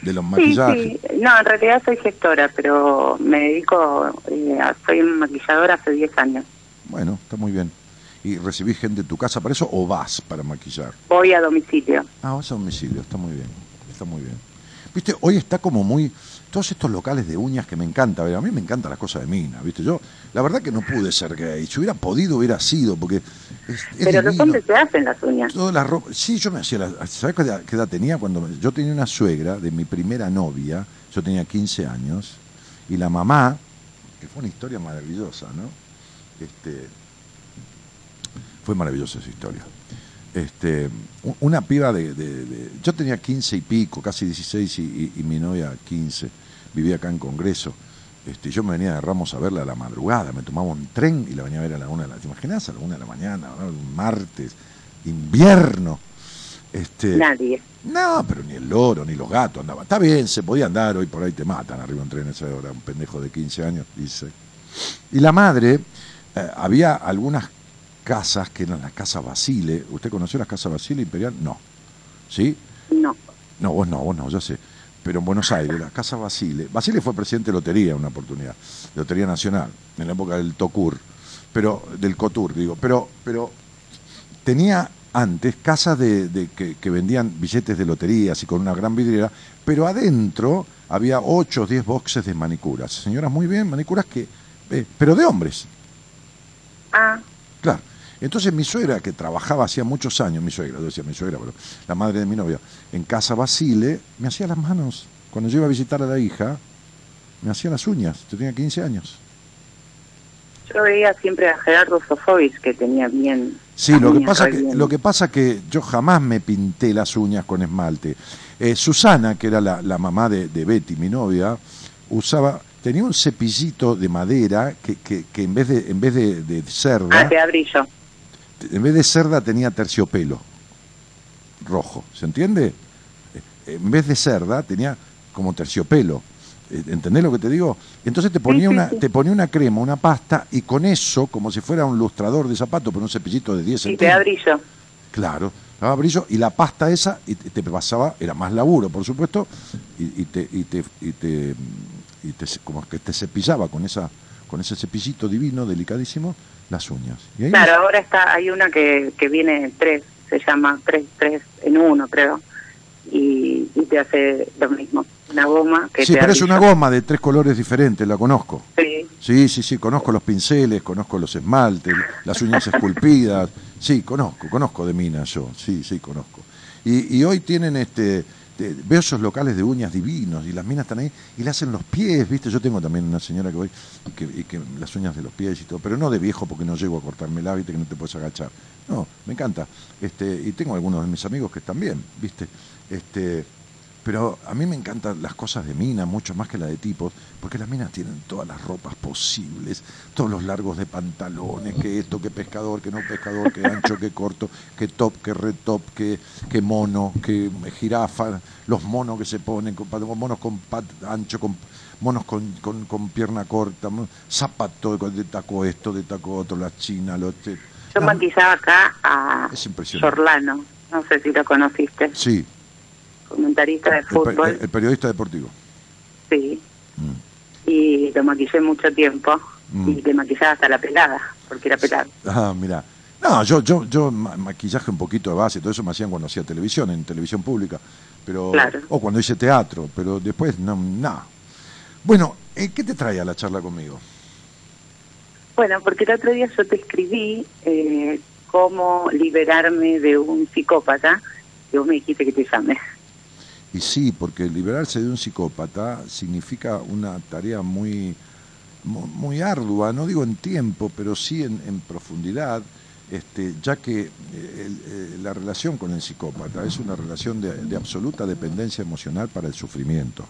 De los sí, maquillajes. sí. No, en realidad soy gestora, pero me dedico, eh, soy maquilladora hace 10 años. Bueno, está muy bien. ¿Y recibís gente en tu casa para eso o vas para maquillar? Voy a domicilio. Ah, vas a domicilio, está muy bien. Está muy bien. Viste, hoy está como muy. Todos estos locales de uñas que me encanta. A mí me encantan las cosas de mina, ¿viste? Yo, la verdad que no pude ser gay. Si hubiera podido, hubiera sido, porque. Es, es Pero los hombres se hacen las uñas. Toda la ropa. Sí, yo me hacía la. ¿Sabes qué edad, qué edad tenía? Cuando yo tenía una suegra de mi primera novia, yo tenía 15 años, y la mamá, que fue una historia maravillosa, ¿no? Este, fue maravillosa esa historia. Este, una piba de, de- de- Yo tenía 15 y pico, casi 16, y, y- y mi novia 15. Vivía acá en Congreso. Este, yo me venía de Ramos a verla a la madrugada, me tomaba un tren y la venía a ver a la una de la... ¿Te imaginas? A la una de la mañana, ¿no? un martes, invierno. Este, Nadie. no, pero ni el loro, ni los gatos andaban. Está bien, se podía andar, hoy por ahí te matan arriba de un tren a esa hora, un pendejo de 15 años, dice. Y la madre, eh, había algunas casas que eran las casas Basile. ¿Usted conoció las casas Basile Imperial? No. ¿Sí? No. No, vos no, vos no, yo sé. pero en Buenos Aires, la Casa Basile. Basile fue presidente de Lotería una oportunidad, Lotería Nacional, en la época del Tocur, pero del Cotur, digo, pero, pero tenía antes casas de, de- que, que vendían billetes de lotería, así con una gran vidriera, pero adentro había 8 o 10 boxes de manicuras. Señoras, muy bien, manicuras que, eh, pero de hombres, Ah, Claro. Entonces mi suegra, que trabajaba hacía muchos años, mi suegra, yo decía mi suegra, pero la madre de mi novia, en casa Basile, me hacía las manos. Cuando yo iba a visitar a la hija, me hacía las uñas. Yo tenía 15 años. yo veía siempre a Gerardo Sofovich que tenía bien. Sí, lo que pasa que lo que pasa que yo jamás me pinté las uñas con esmalte. Eh, Susana, que era la, la mamá de, de Betty, mi novia, usaba tenía un cepillito de madera que, que, que en vez de en vez de, de cerda Ah, te da brillo. En vez de cerda tenía terciopelo rojo, ¿se entiende? Eh, En vez de cerda tenía como terciopelo. Eh, ¿Entendés lo que te digo? Entonces te ponía sí, una sí. te ponía una crema, una pasta y con eso, como si fuera un lustrador de zapato, pero un cepillito de 10 Sí, te da centímetros. brillo. Claro, daba brillo y la pasta esa y te pasaba, era más laburo, por supuesto, y, y te y te y te, y te como que te cepillaba con esa con ese cepillito divino, delicadísimo, las uñas. Y ahí Claro, ahora está, hay una que, que viene tres, se llama tres, tres en uno, creo, y, y te hace lo mismo, una goma que Sí, te pero es una goma de tres colores diferentes, la conozco. Sí, Sí, sí, sí, conozco los pinceles, conozco los esmaltes, las uñas esculpidas. Sí, conozco, conozco de minas yo, sí, sí, conozco. Y, y hoy tienen este, te- veo esos locales de uñas divinos y las minas están ahí y le hacen los pies, ¿viste? Yo tengo también una señora que voy y que, y que las uñas de los pies y todo, pero no de viejo porque no llego a cortarme la, ¿viste? Que no te puedes agachar. No, me encanta. Este, y tengo algunos de mis amigos que bien, ¿viste? Este, pero a mí me encantan las cosas de mina, mucho más que la de tipos, porque las minas tienen todas las ropas posibles, todos los largos de pantalones, que esto, que pescador, que no pescador, que ancho, que corto, que top, que retop, que, que mono, que jirafa, los monos que se ponen, monos con pat ancho, con monos con, con, con pierna corta, zapato de, taco esto, de taco otro, la china, lo este. yo No, maquillaba acá a. Sorlano, no sé si lo conociste, Sí, comentarista de fútbol, el periodista deportivo. sí, Mm. y lo maquillé mucho tiempo, Mm. y le maquillaba hasta la pelada, porque era pelada. Ah, mira. No, yo, yo, yo ma- maquillaje un poquito de base, todo eso me hacían cuando hacía televisión, en televisión pública, pero Claro. o cuando hice teatro, pero después no, nada. Bueno, eh, ¿qué te trae a la charla conmigo? Bueno, porque el otro día yo te escribí eh, cómo liberarme de un psicópata, y vos me dijiste que te llame. Y sí, porque liberarse de un psicópata significa una tarea muy, mu- muy ardua, no digo en tiempo, pero sí en, en profundidad, este, ya que eh, el- eh, la relación con el psicópata es una relación de- de absoluta dependencia emocional para el sufrimiento.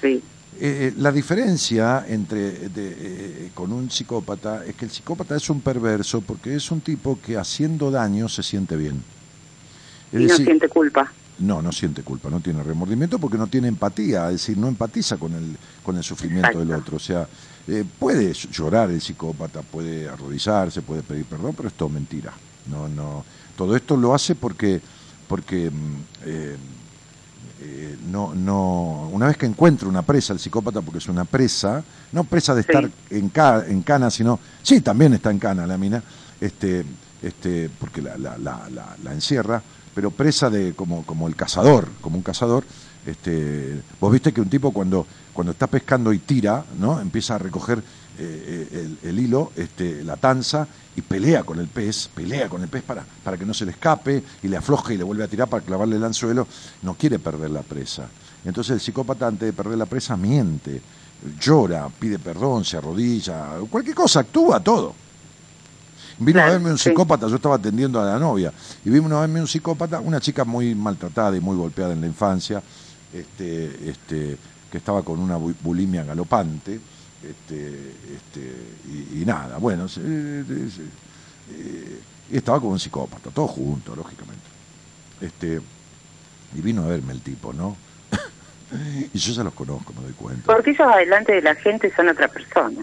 Sí, Eh, la diferencia entre de, eh, con un psicópata es que el psicópata es un perverso porque es un tipo que haciendo daño se siente bien. Es y no decir, siente culpa. No, no siente culpa, no tiene remordimiento porque no tiene empatía, es decir, no empatiza con el, con el sufrimiento del otro. O sea, eh, puede llorar el psicópata, puede arrodillarse, puede pedir perdón, pero es todo mentira. No, no. Todo esto lo hace porque, porque mm, eh, eh, no, no, una vez que encuentra una presa, el psicópata, porque es una presa, no presa de Sí. estar en, ca- en cana, sino, sí, también está en cana la mina, este, este, porque la, la, la, la- la encierra, pero presa de como, como el cazador, como un cazador. Este, vos viste que un tipo cuando, cuando está pescando y tira, ¿no? empieza a recoger eh, el, el hilo, este, la tanza, y pelea con el pez, pelea con el pez para, para que no se le escape, y le afloja y le vuelve a tirar para clavarle el anzuelo, no quiere perder la presa. Entonces el psicópata antes de perder la presa miente, llora, pide perdón, se arrodilla, cualquier cosa, actúa todo. Vino a verme un sí. psicópata, yo estaba atendiendo a la novia, y vino a verme un psicópata, una chica muy maltratada y muy golpeada en la infancia, este, este, que estaba con una bu- bulimia galopante, este, este, y, y nada, bueno, se- eh, se- y estaba con un psicópata, todo junto, lógicamente. Este, y vino a verme el tipo, ¿no? y yo ya los conozco, me doy cuenta. Porque ellos adelante de la gente son otra persona.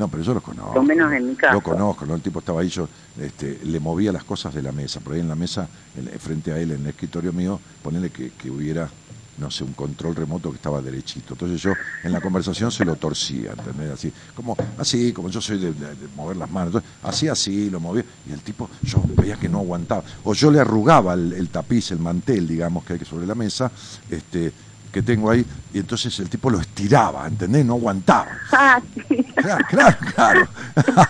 No, pero yo los conozco. Lo menos en mi caso. Lo conozco, ¿no? El tipo estaba ahí, yo este, le movía las cosas de la mesa. Por ahí en la mesa, en- frente a él, en el escritorio mío, ponerle que, que hubiera, no sé, un control remoto que estaba derechito. Entonces yo en la conversación se lo torcía, ¿entendés? Así, como, así, como yo soy de, mover las manos, entonces, así, así, lo movía, y el tipo, yo veía que no aguantaba. O yo le arrugaba el, tapiz, el mantel, digamos, que hay sobre la mesa, este que tengo ahí, y entonces el tipo lo estiraba, ¿entendés? No aguantaba. Ah, claro, claro, claro.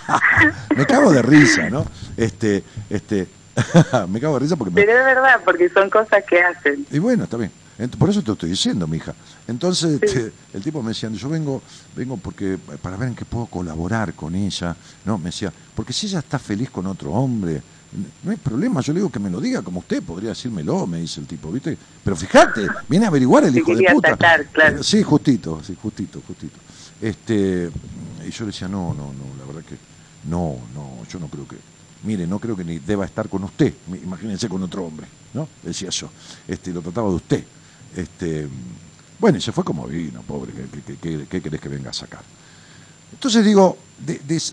Me cago de risa, ¿no? Este, este, me cago de risa porque... Pero es verdad, porque son cosas que hacen. Y bueno, está bien. Por eso te lo estoy diciendo, mi hija. Entonces este, el tipo me decía, yo vengo, vengo porque para ver en qué puedo colaborar con ella. No, me decía, porque si ella está feliz con otro hombre, no hay problema, yo le digo que me lo diga como usted, podría decírmelo, me dice el tipo, ¿viste? Pero fíjate, viene a averiguar el hijo de puta. claro. Sí, justito, sí, justito, justito. Este, y yo le decía, no, no, no, la verdad que no, no, yo no creo que, mire, no creo que ni deba estar con usted, imagínense con otro hombre, ¿no? Decía yo, este, lo trataba de usted. Este, bueno, y se fue como vino, pobre, ¿qué, querés que venga a sacar? Entonces digo,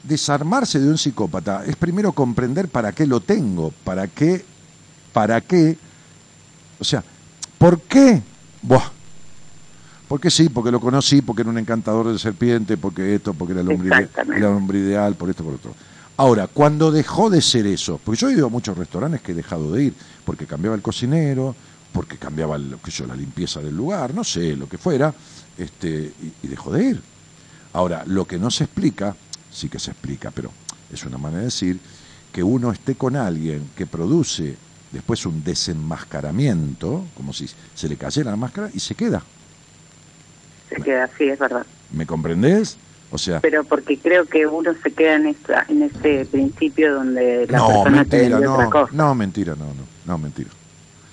desarmarse de un psicópata es primero comprender para qué lo tengo, para qué, para qué, o sea, ¿por qué? Buah, porque sí, porque lo conocí, porque era un encantador de serpiente, porque esto, porque era el hombre, el hombre ideal, por esto, por otro. Ahora, cuando dejó de ser eso, porque yo he ido a muchos restaurantes que he dejado de ir, porque cambiaba el cocinero, porque cambiaba lo que yo, la limpieza del lugar, no sé, lo que fuera, este, y, dejó de ir. Ahora, lo que no se explica, sí que se explica, pero es una manera de decir, que uno esté con alguien que produce después un desenmascaramiento, como si se le cayera la máscara, y se queda. Se queda, sí, es verdad. ¿Me comprendés? O sea, pero porque creo que uno se queda en esta, en ese principio donde la no, persona mentira, no, otra cosa. No, mentira, no, no, no, mentira.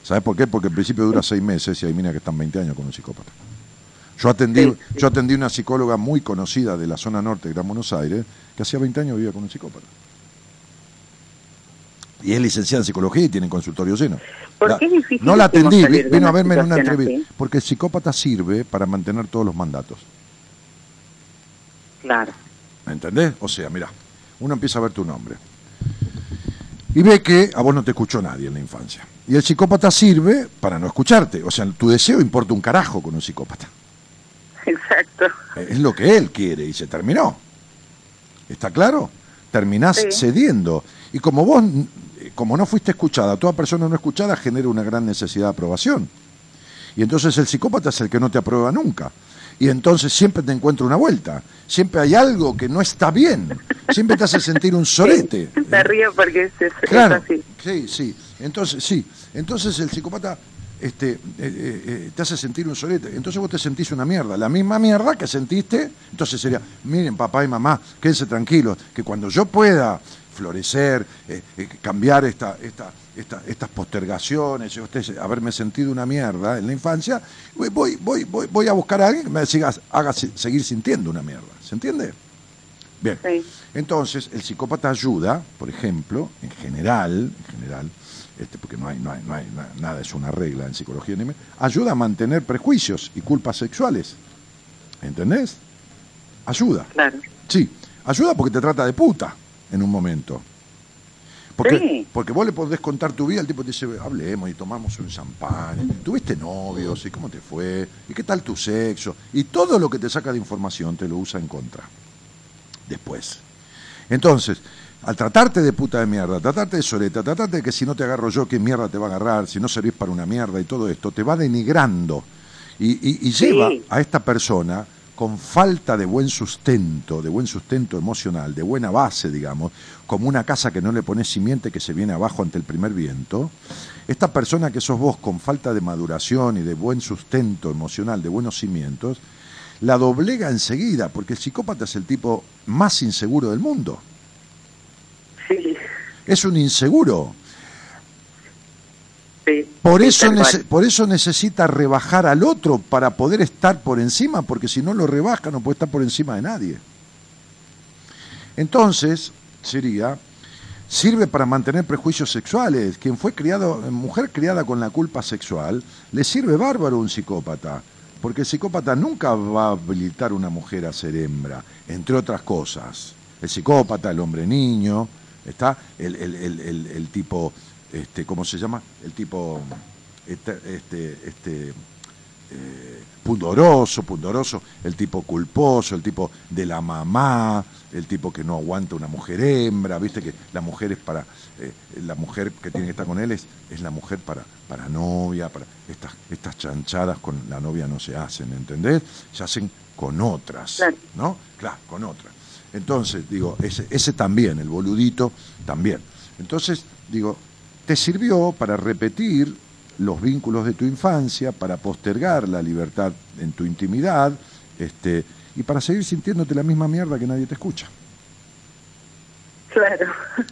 ¿Sabes por qué? Porque al principio dura seis meses y hay minas que están 20 años con un psicópata. Yo atendí, yo atendí una psicóloga muy conocida de la zona norte de Gran Buenos Aires que hacía 20 años vivía con un psicópata. Y es licenciada en psicología y tiene consultorio lleno. ¿Por qué es difícil no la atendí, vino a verme en una entrevista. Porque el psicópata sirve para mantener todos los mandatos. Claro. ¿Me entendés? O sea, mira, uno empieza a ver tu nombre y ve que a vos no te escuchó nadie en la infancia. Y el psicópata sirve para no escucharte. O sea, tu deseo importa un carajo con un psicópata. Exacto. Es lo que él quiere y se terminó. ¿Está claro? Terminás cediendo. Y como vos, como no fuiste escuchada, toda persona no escuchada genera una gran necesidad de aprobación. Y entonces el psicópata es el que no te aprueba nunca y entonces siempre te encuentra una vuelta. Siempre hay algo que no está bien. Siempre te hace sentir un sorete. te río porque es, claro, así. Sí, sí. Entonces, sí. Entonces el psicópata este, eh, eh, eh, te hace sentir un sorete. Entonces vos te sentís una mierda. La misma mierda que sentiste. Entonces sería, miren, papá y mamá, quédense tranquilos, que cuando yo pueda florecer, cambiar esta, esta estas postergaciones, usted haberme sentido una mierda en la infancia, voy, voy, voy, voy a buscar a alguien que me siga, haga seguir sintiendo una mierda. ¿Se entiende? Bien. Entonces, el psicópata ayuda, por ejemplo, en general, en general, este, porque no hay, no hay, no hay nada es una regla en psicología, ayuda a mantener prejuicios y culpas sexuales. ¿Entendés? Ayuda. Claro. Sí, ayuda porque te trata de puta en un momento. Porque, porque vos le podés contar tu vida, el tipo te dice, hablemos y tomamos un champán. ¿Tuviste novios? ¿Y cómo te fue? ¿Y qué tal tu sexo? Y todo lo que te saca de información te lo usa en contra. Después. Entonces, al tratarte de puta de mierda, tratarte de soleta, tratarte de que si no te agarro yo, ¿qué mierda te va a agarrar? Si no servís para una mierda y todo esto, te va denigrando. Y, lleva a esta persona con falta de buen sustento, de buen sustento emocional, de buena base, digamos, como una casa que no le pones simiente que se viene abajo ante el primer viento, esta persona que sos vos con falta de maduración y de buen sustento emocional, de buenos cimientos, la doblega enseguida, porque el psicópata es el tipo más inseguro del mundo. Es un inseguro. Sí, por, eso por eso necesita rebajar al otro para poder estar por encima, porque si no lo rebaja no puede estar por encima de nadie. Entonces, sería, sirve para mantener prejuicios sexuales. Quien fue criado, mujer criada con la culpa sexual, le sirve bárbaro un psicópata, porque el psicópata nunca va a habilitar a una mujer a ser hembra, entre otras cosas. El psicópata, el hombre niño, está el, el tipo este, ¿cómo se llama? El tipo, este, este, este eh, pudoroso, pudoroso, el tipo culposo, el tipo de la mamá, el tipo que no aguanta una mujer hembra, viste que la mujer es para, eh, la mujer que tiene que estar con él es, es la mujer para, para novia, para estas, estas chanchadas con la novia no se hacen, ¿entendés? Se hacen con otras. ¿no? Claro, con otras. Entonces, digo, ese, ese también, el boludito también. Entonces, digo, te sirvió para repetir los vínculos de tu infancia, para postergar la libertad en tu intimidad, este, y para seguir sintiéndote la misma mierda que nadie te escucha. Claro.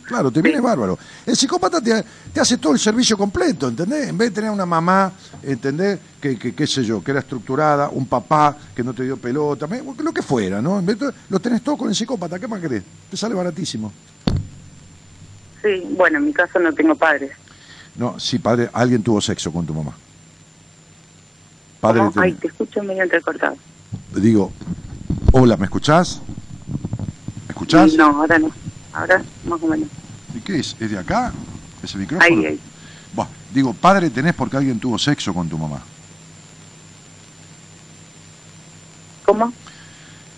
Claro, te viene bárbaro. El psicópata te, te hace todo el servicio completo, ¿entendés? En vez de tener una mamá, ¿entendés? Que, que, qué sé yo, que era estructurada, un papá que no te dio pelota, lo que fuera, ¿no? En vez de- lo tenés todo con el psicópata, ¿qué más querés? Te sale baratísimo. Sí, bueno, en mi caso no tengo padres. No, sí, padre, alguien tuvo sexo con tu mamá. Padre, ¿Cómo? Ay, te escucho medio entrecortado. digo, hola, ¿me escuchás? ¿Me escuchás? No, ahora no. Ahora más o menos. ¿Y qué es? ¿Es de acá? ¿Ese micrófono? Ahí, ahí. Buah, digo, padre tenés porque alguien tuvo sexo con tu mamá. ¿Cómo?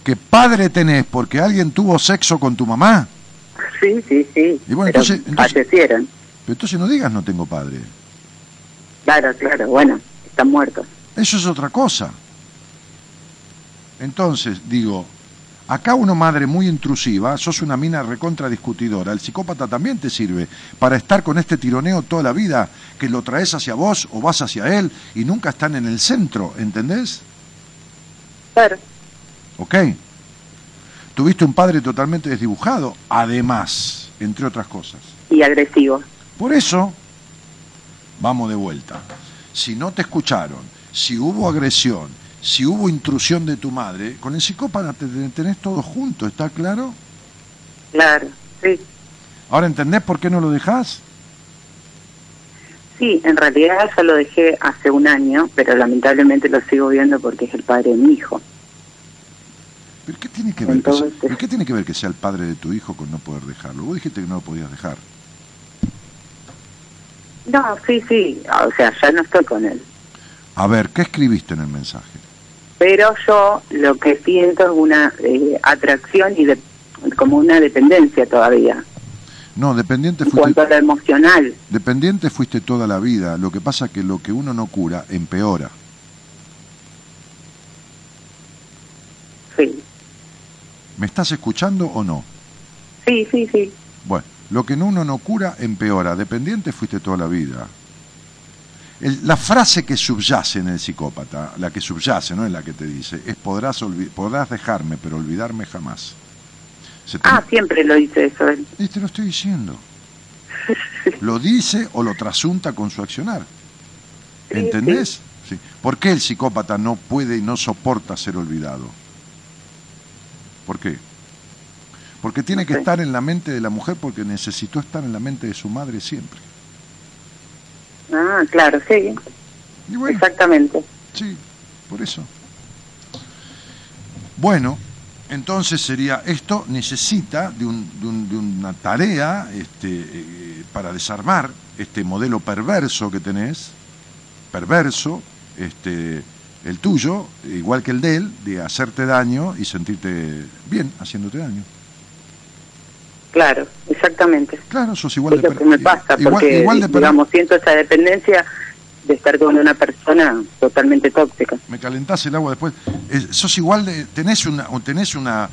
¿Que padre tenés porque alguien tuvo sexo con tu mamá? Sí, sí, sí. Y bueno, Pero entonces- entonces- fallecieron. Pero entonces no digas no tengo padre. Claro, claro, bueno, están muertos. Eso es otra cosa. Entonces, digo, acá una madre muy intrusiva, sos una mina recontra discutidora, el psicópata también te sirve para estar con este tironeo toda la vida, que lo traes hacia vos o vas hacia él y nunca están en el centro, ¿entendés? Claro, ¿Ok? Tuviste un padre totalmente desdibujado, además, entre otras cosas. y agresivos. Por eso, vamos de vuelta. Si no te escucharon, si hubo agresión, si hubo intrusión de tu madre, con el psicópata te te- tenés todo junto, ¿está claro? Claro, sí. Ahora entendés por qué no lo dejás. Sí, en realidad ya lo dejé hace un año, pero lamentablemente lo sigo viendo porque es el padre de mi hijo. ¿Pero qué tiene que ver, que sea, qué tiene que, ver que sea el padre de tu hijo con no poder dejarlo? Vos dijiste que no lo podías dejar. No, sí, sí, o sea, ya no estoy con él. A ver, ¿qué escribiste en el mensaje? Pero yo lo que siento es una eh, atracción y de, como una dependencia todavía, No, dependiente en fuiste, cuanto a lo emocional. dependiente fuiste toda la vida. Lo que pasa que lo que uno no cura empeora. Sí, ¿Me estás escuchando o no? sí, sí, sí. Bueno, lo que uno no cura empeora. Dependiente fuiste toda la vida. El- la frase que subyace en el psicópata, la que subyace, no es la que te dice, es podrás, podrás dejarme, pero olvidarme jamás. Te- Ah, siempre lo dice eso él. Y te lo estoy diciendo. Lo dice o lo trasunta con su accionar. Sí, ¿Entendés? Sí. ¿Por qué el psicópata no puede y no soporta ser olvidado? ¿Por qué? Porque tiene No que estar en la mente de la mujer porque necesitó estar en la mente de su madre siempre. Ah, claro, sí, bueno, exactamente. sí, por eso. Bueno, entonces sería, esto necesita de, un- de un- de una tarea este, eh, para desarmar este modelo perverso que tenés, perverso, este, el tuyo, igual que el de él, de hacerte daño y sentirte bien haciéndote daño. Claro, exactamente. Claro, sos igual es de lo que me pasa, igual- porque, igual de per- digamos, siento esa dependencia de estar con una persona totalmente tóxica. me calentás el agua después. Eh, sos igual de. tenés una, tenés una,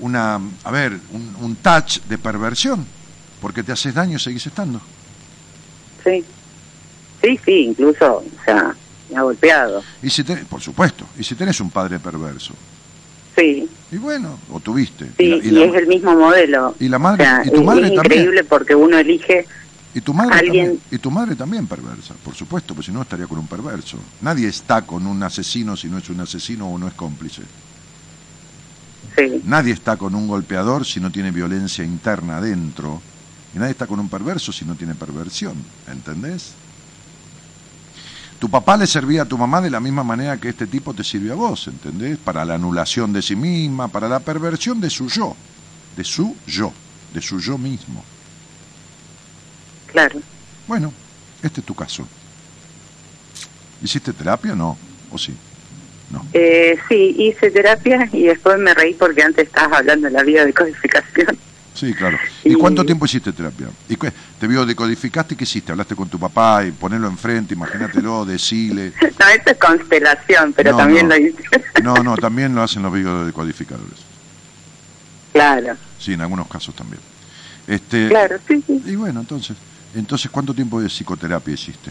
una a ver, un, un touch de perversión, porque te haces daño y seguís estando. Sí, sí, sí, incluso, o sea, me ha golpeado. Y si tenés, por supuesto, y si tenés un padre perverso, Sí, y bueno, o tuviste. sí, y, la, y, y la- es el mismo modelo. y la O madre, sea, y tu es- madre es también. increíble porque uno elige, Y tu madre alguien- también, y tu madre también perversa, por supuesto, porque si no estaría con un perverso. Nadie está con un asesino si no es un asesino o no es cómplice. sí, Nadie está con un golpeador si no tiene violencia interna adentro. Y nadie está con un perverso si no tiene perversión. ¿Entendés? Tu papá le servía a tu mamá de la misma manera que este tipo te sirve a vos, ¿entendés? Para la anulación de sí misma, para la perversión de su yo, de su yo, de su yo mismo. claro. Bueno, este es tu caso. ¿Hiciste terapia o no? ¿O sí? No. Eh, sí, hice terapia y después me reí porque antes estabas hablando de la vida de codificación. Sí, claro. ¿Y, Y- cuánto tiempo hiciste terapia? ¿Y qué- ¿Te vio decodificaste y qué hiciste? ¿Hablaste con tu papá y ponerlo enfrente, imagínatelo, decile? No, esto es constelación, pero No, también no. lo hice. No, no, también lo hacen los biodecodificadores. claro, Sí, en algunos casos también. Este, claro, sí, sí. Y bueno, entonces, entonces ¿cuánto tiempo de psicoterapia hiciste?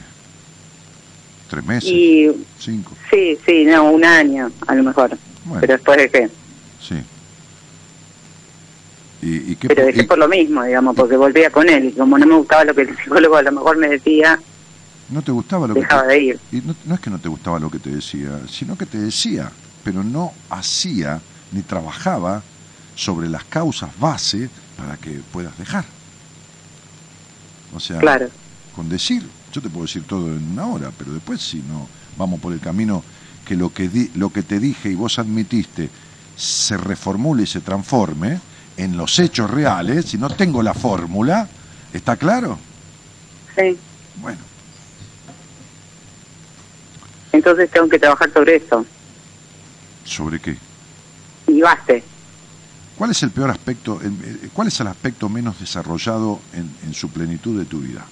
¿Tres meses? Y ¿Cinco? sí, sí, no, un año a lo mejor. Bueno. Pero después dejé. Sí. ¿Y, y qué Pero dejé y- por lo mismo, digamos, porque volvía con él y como no me gustaba lo que el psicólogo a lo mejor me decía, no te gustaba lo que dejaba te, de ir. y no, no es que no te gustaba lo que te decía, sino que te decía, pero no hacía ni trabajaba sobre las causas base para que puedas dejar. O sea, Claro. con decir, yo te puedo decir todo en una hora, pero después si no vamos por el camino que lo que di- lo que te dije y vos admitiste se reformule y se transforme en los hechos reales, si no tengo la fórmula, ¿está claro? Sí. Bueno, Entonces tengo que trabajar sobre eso. ¿sobre qué? Y baste. ¿Cuál es el peor aspecto, eh, cuál es el aspecto menos desarrollado en, en su plenitud de tu vida?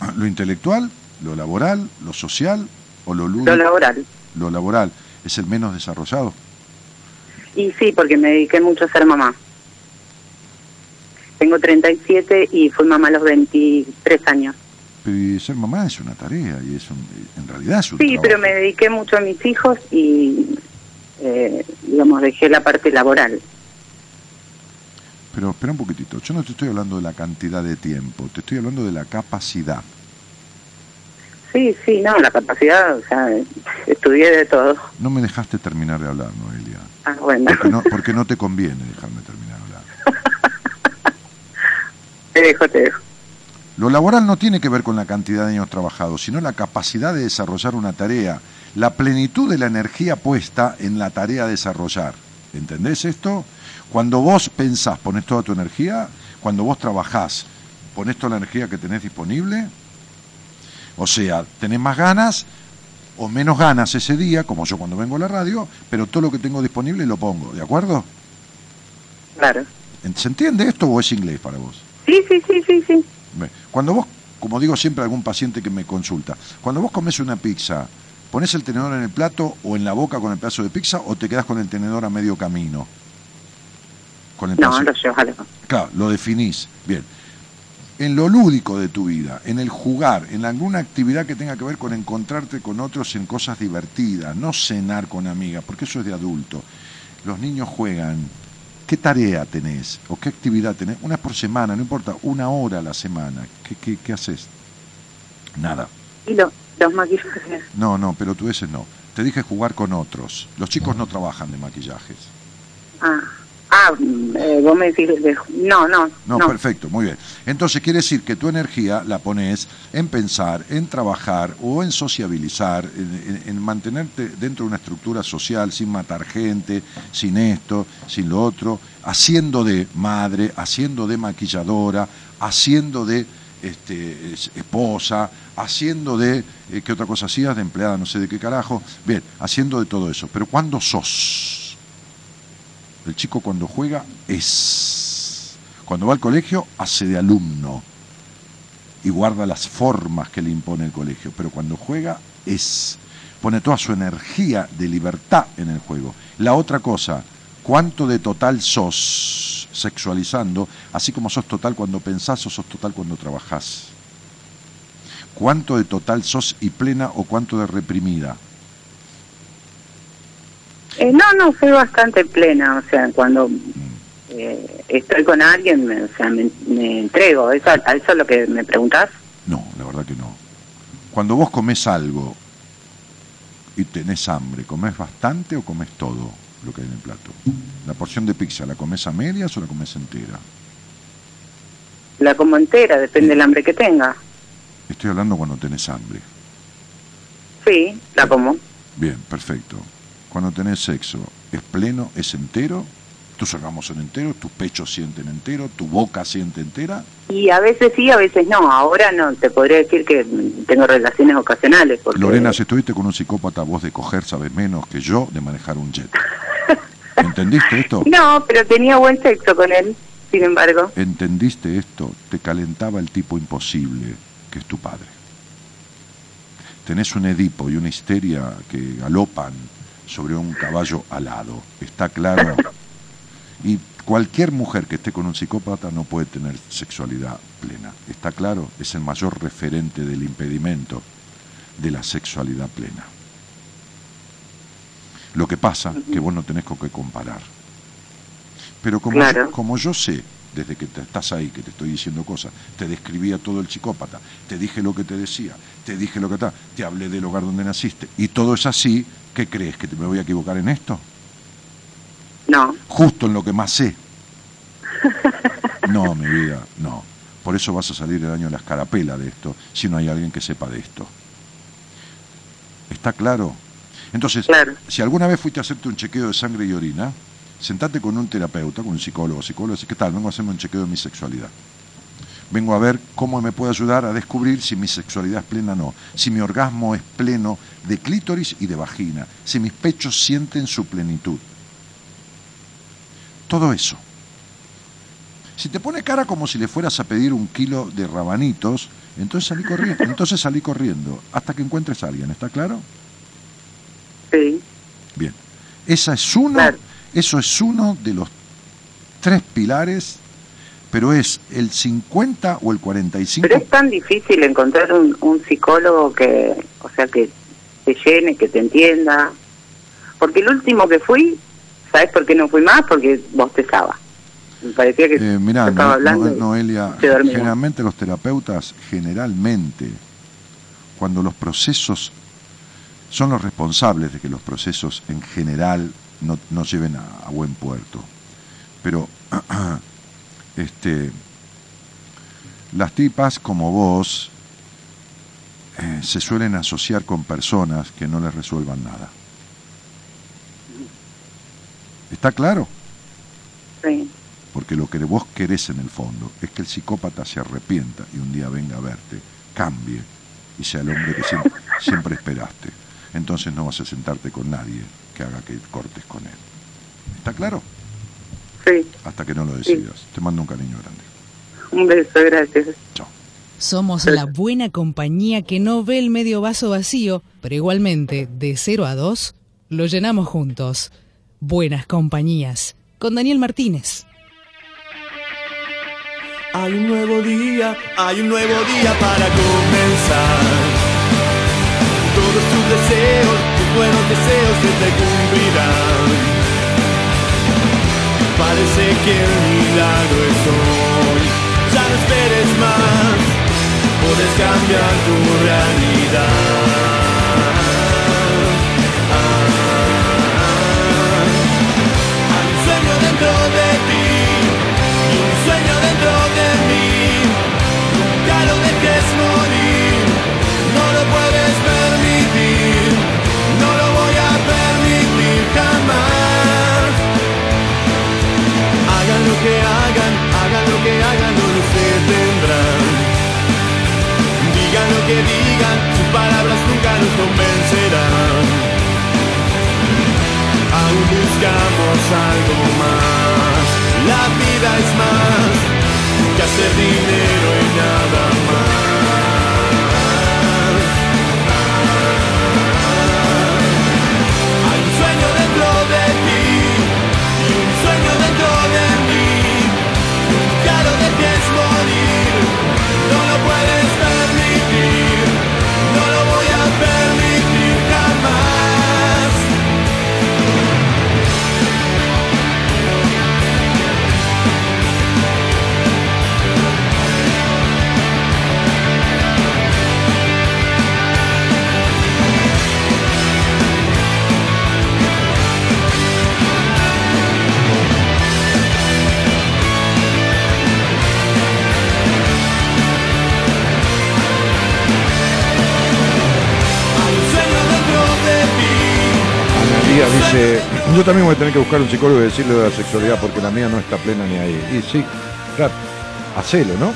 ¿Lo intelectual, lo laboral, lo social o lo lúdico? Lo laboral. Lo laboral es el menos desarrollado. Y sí, porque me dediqué mucho a ser mamá. Tengo 37 y fui mamá a los 23 años. Pero y ser mamá es una tarea y es un- en realidad es un Sí, trabajo. pero me dediqué mucho a mis hijos y, eh, digamos, dejé la parte laboral. Pero espera un poquitito, yo no te estoy hablando de la cantidad de tiempo, te estoy hablando de la capacidad. Sí, sí, no, la capacidad, o sea, estudié de todo. No me dejaste terminar de hablar, Noelia. Ah, bueno, Porque no, porque no te conviene dejarme terminar de hablar. te dejo, te dejo. Lo laboral no tiene que ver con la cantidad de años trabajados, sino la capacidad de desarrollar una tarea, la plenitud de la energía puesta en la tarea a desarrollar. ¿Entendés esto? Cuando vos pensás, pones toda tu energía, cuando vos trabajás, pones toda la energía que tenés disponible, o sea, tenés más ganas o menos ganas ese día, como yo cuando vengo a la radio, pero todo lo que tengo disponible lo pongo, ¿de acuerdo? Claro. ¿Se entiende esto o es inglés para vos? Sí, sí, sí, sí, sí. Cuando vos, como digo siempre a algún paciente que me consulta, cuando vos comes una pizza, ¿pones el tenedor en el plato o en la boca con el pedazo de pizza o te quedás con el tenedor a medio camino? Con el No, lo llevo a la... Claro, lo definís. Bien. En lo lúdico de tu vida, en el jugar, en alguna actividad que tenga que ver con encontrarte con otros en cosas divertidas, no cenar con amigas, porque eso es de adulto. Los niños juegan. ¿Qué tarea tenés? ¿O qué actividad tenés? Una por semana, no importa, una hora a la semana. ¿Qué, qué, qué haces? Nada. Y lo- los maquillajes. No, no, pero tú ese no. Te dije jugar con otros. Los chicos no trabajan de maquillajes. Ah, ah eh, vos me decís... de- No, no, No, no. perfecto, muy bien. Entonces quiere decir que tu energía la pones en pensar, en trabajar o en sociabilizar, en, en- en mantenerte dentro de una estructura social sin matar gente, sin esto, sin lo otro, haciendo de madre, haciendo de maquilladora, haciendo de este, es- esposa, haciendo de, eh, ¿qué otra cosa hacías? De empleada, no sé de qué carajo. Bien, haciendo de todo eso. Pero ¿cuándo sos? El chico cuando juega es. Cuando va al colegio hace de alumno y guarda las formas que le impone el colegio. Pero cuando juega es. Pone toda su energía de libertad en el juego. La otra cosa, ¿cuánto de total sos sexualizando? Así como sos total cuando pensás o sos total cuando trabajás. ¿Cuánto de total sos y plena o cuánto de reprimida? Eh, no, no, soy bastante plena, o sea, cuando eh, estoy con alguien, me, o sea, me, me entrego. ¿Eso, ¿A eso es lo que me preguntás? No, la verdad que no. Cuando vos comés algo y tenés hambre, ¿comés bastante o comés todo lo que hay en el plato? La porción de pizza, ¿la comés a medias o la comés entera? La como entera, depende del hambre que tenga. Estoy hablando cuando tenés hambre. Sí, la como. Bien, perfecto. Cuando tenés sexo, ¿es pleno, es entero tus órganos son enteros, tus pechos sienten entero, tu boca siente entera. Y a veces sí, a veces no. Ahora no, te podría decir que tengo relaciones ocasionales. Porque... Lorena, si estuviste con un psicópata, vos de coger sabes menos que yo de manejar un jet. ¿Entendiste esto? No, pero tenía buen sexo con él, sin embargo. ¿Entendiste esto? Te calentaba el tipo imposible, que es tu padre. Tenés un Edipo y una histeria que galopan sobre un caballo alado. ¿Está claro? Y cualquier mujer que esté con un psicópata no puede tener sexualidad plena. ¿Está claro? Es el mayor referente del impedimento de la sexualidad plena. Lo que pasa que vos no tenés con qué comparar. Pero como, Claro. yo, como yo sé, desde que te estás ahí, que te estoy diciendo cosas, te describía todo el psicópata, te dije lo que te decía, te dije lo que está, te hablé del hogar donde naciste, y todo es así, ¿qué crees? ¿Que te me voy a equivocar en esto? No, Justo en lo que más sé. No, mi vida, no. Por eso vas a salir el año de la escarapela de esto, si no hay alguien que sepa de esto. ¿Está claro? Entonces, Claro. si alguna vez fuiste a hacerte un chequeo de sangre y orina, sentate con un terapeuta, con un psicólogo, psicólogo, ¿qué tal? Vengo a hacerme un chequeo de mi sexualidad. Vengo a ver cómo me puede ayudar a descubrir si mi sexualidad es plena o no, si mi orgasmo es pleno de clítoris y de vagina, si mis pechos sienten su plenitud. Todo eso. Si te pone cara como si le fueras a pedir un kilo de rabanitos, entonces salí corriendo, entonces salí corriendo hasta que encuentres a alguien, ¿está claro? sí. Bien. Esa es uno, Claro. Eso es uno de los tres pilares, pero es el 50 o el 45 Pero es tan difícil encontrar un, un psicólogo que, o sea, que te llene, que te entienda. Porque el último que fui, ¿sabes por qué no fui más? Porque bostezaba. Me parecía que Eh, mirá, estaba No- hablando. No- Noelia, generalmente los terapeutas, generalmente, cuando los procesos son los responsables de que los procesos en general no, no lleven a, a buen puerto. Pero este, las tipas como vos eh, se suelen asociar con personas que no les resuelvan nada. ¿Está claro? Sí. Porque lo que vos querés en el fondo es que el psicópata se arrepienta y un día venga a verte, cambie y sea el hombre que siempre, siempre esperaste. Entonces no vas a sentarte con nadie que haga que cortes con él. ¿Está claro? Sí. Hasta que no lo decidas. Te mando un cariño grande. Un beso, gracias. Chao. Somos la buena compañía que no ve el medio vaso vacío, pero igualmente, de 0 a 2, lo llenamos juntos. Buenas compañías. Con Daniel Martínez. Hay un nuevo día, hay un nuevo día para comenzar. Todos tus deseos, buenos deseos se te cumplirán. Parece que el milagro es hoy. Ya no esperes más, puedes cambiar tu realidad. Hagan, lo que hagan, no lo detendrán. Digan lo que digan, sus palabras nunca nos convencerán. Aún buscamos algo más. La vida es más que hacer dinero y nada no lo puedes permitir, India dice, yo también voy a tener que buscar un psicólogo y decirle de la sexualidad porque la mía no está plena ni ahí. Y sí, claro, hacelo, ¿no?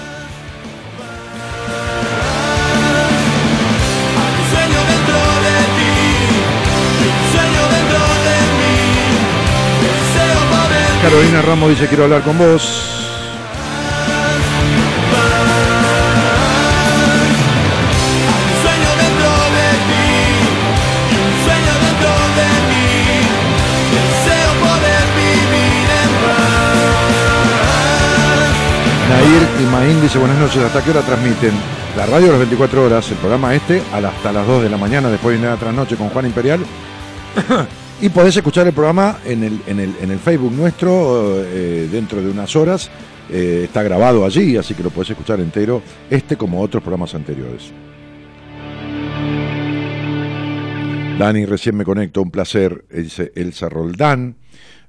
Carolina Ramos dice, quiero hablar con vos. Nair y Maín dice, buenas noches, ¿hasta qué hora transmiten? La radio a las 24 horas, el programa este, hasta las 2 de la mañana, después viene la trasnoche con Juan Imperial. y podés escuchar el programa en el, en el, en el Facebook nuestro eh, dentro de unas horas. Eh, está grabado allí, así que lo podés escuchar entero, este como otros programas anteriores. Dani, recién me conecto, un placer, eh, dice Elsa Roldán.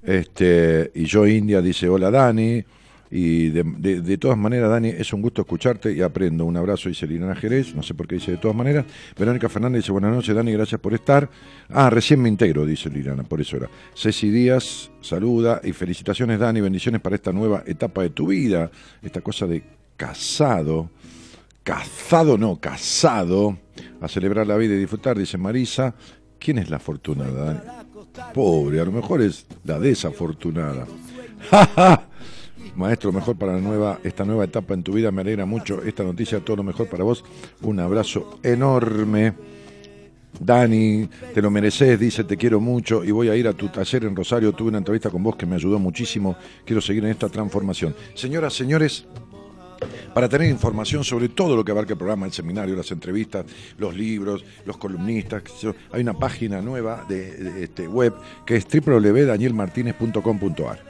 Este, y yo India dice, hola Dani. Y de, de- todas maneras, Dani, es un gusto escucharte y aprendo. Un abrazo, dice Liliana Jerez, no sé por qué dice de todas maneras. Verónica Fernández dice, buenas noches, Dani, gracias por estar. Ah, recién me integro, dice Liliana, por eso era. Ceci Díaz, saluda y felicitaciones, Dani, bendiciones para esta nueva etapa de tu vida. Esta cosa de casado, casado no, casado, a celebrar la vida y disfrutar, dice Marisa. ¿Quién es la afortunada, Dani? Pobre, a lo mejor es la desafortunada. Maestro, mejor para la nueva, esta nueva etapa en tu vida. Me alegra mucho esta noticia. Todo lo mejor para vos. Un abrazo enorme. Dani, te lo mereces, dice, te quiero mucho y voy a ir a tu taller en Rosario. Tuve una entrevista con vos que me ayudó muchísimo. Quiero seguir en esta transformación. Señoras, señores, para tener información sobre todo lo que abarca el programa, el seminario, las entrevistas, los libros, los columnistas. Hay una página nueva de, de, este, web que es www.danielmartinez.com.ar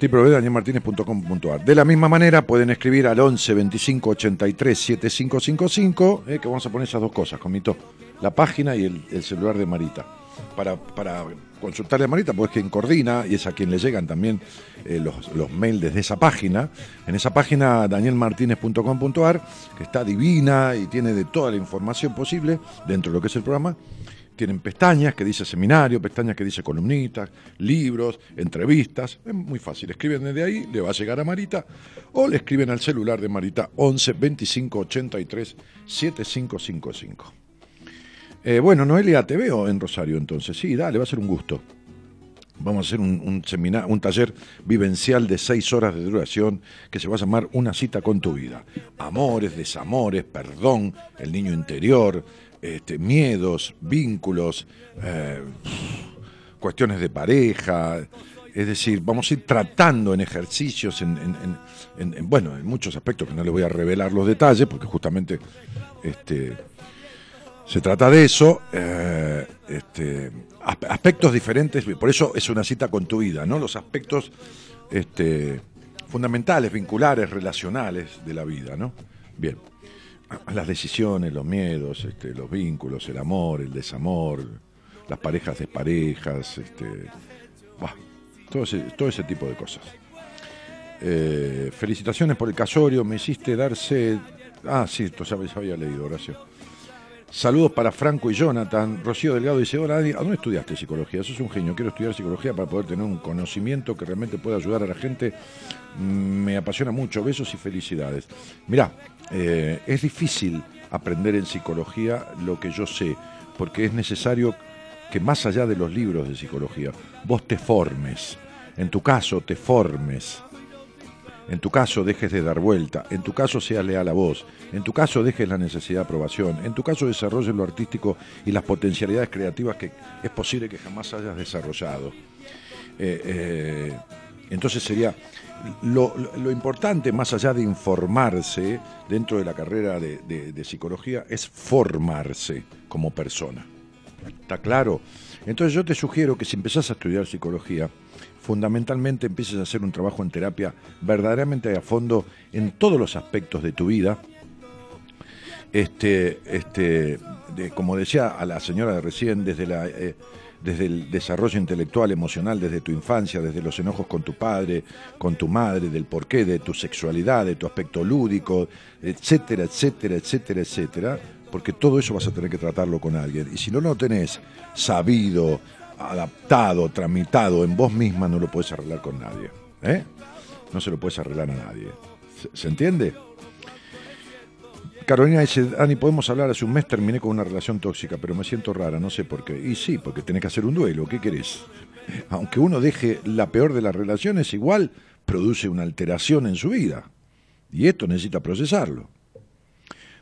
www.danielmartinez.com.ar De la misma manera pueden escribir al 11 25 83 7555, eh, que vamos a poner esas dos cosas, comito, la página y el, el celular de Marita. Para, consultarle a Marita, porque es quien coordina y es a quien le llegan también eh, los, los mails desde esa página. En esa página danielmartinez.com.ar, que está divina y tiene de toda la información posible dentro de lo que es el programa. Tienen pestañas que dice seminario, pestañas que dice columnitas, libros, entrevistas. Es muy fácil. Escriben desde ahí, le va a llegar a Marita o le escriben al celular de Marita 11 25 83 7555. Eh, bueno, Noelia, te veo en Rosario entonces. Sí, dale, va a ser un gusto. Vamos a hacer un, un, un taller vivencial de seis horas de duración que se va a llamar Una cita con tu vida. Amores, desamores, perdón, el niño interior, este, miedos, vínculos, eh, cuestiones de pareja. Es decir, vamos a ir tratando en ejercicios, en, en- en- en- en- bueno, en muchos aspectos que no les voy a revelar los detalles, porque justamente este, se trata de eso, eh, este, as- aspectos diferentes, por eso es una cita con tu vida, ¿no? Los aspectos este, fundamentales, vinculares, relacionales de la vida, ¿no? Bien, las decisiones, los miedos, este, los vínculos, el amor, el desamor, las parejas desparejas, este, todo, ese, todo ese tipo de cosas. Eh, felicitaciones por el casorio, me hiciste darse... Ah, sí, esto ya, ya había leído, Horacio. Saludos para Franco y Jonathan. Rocío Delgado dice, hola, Adi, ¿a dónde estudiaste psicología? Sos un genio, quiero estudiar psicología para poder tener un conocimiento que realmente pueda ayudar a la gente. Mm, Me apasiona mucho, besos y felicidades. Mirá, eh, es difícil aprender en psicología lo que yo sé, porque es necesario que más allá de los libros de psicología, vos te formes. En tu caso, te formes. En tu caso dejes de dar vuelta, en tu caso seas leal a vos, en tu caso dejes la necesidad de aprobación, en tu caso desarrolles lo artístico y las potencialidades creativas que es posible que jamás hayas desarrollado. Eh, eh, entonces sería lo, importante, más allá de informarse dentro de la carrera de, de- de psicología, es formarse como persona. ¿Está claro? Entonces yo te sugiero que si empezás a estudiar psicología, fundamentalmente empieces a hacer un trabajo en terapia verdaderamente a fondo en todos los aspectos de tu vida. Este, este, de- como decía a la señora de recién, desde la eh, desde el desarrollo intelectual, emocional, desde tu infancia, desde los enojos con tu padre, con tu madre, del porqué, de tu sexualidad, de tu aspecto lúdico, etcétera, etcétera, etcétera, etcétera, porque todo eso vas a tener que tratarlo con alguien. Y si no lo tenés sabido, adaptado, tramitado en vos misma, no lo puedes arreglar con nadie. ¿eh? No se lo puedes arreglar a nadie. ¿Se, se entiende? Carolina dice, Dani, podemos hablar, hace un mes terminé con una relación tóxica, pero me siento rara, no sé por qué. Y sí, porque tenés que hacer un duelo, ¿qué querés? Aunque uno deje la peor de las relaciones, igual produce una alteración en su vida. Y esto necesita procesarlo.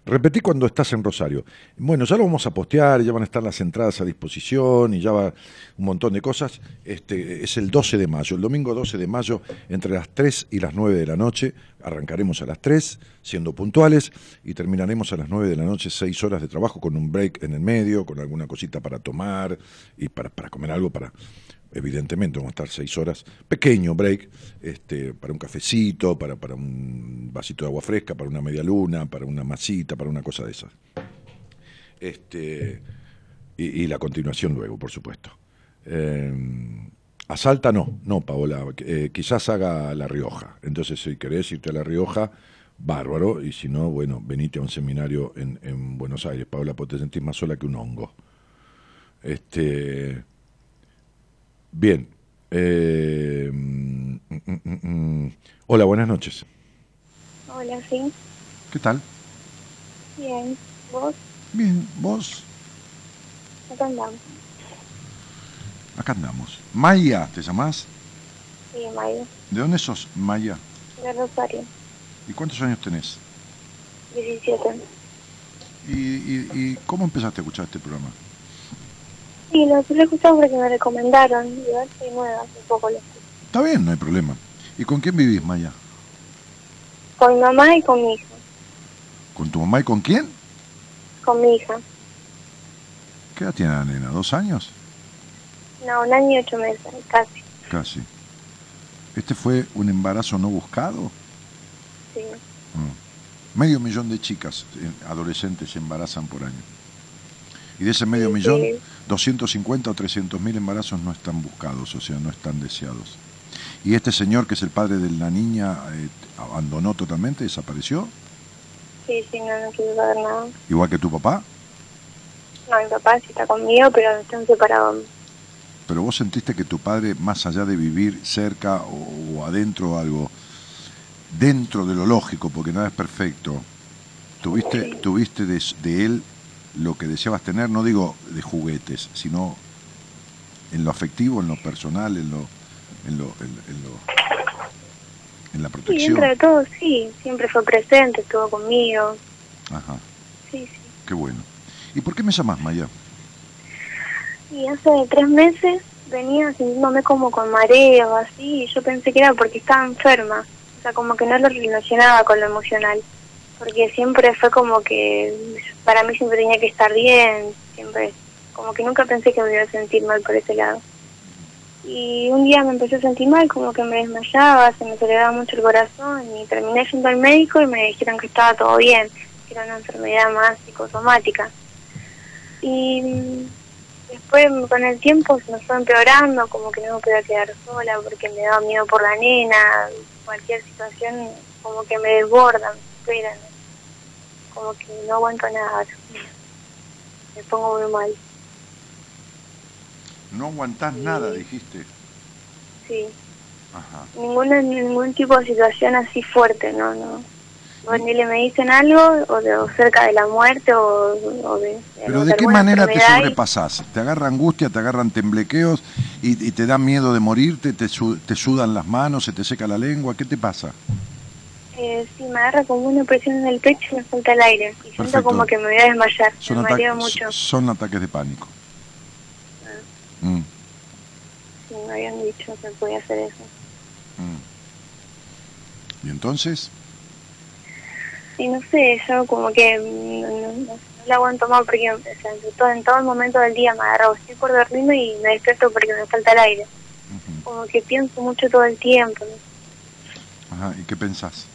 Repetí cuando estás en Rosario. Bueno, ya lo vamos a postear, ya van a estar las entradas a disposición y ya va un montón de cosas. Este, es el 12 de mayo, el domingo 12 de mayo, entre las 3 y las 9 de la noche. Arrancaremos a las 3, siendo puntuales, y terminaremos a las 9 de la noche, 6 horas de trabajo con un break en el medio, con alguna cosita para tomar y para, para comer algo, para, evidentemente vamos a estar seis horas, pequeño break, este, para un cafecito, para, para un vasito de agua fresca, para una media luna, para una masita, para una cosa de esas. Este, y, la continuación luego, por supuesto. Eh, a Salta no, no, Paola, eh, quizás haga La Rioja. Entonces, si querés irte a La Rioja, bárbaro, y si no, bueno, venite a un seminario en, en Buenos Aires. Paola, pues te sentís más sola que un hongo. Este. Bien. Eh, mm, mm, mm. Hola, buenas noches. Hola, sí. ¿Qué tal? Bien. ¿Vos? Bien, vos. Acá andamos. Acá andamos. Maya, ¿te llamás? Sí, Mayo. ¿De dónde sos, Maya? De Rosario. ¿Y cuántos años tenés? 17. ¿Y, y, y cómo empezaste a escuchar este programa? Sí, lo a escuchar porque me recomendaron. Yo soy nueva, hace poco lo escucho. Está bien, no hay problema. ¿Y con quién vivís, Maya? Con mi mamá y con mi hija. ¿Con tu mamá y con quién? Con mi hija. ¿Qué edad tiene la nena? ¿Dos años? No, un año y ocho meses, casi. Casi. ¿Este fue un embarazo no buscado? Sí. Mm. Medio millón de chicas, eh, adolescentes, se embarazan por año. Y de ese medio Sí, millón, sí. 250 o 300 mil embarazos no están buscados, o sea, no están deseados. ¿Y este señor, que es el padre de la niña, eh, abandonó totalmente, desapareció? Sí, sí, no, no quiero saber nada. Igual que tu papá, No, mi papá sí está conmigo, pero están separados. pero vos sentiste que tu padre, más allá de vivir cerca o, o adentro algo, dentro de lo lógico, porque nada es perfecto, tuviste, tuviste de, de él lo que deseabas tener, no digo de juguetes, sino en lo afectivo, en lo personal, en lo, en lo, en, en lo- en la Sí, protección. dentro de todo, sí. Siempre fue presente, estuvo conmigo. Ajá, Sí, sí. qué bueno. ¿Y por qué me llamas Maya? Y hace tres meses venía sintiéndome como con mareos, así, y yo pensé que era porque estaba enferma. O sea, como que no lo relacionaba con lo emocional. Porque siempre fue como que para mí siempre tenía que estar bien, siempre. Como que nunca pensé que me iba a sentir mal por ese lado. Y un día me empecé a sentir mal, como que me desmayaba, se me aceleraba mucho el corazón y terminé yendo al médico y me dijeron que estaba todo bien, que era una enfermedad más psicosomática. Y después con el tiempo se me fue empeorando, como que no me podía quedar sola porque me daba miedo por la nena, cualquier situación como que me desborda, superan, como que no aguanto nada, me pongo muy mal, No aguantás nada, dijiste. sí. Ajá. Ninguna, ningún tipo de situación así fuerte, no, no. Ni le me dicen algo, o, de, o cerca de la muerte, o, o de... Pero ¿de qué manera te sobrepasás? ¿Te agarra angustia, te agarran temblequeos y, y te da miedo de morirte, te, su- te sudan las manos, se te seca la lengua? ¿Qué te pasa? Eh, sí, me agarra como una presión en el pecho y me falta el aire. Y siento como que me voy a desmayar. Son, me ataques- mareo mucho. son ataques de pánico. Ah. Mm, Sí, me habían dicho que podía hacer eso. mm. ¿Y entonces? Y no sé, yo como que no, no, no, no la aguanto más porque o sea, en, todo, en todo el momento del día me agarro. Estoy por dormirme y me despierto porque me falta el aire. Como que pienso mucho todo el tiempo. Ajá, ¿Y qué pensás?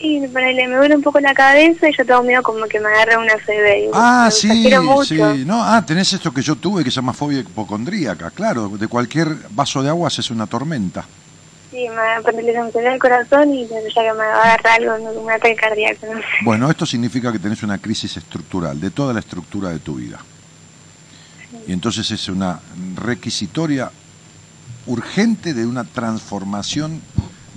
Y ponele, me duele un poco la cabeza y yo tengo miedo como que me agarre una. Y Ah, sí, sí. No, ah, tenés esto que yo tuve que se llama fobia hipocondríaca. Claro, de cualquier vaso de agua es una tormenta. Sí, me, ponele, se me el corazón y ya que me agarra algo, un ataque cardíaco. No. Bueno, esto significa que tenés una crisis estructural, de toda la estructura de tu vida. Y entonces es una requisitoria urgente de una transformación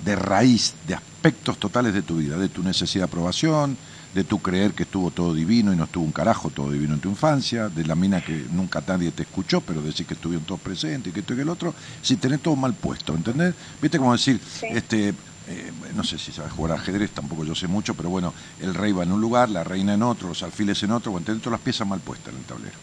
de raíz, de aspectos totales de tu vida, de tu necesidad de aprobación, de tu creer que estuvo todo divino y no estuvo un carajo todo divino en tu infancia, de la mina que nunca nadie te escuchó, pero decir que estuvieron todos presentes y que esto y que el otro, si tenés todo mal puesto, ¿entendés? ¿Viste como decir, este, eh, no sé si sabes jugar ajedrez, tampoco yo sé mucho, pero bueno, el rey va en un lugar, la reina en otro, los alfiles en otro, bueno, tenés todas las piezas mal puestas en el tablero.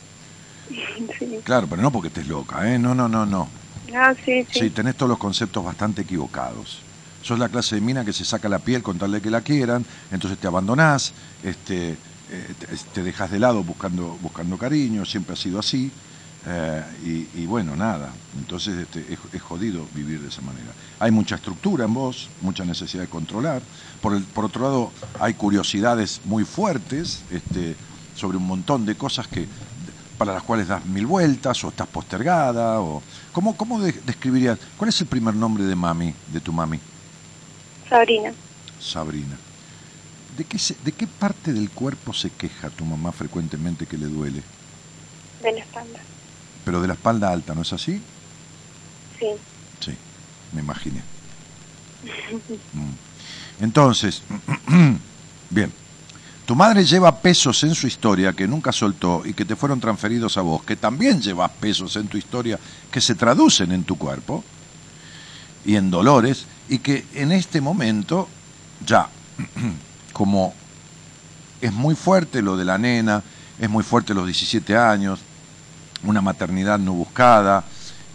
Sí. Claro, pero no porque estés loca, ¿eh? No, no, no, no. Ah, sí, sí. Sí, tenés todos los conceptos bastante equivocados. Sos la clase de mina que se saca la piel con tal de que la quieran, entonces te abandonás, este, eh, te, dejas de lado buscando, buscando cariño, siempre ha sido así. eh, y, y bueno, nada, entonces este, es, jodido vivir de esa manera. Hay mucha estructura en vos, mucha necesidad de controlar. Por, el, por otro lado, hay curiosidades muy fuertes este, sobre un montón de cosas que para las cuales das mil vueltas o estás postergada. O, ¿Cómo, cómo de- describirías? ¿Cuál es el primer nombre de mami, de tu mami? Sabrina. Sabrina. ¿De qué, se- ¿De qué parte del cuerpo se queja tu mamá frecuentemente que le duele? De la espalda. Pero de la espalda alta, ¿no es así? Sí. Sí, me imaginé. Mm. Entonces, bien, tu madre lleva pesos en su historia que nunca soltó y que te fueron transferidos a vos, que también llevas pesos en tu historia que se traducen en tu cuerpo y en dolores, y que en este momento ya, como es muy fuerte lo de la nena, es muy fuerte los 17 años, una maternidad no buscada,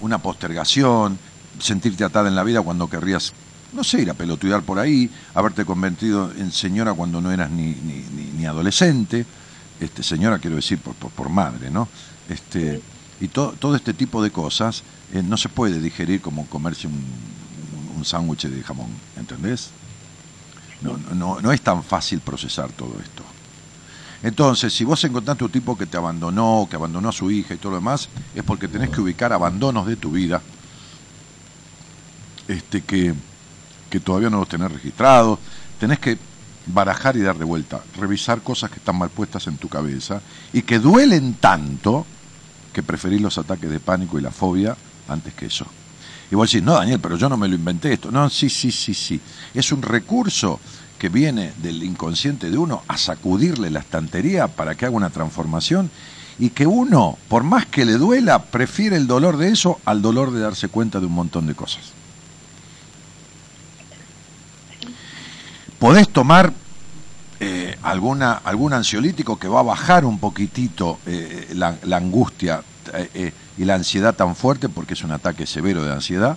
una postergación, sentirte atada en la vida cuando querrías, no sé, ir a pelotudear por ahí, haberte convertido en señora cuando no eras ni, ni, ni- adolescente, este, señora quiero decir por, por, por madre, ¿no? Este, y to- todo este tipo de cosas eh, no se puede digerir como comerse un, un- sándwich de jamón, ¿entendés? No, no, no, no es tan fácil procesar todo esto. Entonces, si vos encontraste un tipo que te abandonó, que abandonó a su hija y todo lo demás, es porque tenés que ubicar abandonos de tu vida este, que, que todavía no los tenés registrados. Tenés que barajar y dar de vuelta, revisar cosas que están mal puestas en tu cabeza y que duelen tanto que preferís los ataques de pánico y la fobia antes que eso. Y vos decís, no, Daniel, pero yo no me lo inventé esto. No, sí, sí, sí, sí. Es un recurso que viene del inconsciente de uno a sacudirle la estantería para que haga una transformación y que uno, por más que le duela, prefiere el dolor de eso al dolor de darse cuenta de un montón de cosas. Podés tomar eh, alguna, algún ansiolítico que va a bajar un poquitito eh, la, angustia eh, y la ansiedad tan fuerte, porque es un ataque severo de ansiedad.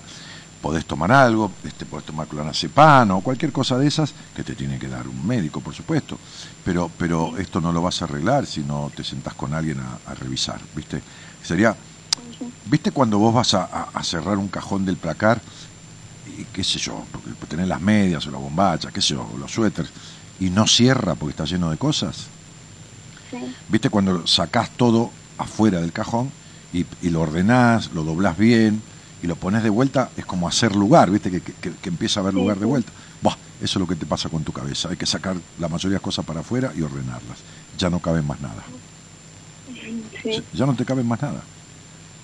Podés tomar algo, este, podés tomar clonazepam o cualquier cosa de esas, que te tiene que dar un médico, por supuesto. Pero, pero esto no lo vas a arreglar si no te sentás con alguien a, a revisar, ¿viste? Sería, ¿viste cuando vos vas a, cerrar un cajón del placar y qué sé yo, porque tenés las medias o la bombacha, qué sé yo, o los suéteres, y no cierra porque está lleno de cosas? Sí. ¿Viste cuando sacás todo afuera del cajón y, y lo ordenás, lo doblás bien y lo pones de vuelta? Es como hacer lugar, ¿viste? Que, que- que empieza a haber lugar de vuelta. Buah, eso es lo que te pasa con tu cabeza. Hay que sacar la mayoría de las cosas para afuera y ordenarlas. Ya no caben más nada. Sí. Ya no te caben más nada.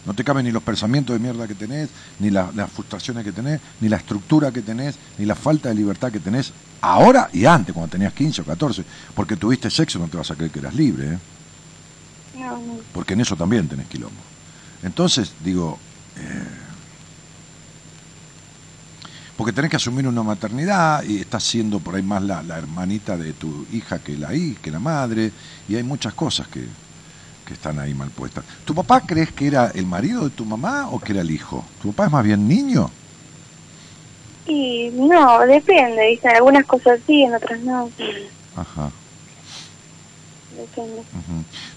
No te caben ni los pensamientos de mierda que tenés, ni la- las frustraciones que tenés, ni la estructura que tenés, ni la falta de libertad que tenés ahora y antes, cuando tenías 15 o 14. Porque tuviste sexo, no te vas a creer que eras libre, ¿eh? No, no. porque en eso también tenés quilombo. Entonces, digo, eh, porque tenés que asumir una maternidad y estás siendo por ahí más la, la hermanita de tu hija que la hija, que la madre, y hay muchas cosas que, que están ahí mal puestas. ¿Tu papá crees que era el marido de tu mamá o que era el hijo? ¿Tu papá es más bien niño? Y no, depende, ¿viste? Algunas cosas sí, en otras no. Ajá. Depende.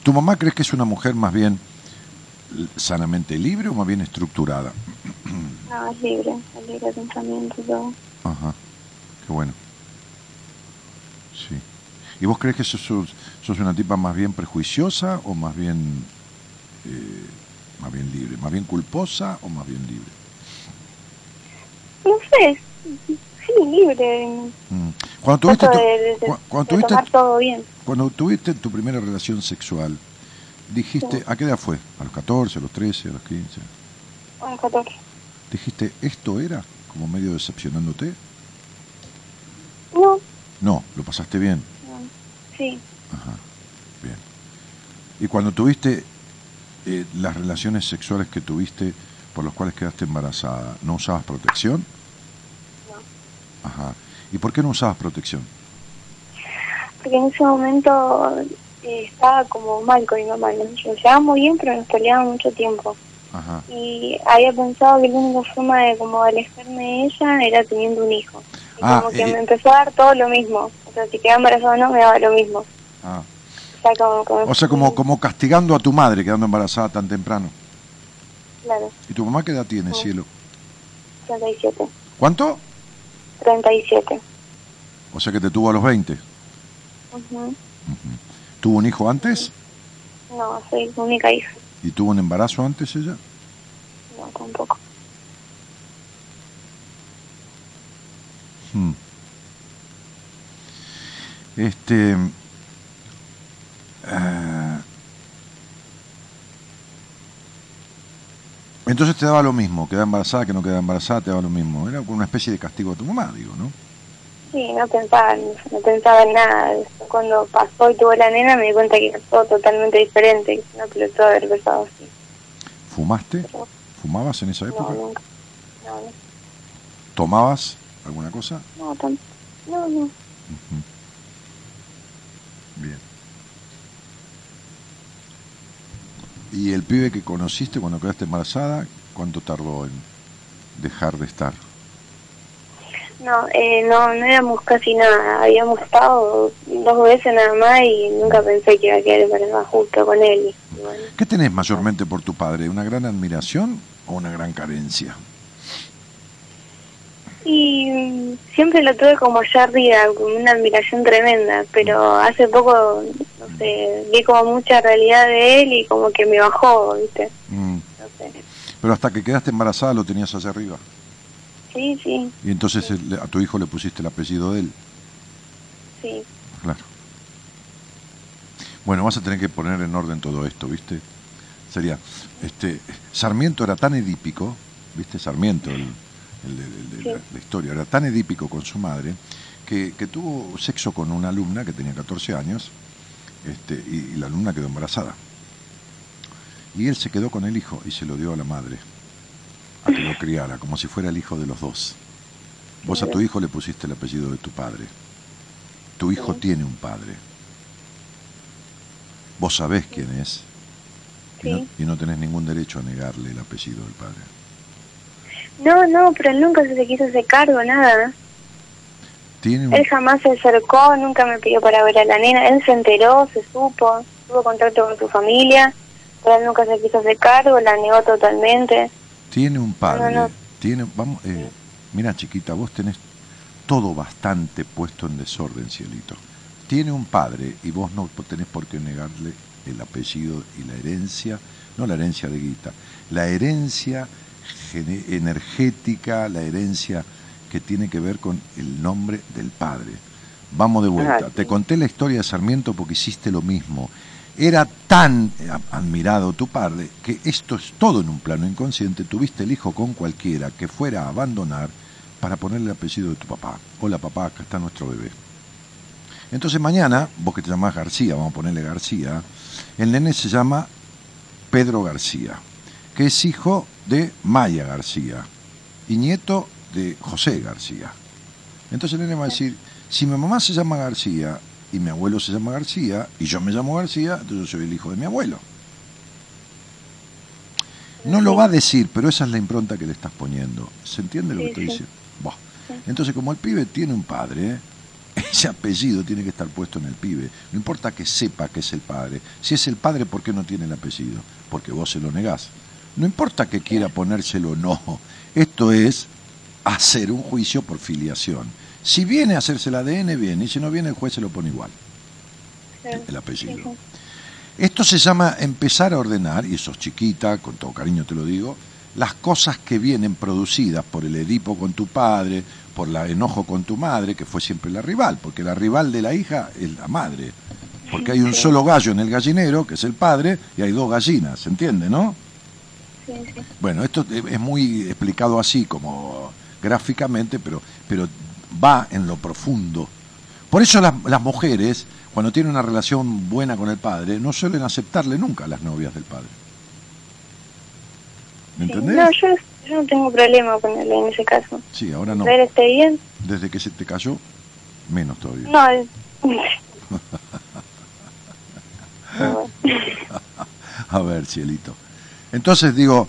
¿Tu mamá crees que es una mujer más bien sanamente libre o más bien estructurada? No, es libre, es libre de pensamiento, todo. Ajá, qué bueno. Sí. ¿Y vos crees que sos, sos, una tipa más bien prejuiciosa o más bien eh, más bien libre? ¿Más bien culposa o más bien libre? No sé, sí, libre. Mm. Cuando tuviste, Trato tu, de, de- cu- cuando, tuviste, todo bien. cuando tuviste tu primera relación sexual, dijiste, ¿a qué edad fue? ¿A los 14, a los 13, a los 15? A los 14. Dijiste, ¿esto era? Como medio decepcionándote. No, No, lo pasaste bien. no, sí. Ajá, bien. Y cuando tuviste eh, las relaciones sexuales que tuviste por las cuales quedaste embarazada, ¿no usabas protección? No. Ajá. ¿Y por qué no usabas protección? Porque en ese momento eh, estaba como mal con mi mamá. Nos llevábamos bien, pero nos peleábamos mucho tiempo. Ajá. Y había pensado que la única forma de como alejarme de ella era teniendo un hijo. Y Ah, como que eh, me empezó a dar todo lo mismo. O sea, si quedaba embarazada o no, me daba lo mismo. Ah. O sea, como, como- O sea, como, como castigando a tu madre quedando embarazada tan temprano. Claro, ¿Y tu mamá qué edad tiene, Sí. cielo? 37. ¿Cuánto? 37. O sea que te tuvo a los 20. Ujú. ¿Tuvo un hijo antes? No, soy la única hija. ¿Y tuvo un embarazo antes ella? No, tampoco. Hmm. Este. ah, entonces te daba lo mismo, quedaba embarazada, que no quedaba embarazada, te daba lo mismo. Era como una especie de castigo a tu mamá, digo, ¿no? Sí, no pensaba, no pensaba en nada. Después Cuando pasó y tuvo la nena me di cuenta que era todo totalmente diferente. que No pelotó haber empezado así. ¿Fumaste? ¿Fumabas en esa No, época? nunca. No, no, ¿Tomabas alguna cosa? no, tan- no, no. Bien. ¿Y el pibe que conociste cuando quedaste embarazada, cuánto tardó en dejar de estar? No, eh, no, no éramos casi nada. Habíamos estado dos veces nada más y nunca pensé que iba a quedar embarazada justo con él. Y bueno, ¿Qué tenés mayormente por tu padre? ¿Una gran admiración o una gran carencia? Y mm, siempre lo tuve como allá arriba, con una admiración tremenda, pero hace poco, no sé, vi como mucha realidad de él y como que me bajó, ¿viste? Mm, No sé. Pero hasta que quedaste embarazada lo tenías hacia arriba. Sí, sí, Y entonces el- a tu hijo le pusiste el apellido de él. sí. Claro. Bueno, vas a tener que poner en orden todo esto, ¿viste? Sería, este, Sarmiento era tan edípico, ¿viste? Sarmiento, el, Sí. la historia, era tan edípico con su madre que, que tuvo sexo con una alumna que tenía 14 años este, y, y la alumna quedó embarazada. Y él se quedó con el hijo y se lo dio a la madre, a que lo criara, como si fuera el hijo de los dos. Vos a tu hijo le pusiste el apellido de tu padre. Tu hijo Sí. tiene un padre. Vos sabés quién es. Y, no, Sí. y no tenés ningún derecho a negarle el apellido del padre. No, no, pero él nunca se quiso hacer cargo, nada. Tiene un, Él jamás se acercó, nunca me pidió para ver a la nena. Él se enteró, se supo, tuvo contacto con su familia, pero él nunca se quiso hacer cargo, la negó totalmente. Tiene un padre. no. Tiene, vamos, eh, mira chiquita, vos tenés todo bastante puesto en desorden, cielito. Tiene un padre y vos no tenés por qué negarle el apellido y la herencia, no la herencia de guita, la herencia energética, la herencia que tiene que ver con el nombre del padre. Vamos de vuelta. Sí. Te conté la historia de Sarmiento porque hiciste lo mismo. Era tan admirado tu padre que esto es todo en un plano inconsciente. Tuviste el hijo con cualquiera que fuera a abandonar para ponerle el apellido de tu papá. Hola papá, acá está nuestro bebé. Entonces mañana, vos que te llamás García, vamos a ponerle García, el nene se llama Pedro García, que es hijo de Maya García y nieto de José García. Entonces el nene va a decir, si mi mamá se llama García y mi abuelo se llama García y yo me llamo García, entonces yo soy el hijo de mi abuelo. No lo va a decir, pero esa es la impronta que le estás poniendo. ¿Se entiende lo que estoy diciendo? Entonces, como el pibe tiene un padre, ese apellido tiene que estar puesto en el pibe. No importa que sepa que es el padre. Si es el padre, ¿por qué no tiene el apellido? Porque vos se lo negás. No importa que quiera ponérselo o no. Esto es hacer un juicio por filiación. Si viene a hacerse el ADN, bien. Y si no viene, el juez se lo pone igual, el apellido. Esto se llama empezar a ordenar, y sos chiquita, con todo cariño te lo digo, las cosas que vienen producidas por el Edipo con tu padre, por el enojo con tu madre, que fue siempre la rival, porque la rival de la hija es la madre. Porque hay un solo gallo en el gallinero, que es el padre, y hay dos gallinas, ¿se entiende, no? Sí, sí. Bueno, esto es muy explicado así, como gráficamente, pero, pero va en lo profundo. Por eso las, las mujeres, cuando tienen una relación buena con el padre, no suelen aceptarle nunca a las novias del padre. ¿Me entendés? No, yo, yo no tengo problema con él en ese caso. Sí, ahora no. Él esté bien. Desde que se te cayó, menos todavía. No, es- A ver, cielito. Entonces digo,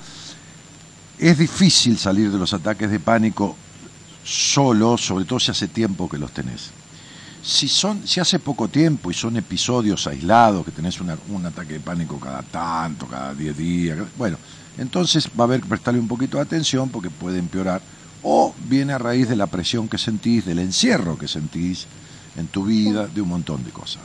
es difícil salir de los ataques de pánico solo, sobre todo si hace tiempo que los tenés. Si, son, si hace poco tiempo y son episodios aislados, que tenés un ataque de pánico cada tanto, cada 10 días, bueno, entonces va a haber que prestarle un poquito de atención porque puede empeorar. O viene a raíz de la presión que sentís, del encierro que sentís en tu vida, de un montón de cosas.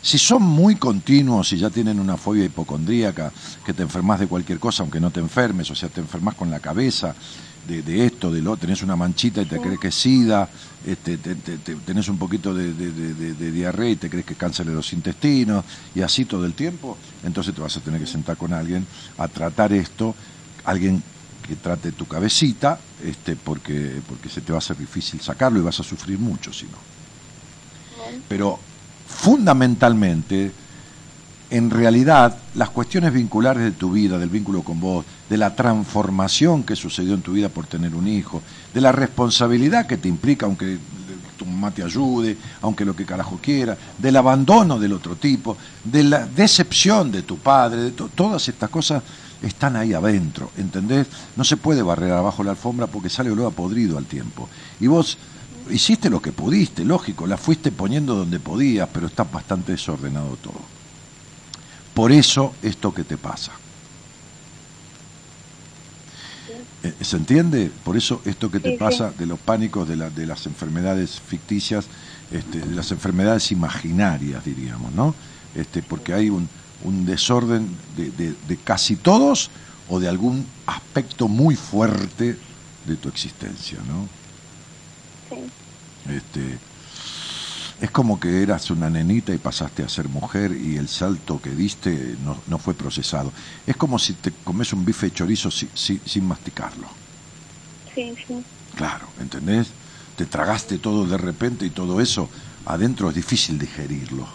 Si son muy continuos y ya tienen una fobia hipocondríaca, que te enfermas de cualquier cosa aunque no te enfermes, o sea, te enfermas con la cabeza de, de esto, de lo, tenés una manchita y te crees que es sida, este, te- te- te- tenés un poquito de- de diarrea y te crees que es cáncer de los intestinos, y así todo el tiempo, entonces te vas a tener que sentar con alguien a tratar esto, alguien que trate tu cabecita, este, porque, porque se te va a hacer difícil sacarlo y vas a sufrir mucho si no. Pero fundamentalmente, en realidad, las cuestiones vinculares de tu vida, del vínculo con vos, de la transformación que sucedió en tu vida por tener un hijo, de la responsabilidad que te implica, aunque tu mamá te ayude, aunque lo que carajo quiera, del abandono del otro tipo, de la decepción de tu padre, de to- todas estas cosas están ahí adentro, ¿entendés? No se puede barrer abajo la alfombra porque sale olor a podrido al tiempo. Y vos hiciste lo que pudiste, lógico, la fuiste poniendo donde podías, pero está bastante desordenado todo. Por eso esto que te pasa. Eh, ¿Se entiende? Por eso esto que te Sí, sí. pasa de los pánicos de, la- de las enfermedades ficticias, este, de las enfermedades imaginarias, diríamos, ¿no? Este, porque hay un, un desorden de, de- de casi todos o de algún aspecto muy fuerte de tu existencia, ¿no? sí. Este, es como que eras una nenita y pasaste a ser mujer y el salto que diste no, no fue procesado. Es como si te comes un bife de chorizo si- si- sin masticarlo. Sí, sí. Claro, ¿entendés? Te tragaste todo de repente y todo eso adentro es difícil digerirlo.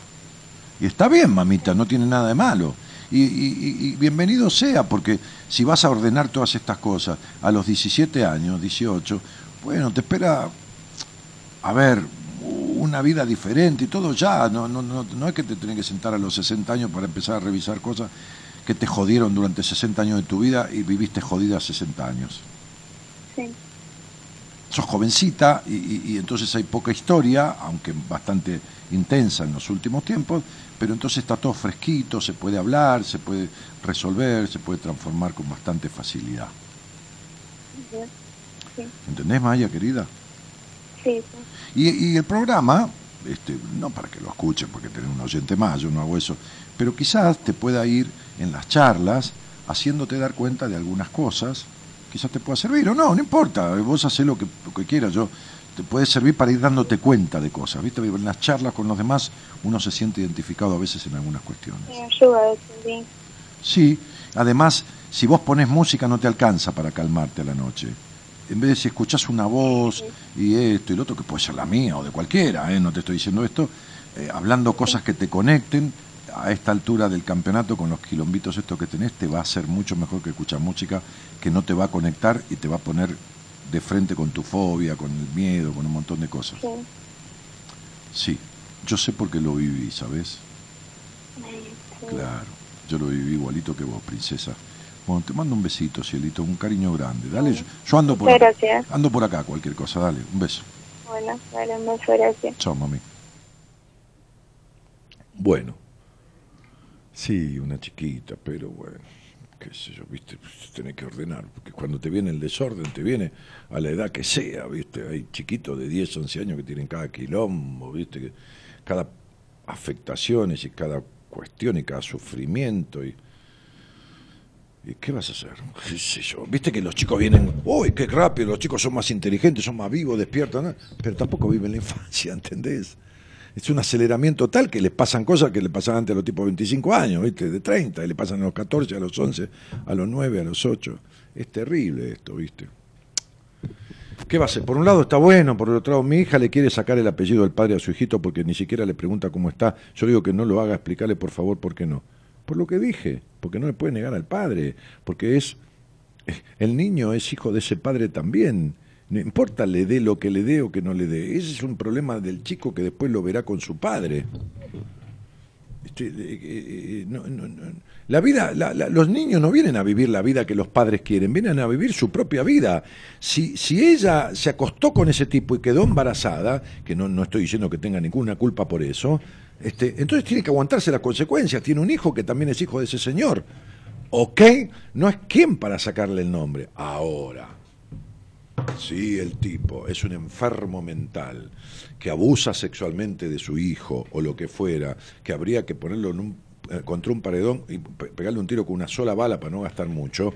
Y está bien, mamita, no tiene nada de malo. Y, y- y- y bienvenido sea, porque si vas a ordenar todas estas cosas a los 17 años, 18, bueno, te espera, a ver, una vida diferente y todo ya. No, no, no, no es que te tenés que sentar a los 60 años para empezar a revisar cosas que te jodieron durante 60 años de tu vida y viviste jodida 60 años Sí. sos jovencita y, y- y entonces hay poca historia, aunque bastante intensa en los últimos tiempos, pero entonces está todo fresquito, se puede hablar, se puede resolver, se puede transformar con bastante facilidad. Sí, ¿Entendés, Maya, querida? sí, sí. Y, y el programa, este, no para que lo escuchen, porque tenés un oyente más, yo no hago eso, pero quizás te pueda ir en las charlas haciéndote dar cuenta de algunas cosas, quizás te pueda servir o no, no importa, vos hacés lo que, lo que quieras, yo te puede servir para ir dándote cuenta de cosas, ¿viste? En las charlas con los demás uno se siente identificado a veces en algunas cuestiones. Me ayuda eso, sí. Sí, además, si vos pones música no te alcanza para calmarte a la noche. En vez de si escuchás una voz y esto y lo otro, que puede ser la mía o de cualquiera, ¿eh? no te estoy diciendo esto, eh, hablando cosas que te conecten, a esta altura del campeonato, con los quilombitos estos que tenés, te va a ser mucho mejor que escuchar música que no te va a conectar y te va a poner de frente con tu fobia, con el miedo, con un montón de cosas. Sí. Sí, yo sé por qué lo viví, ¿sabes? Sí. Claro, yo lo viví igualito que vos, princesa. Bueno, te mando un besito, cielito, un cariño grande. Dale, yo, yo ando por acá. gracias. Ando por acá, cualquier cosa, dale, un beso. Bueno, dale un beso, gracias. Chao, mami. Bueno. Sí, una chiquita, pero bueno, qué sé yo, viste, tenés que ordenar, porque cuando te viene el desorden, te viene a la edad que sea, viste, hay chiquitos de 10, 11 años que tienen cada quilombo, viste, que cada afectaciones y cada cuestión y cada sufrimiento y... ¿Y qué vas a hacer? Viste que los chicos vienen, uy, qué rápido, los chicos son más inteligentes, son más vivos, despiertan, ¿no? pero tampoco viven la infancia, ¿entendés? es un aceleramiento tal que les pasan cosas que le pasan antes a los tipos de 25 años, ¿viste? De 30, y le pasan a los 14, a los 11, a los 9, a los 8. Es terrible esto, ¿viste? ¿Qué va a ser? Por un lado está bueno, por el otro lado mi hija le quiere sacar el apellido del padre a su hijito porque ni siquiera le pregunta cómo está. Yo digo que no lo haga, explicarle por favor por qué no. Por lo que dije, porque no le puede negar al padre, porque es el niño es hijo de ese padre también. No importa le dé lo que le dé o que no le dé. Ese es un problema del chico que después lo verá con su padre. Este, eh, eh, no, no, no. La vida, la- la- los niños no vienen a vivir la vida que los padres quieren, vienen a vivir su propia vida. Si, si ella se acostó con ese tipo y quedó embarazada, que no, no estoy diciendo que tenga ninguna culpa por eso, este, entonces tiene que aguantarse las consecuencias. Tiene un hijo que también es hijo de ese señor. ¿Ok? No es quien para sacarle el nombre. Ahora. Sí, el tipo es un enfermo mental que abusa sexualmente de su hijo o lo que fuera, que habría que ponerlo en un- eh, contra un paredón y pe- pegarle un tiro con una sola bala para no gastar mucho.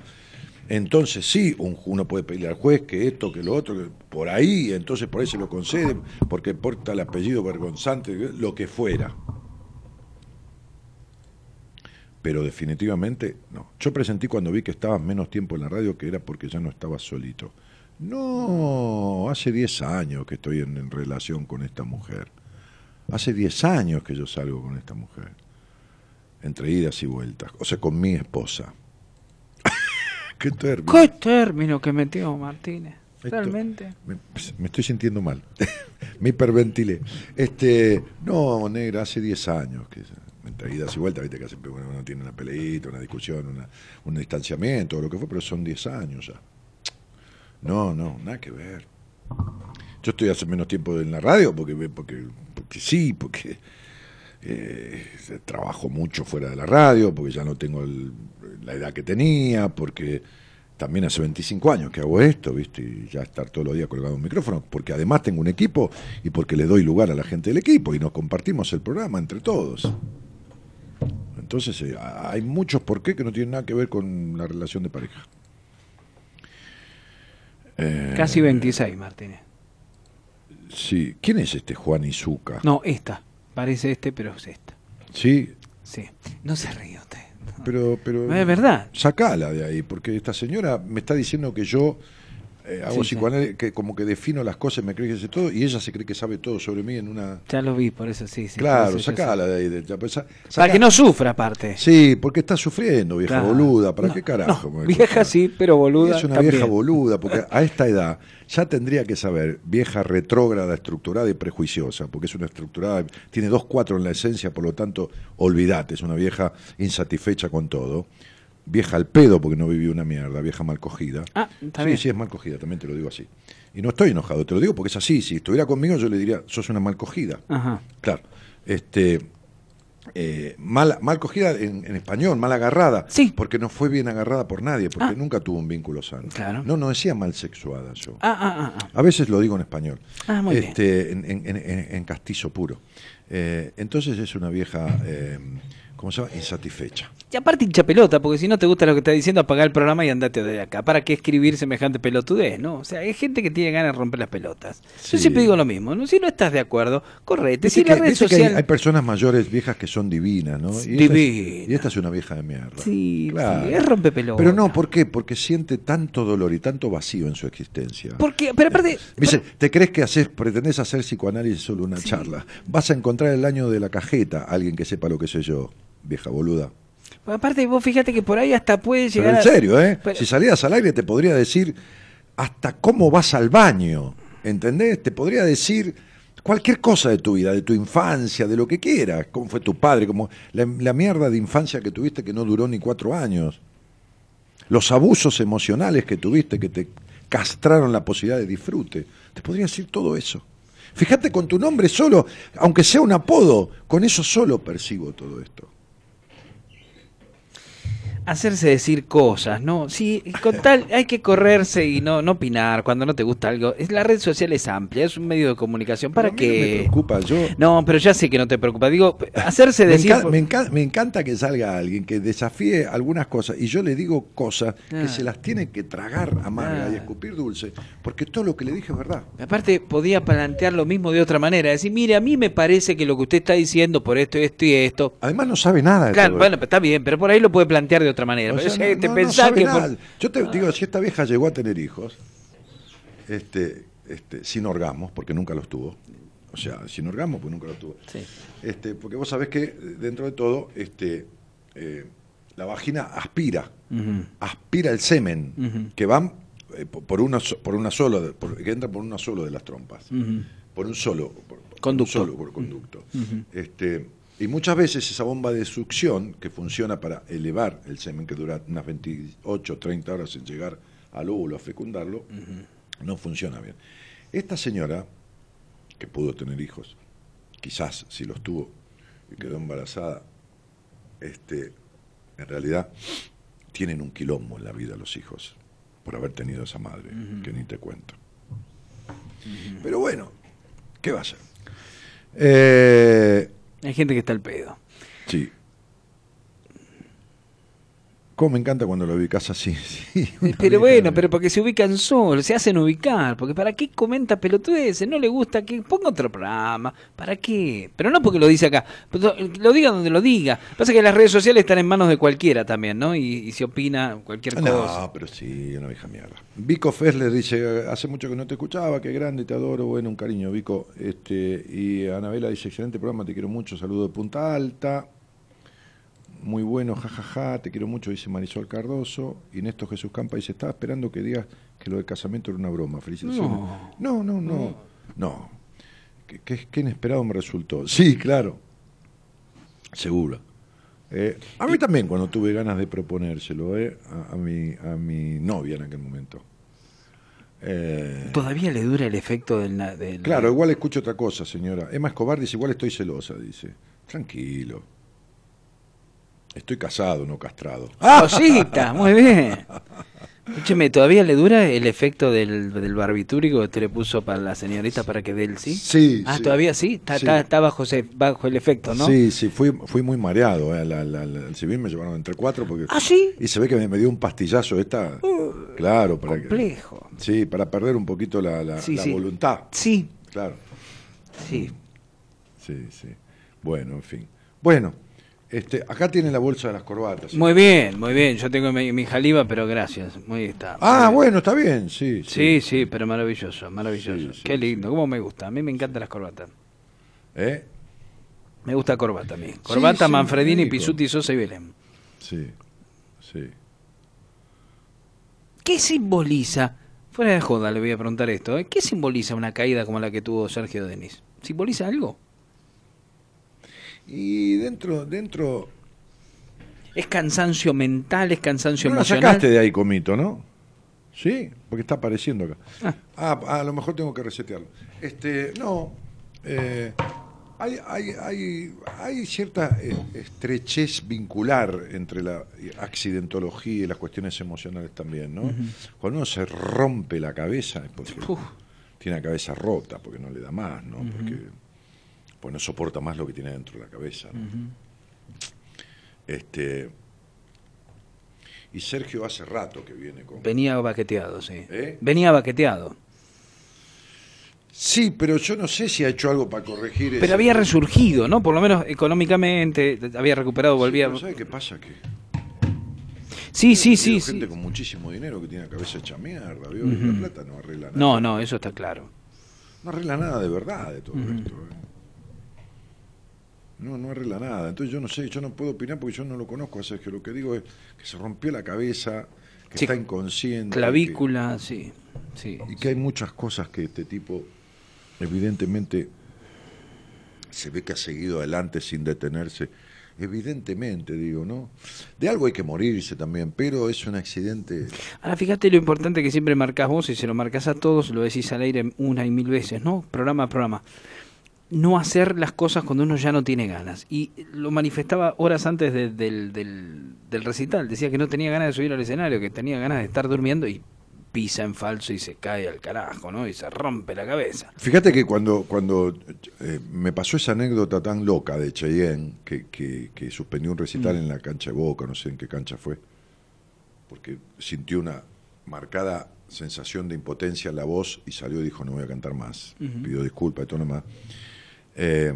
Entonces sí, un- uno puede pedirle al juez que esto, que lo otro, que por ahí, entonces por ahí se lo concede, porque porta el apellido vergonzante, lo que fuera. Pero definitivamente no. Yo presentí cuando vi que estabas menos tiempo en la radio que era porque ya no estabas solito. No, hace 10 años que estoy en, relación con esta mujer. Hace 10 años que yo salgo con esta mujer. Entre idas y vueltas. O sea, con mi esposa. ¿Qué término? ¿Qué término que metió Martínez? Esto- Realmente. Me, me estoy sintiendo mal. me hiperventilé. Este, no, negra, hace 10 años que entre idas y vueltas, viste que siempre uno uno tiene una peleita, una discusión, una, un distanciamiento, o lo que fue, pero son 10 años ya. No, no, nada que ver. Yo estoy hace menos tiempo en la radio porque, porque, porque sí, porque eh, trabajo mucho fuera de la radio, porque ya no tengo el- la edad que tenía, porque también hace 25 años que hago esto, ¿viste? Y ya estar todos los días colgado un micrófono, porque además tengo un equipo y porque le doy lugar a la gente del equipo y nos compartimos el programa entre todos. Entonces eh, hay muchos por qué que no tienen nada que ver con la relación de pareja. Eh, Casi 26, Martínez. Sí. ¿Quién es este Juan Izuka? No, esta. Parece este, pero es esta. Sí, Sí. No se ríe usted. pero... pero Es verdad. Sacala de ahí, porque esta señora me está diciendo que yo eh, hago Sí, sí. psicoanálisis, que como que defino las cosas, me cree que sé todo, y ella se cree que sabe todo sobre mí en una... Ya lo vi, por eso sí. sí claro, sacala de ahí. de- ya, pues, Para que no sufra, aparte. Sí, porque está sufriendo, vieja Claro. boluda, ¿para No, qué carajo? no, vieja sí, pero boluda Es una también. vieja boluda, porque a esta edad ya tendría que saber, vieja retrógrada, estructurada y prejuiciosa, porque es una estructurada, tiene dos cuatro en la esencia, por lo tanto, olvidate, es una vieja insatisfecha con todo. Vieja al pedo porque no vivió una mierda, vieja mal cogida. Ah, está sí, bien. sí, es mal cogida, también te lo digo así. Y no estoy enojado, te lo digo porque es así. Si estuviera conmigo, yo le diría, sos una mal cogida. Ajá. Claro. Este, eh, mal, mal cogida en, en español, mal agarrada. Sí. Porque no fue bien agarrada por nadie, porque Ah. nunca tuvo un vínculo sano. Claro. No, no decía mal sexuada yo. Ah, ah, ah, ah. A veces lo digo en español. Ah, muy bien. este, En, en- en- en castizo puro. Eh, entonces es una vieja, eh, ¿cómo se llama? Insatisfecha. Y aparte hincha pelota, porque si no te gusta lo que está diciendo, apaga el programa y andate de acá. ¿Para qué escribir semejante pelotudez, no? O sea, hay gente que tiene ganas de romper las pelotas. Sí. Yo siempre digo lo mismo, ¿no? Si no estás de acuerdo, correte. Si la que- red que hay- personas mayores, viejas, que son divinas, ¿no? Y esta es- Divina. y esta es una vieja de mierda. Sí, Claro. sí, es rompepelota. Pero no, ¿por qué? Porque siente tanto dolor y tanto vacío en su existencia. Porque, pero aparte... Me dice, ¿te crees que haces, pretendés hacer psicoanálisis solo una charla? Vas a encontrar el año de la cajeta alguien que sepa lo que sé yo, vieja boluda. Aparte, vos fíjate que por ahí hasta puede Pero llegar en serio, ¿eh? Pero- Si salieras al aire te podría decir hasta cómo vas al baño, ¿entendés? Te podría decir cualquier cosa de tu vida, de tu infancia, de lo que quieras, cómo fue tu padre, como la, la mierda de infancia que tuviste que no duró ni cuatro años, los abusos emocionales que tuviste que te castraron la posibilidad de disfrute. Te podría decir todo eso. Fíjate con tu nombre solo, aunque sea un apodo, con eso solo percibo todo esto. Hacerse decir cosas, ¿no? Sí, con tal hay que correrse y no, no opinar cuando no te gusta algo. Es, la red social es amplia, es un medio de comunicación. ¿Para Pero a mí no me qué? preocupa, yo... No, pero ya sé que no te preocupa. Digo, hacerse Me, decir... enca- me enca- me encanta que salga alguien que desafíe algunas cosas y yo le digo cosas Ah. que se las tiene que tragar amarga Ah. y escupir dulce, porque todo lo que le dije es verdad. Aparte, podía plantear lo mismo de otra manera. Decir, mire, a mí me parece que lo que usted está diciendo por esto, esto y esto. Además no sabe nada de Claro, todo bueno, esto. está bien, pero por ahí lo puede plantear de otra manera. O Pero sea, si no- te no- pensás que por- Yo te digo, si esta vieja llegó a tener hijos, este, este, sin orgasmos, porque nunca los tuvo, o sea, sin orgasmos, porque nunca los tuvo, Sí. este, porque vos sabés que eh, dentro de todo, este, eh, la vagina aspira, aspira el semen, que van eh, por una, por una sola, por- que entra por una sola de las trompas, por un solo, por, por Conducto. un solo por conducto. este, y muchas veces esa bomba de succión que funciona para elevar el semen, que dura unas 28, 30 horas en llegar al óvulo a fecundarlo, no funciona bien. Esta señora, que pudo tener hijos, quizás si los tuvo y quedó embarazada, este, en realidad tienen un quilombo en la vida los hijos por haber tenido esa madre, que ni te cuento. Pero bueno, ¿qué va a ser? Eh, Hay gente que está al pedo. sí. Cómo me encanta cuando lo ubicas así. sí, una Pero bueno, de- pero porque se ubican solos, se hacen ubicar, porque ¿para qué comenta pelotudeces? No le gusta que ponga otro programa, ¿para qué? Pero no porque lo dice acá, pero lo diga donde lo diga. Pasa que las redes sociales están en manos de cualquiera también, ¿no? Y, y se opina cualquier cosa. No, pero sí, una vieja mierda. Vico Fessler dice, hace mucho que no te escuchaba, qué grande, te adoro, bueno, un cariño, Vico. Este, y Anabela dice, excelente programa, te quiero mucho, saludo de Punta Alta. Muy bueno, jajaja, te quiero mucho, dice Marisol Cardoso. Y Néstor Jesús Campa dice, estaba esperando que digas que lo del casamiento era una broma. Felicitaciones. No, no, no, no. Qué, qué- qué inesperado me resultó. Sí, claro. Seguro. Eh, a mí también cuando tuve ganas de proponérselo, eh, a, a mi, a mi novia en aquel momento. Eh, Todavía le dura el efecto del... na- del- claro, igual escucho otra cosa, señora. Emma Escobar dice, igual estoy celosa, dice. Tranquilo. Estoy casado, no castrado. Cosita, muy bien. Escúcheme, ¿todavía le dura el efecto del, del barbitúrico que te le puso para la señorita para que dé el sí? Sí, Ah, sí. ¿todavía sí? Está, Sí. está- está bajo, ese- bajo el efecto, ¿no? Sí, sí, fui, fui muy mareado. eh, la- la- la- al civil me llevaron entre cuatro porque... ¿Ah, sí? Uh, Y se ve que me, me dio un pastillazo esta... claro, para que- Complejo. Sí, para perder un poquito la, la- Sí, la sí. voluntad. Sí, Claro. sí. Sí, sí. Bueno, en fin. Bueno, este, acá tiene la bolsa de las corbatas. Muy bien, muy bien. Yo tengo mi, mi jaliba, pero gracias. Muy está. Ah, bueno, está bien, sí. Sí, sí, pero maravilloso, maravilloso. Sí, sí, Qué lindo, cómo me gusta. A mí me encantan las corbatas. ¿Eh? Me gusta corbata a mí. Corbata, Manfredini. Pisuti, Sosa y Belén. Sí, sí. ¿Qué simboliza? Fuera de joda le voy a preguntar esto. ¿eh? ¿Qué simboliza una caída como la que tuvo Sergio Denis? ¿Simboliza algo? Y dentro, dentro... ¿Es cansancio mental? ¿Es cansancio No la emocional? sacaste de ahí, comito, ¿no? Sí, porque está apareciendo acá. Ah. Ah, a lo mejor tengo que resetearlo. Este, no, eh, hay, hay, hay, hay cierta eh, estrechez vincular entre la accidentología y las cuestiones emocionales también, ¿no? Cuando uno se rompe la cabeza es porque Uf. tiene la cabeza rota, porque no le da más, ¿no? Porque pues no soporta más lo que tiene dentro de la cabeza, ¿no? Este y Sergio hace rato que viene con Venía baqueteado, sí. ¿Eh? Venía baqueteado. Sí, pero yo no sé si ha hecho algo para corregir eso. Pero había resurgido, ¿no? Por lo menos económicamente, había recuperado, volvía... ¿Sabe qué pasa? Que Sí, sí, sí, sí. gente con muchísimo dinero que tiene la cabeza hecha mierda, ¿vio? Y La plata no arregla nada. No, no, eso está claro. No arregla nada de verdad de todo esto. ¿eh? No, no arregla nada. Entonces yo no sé, yo no puedo opinar porque yo no lo conozco a Sergio. Lo que digo es que se rompió la cabeza, que Sí. está inconsciente. Clavícula, sí. sí. y que hay muchas cosas que este tipo, evidentemente, se ve que ha seguido adelante sin detenerse. Evidentemente, digo, ¿no? De algo hay que morirse también, pero es un accidente. Ahora fíjate lo importante que siempre marcas vos y se lo marcas a todos, lo decís al aire una y mil veces, ¿no? Programa a programa. No hacer las cosas cuando uno ya no tiene ganas. Y lo manifestaba horas antes de- del, del, del recital. Decía que no tenía ganas de subir al escenario, que tenía ganas de estar durmiendo y pisa en falso y se cae al carajo, ¿no? Y se rompe la cabeza. Fíjate que cuando, cuando eh, me pasó esa anécdota tan loca de Cheyenne, que, que, que suspendió un recital Mm. en la cancha de Boca, no sé en qué cancha fue, porque sintió una marcada sensación de impotencia en la voz y salió y dijo no voy a cantar más. Pidió disculpas y todo lo demás. Eh,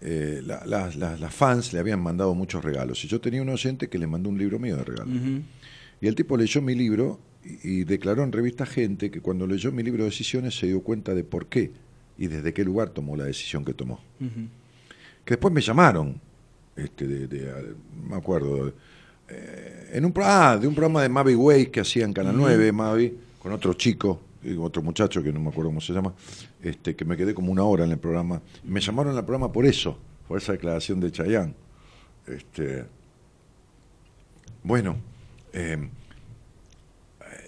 eh, la- la- la- las fans le habían mandado muchos regalos y yo tenía un oyente que le mandó un libro mío de regalo. Y el tipo leyó mi libro y, y declaró en revista Gente que cuando leyó mi libro de decisiones se dio cuenta de por qué y desde qué lugar tomó la decisión que tomó. Que después me llamaron, este, de, de- me acuerdo, eh, en un, ah, de un programa de Mavi Way que hacía en Canal 9, Mavi, con otro chico, otro muchacho que no me acuerdo cómo se llama, este, que me quedé como una hora en el programa. Me llamaron al programa por eso, por esa declaración de Chayán. Este, bueno, eh,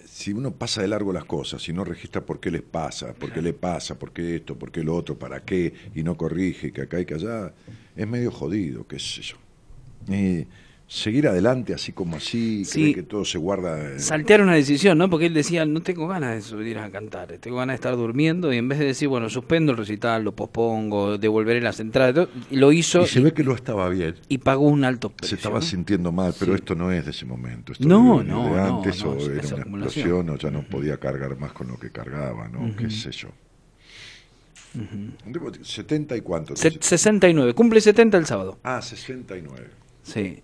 si uno pasa de largo las cosas, si no registra por qué les pasa, por qué le pasa, por qué esto, por qué lo otro, para qué, y no corrige, que acá y que allá, es medio jodido, qué sé yo. Y seguir adelante así como así, Sí. que todo se guarda... eh, Saltear una decisión, ¿no? Porque él decía, no tengo ganas de subir a cantar, tengo ganas de estar durmiendo y en vez de decir, bueno, suspendo el recital, lo pospongo, devolveré las entradas, lo hizo y se ve que lo estaba bien. y pagó un alto precio. Se estaba ¿no? sintiendo mal, pero Sí. esto no es de ese momento. Esto No, no, de no, antes, no, o es- era una explosión, o ya no podía cargar más con lo que cargaba, ¿no? Qué sé yo. Tipo de 70 y cuánto. Se- 69, cumple 70 el sábado. Ah, 69. Sí.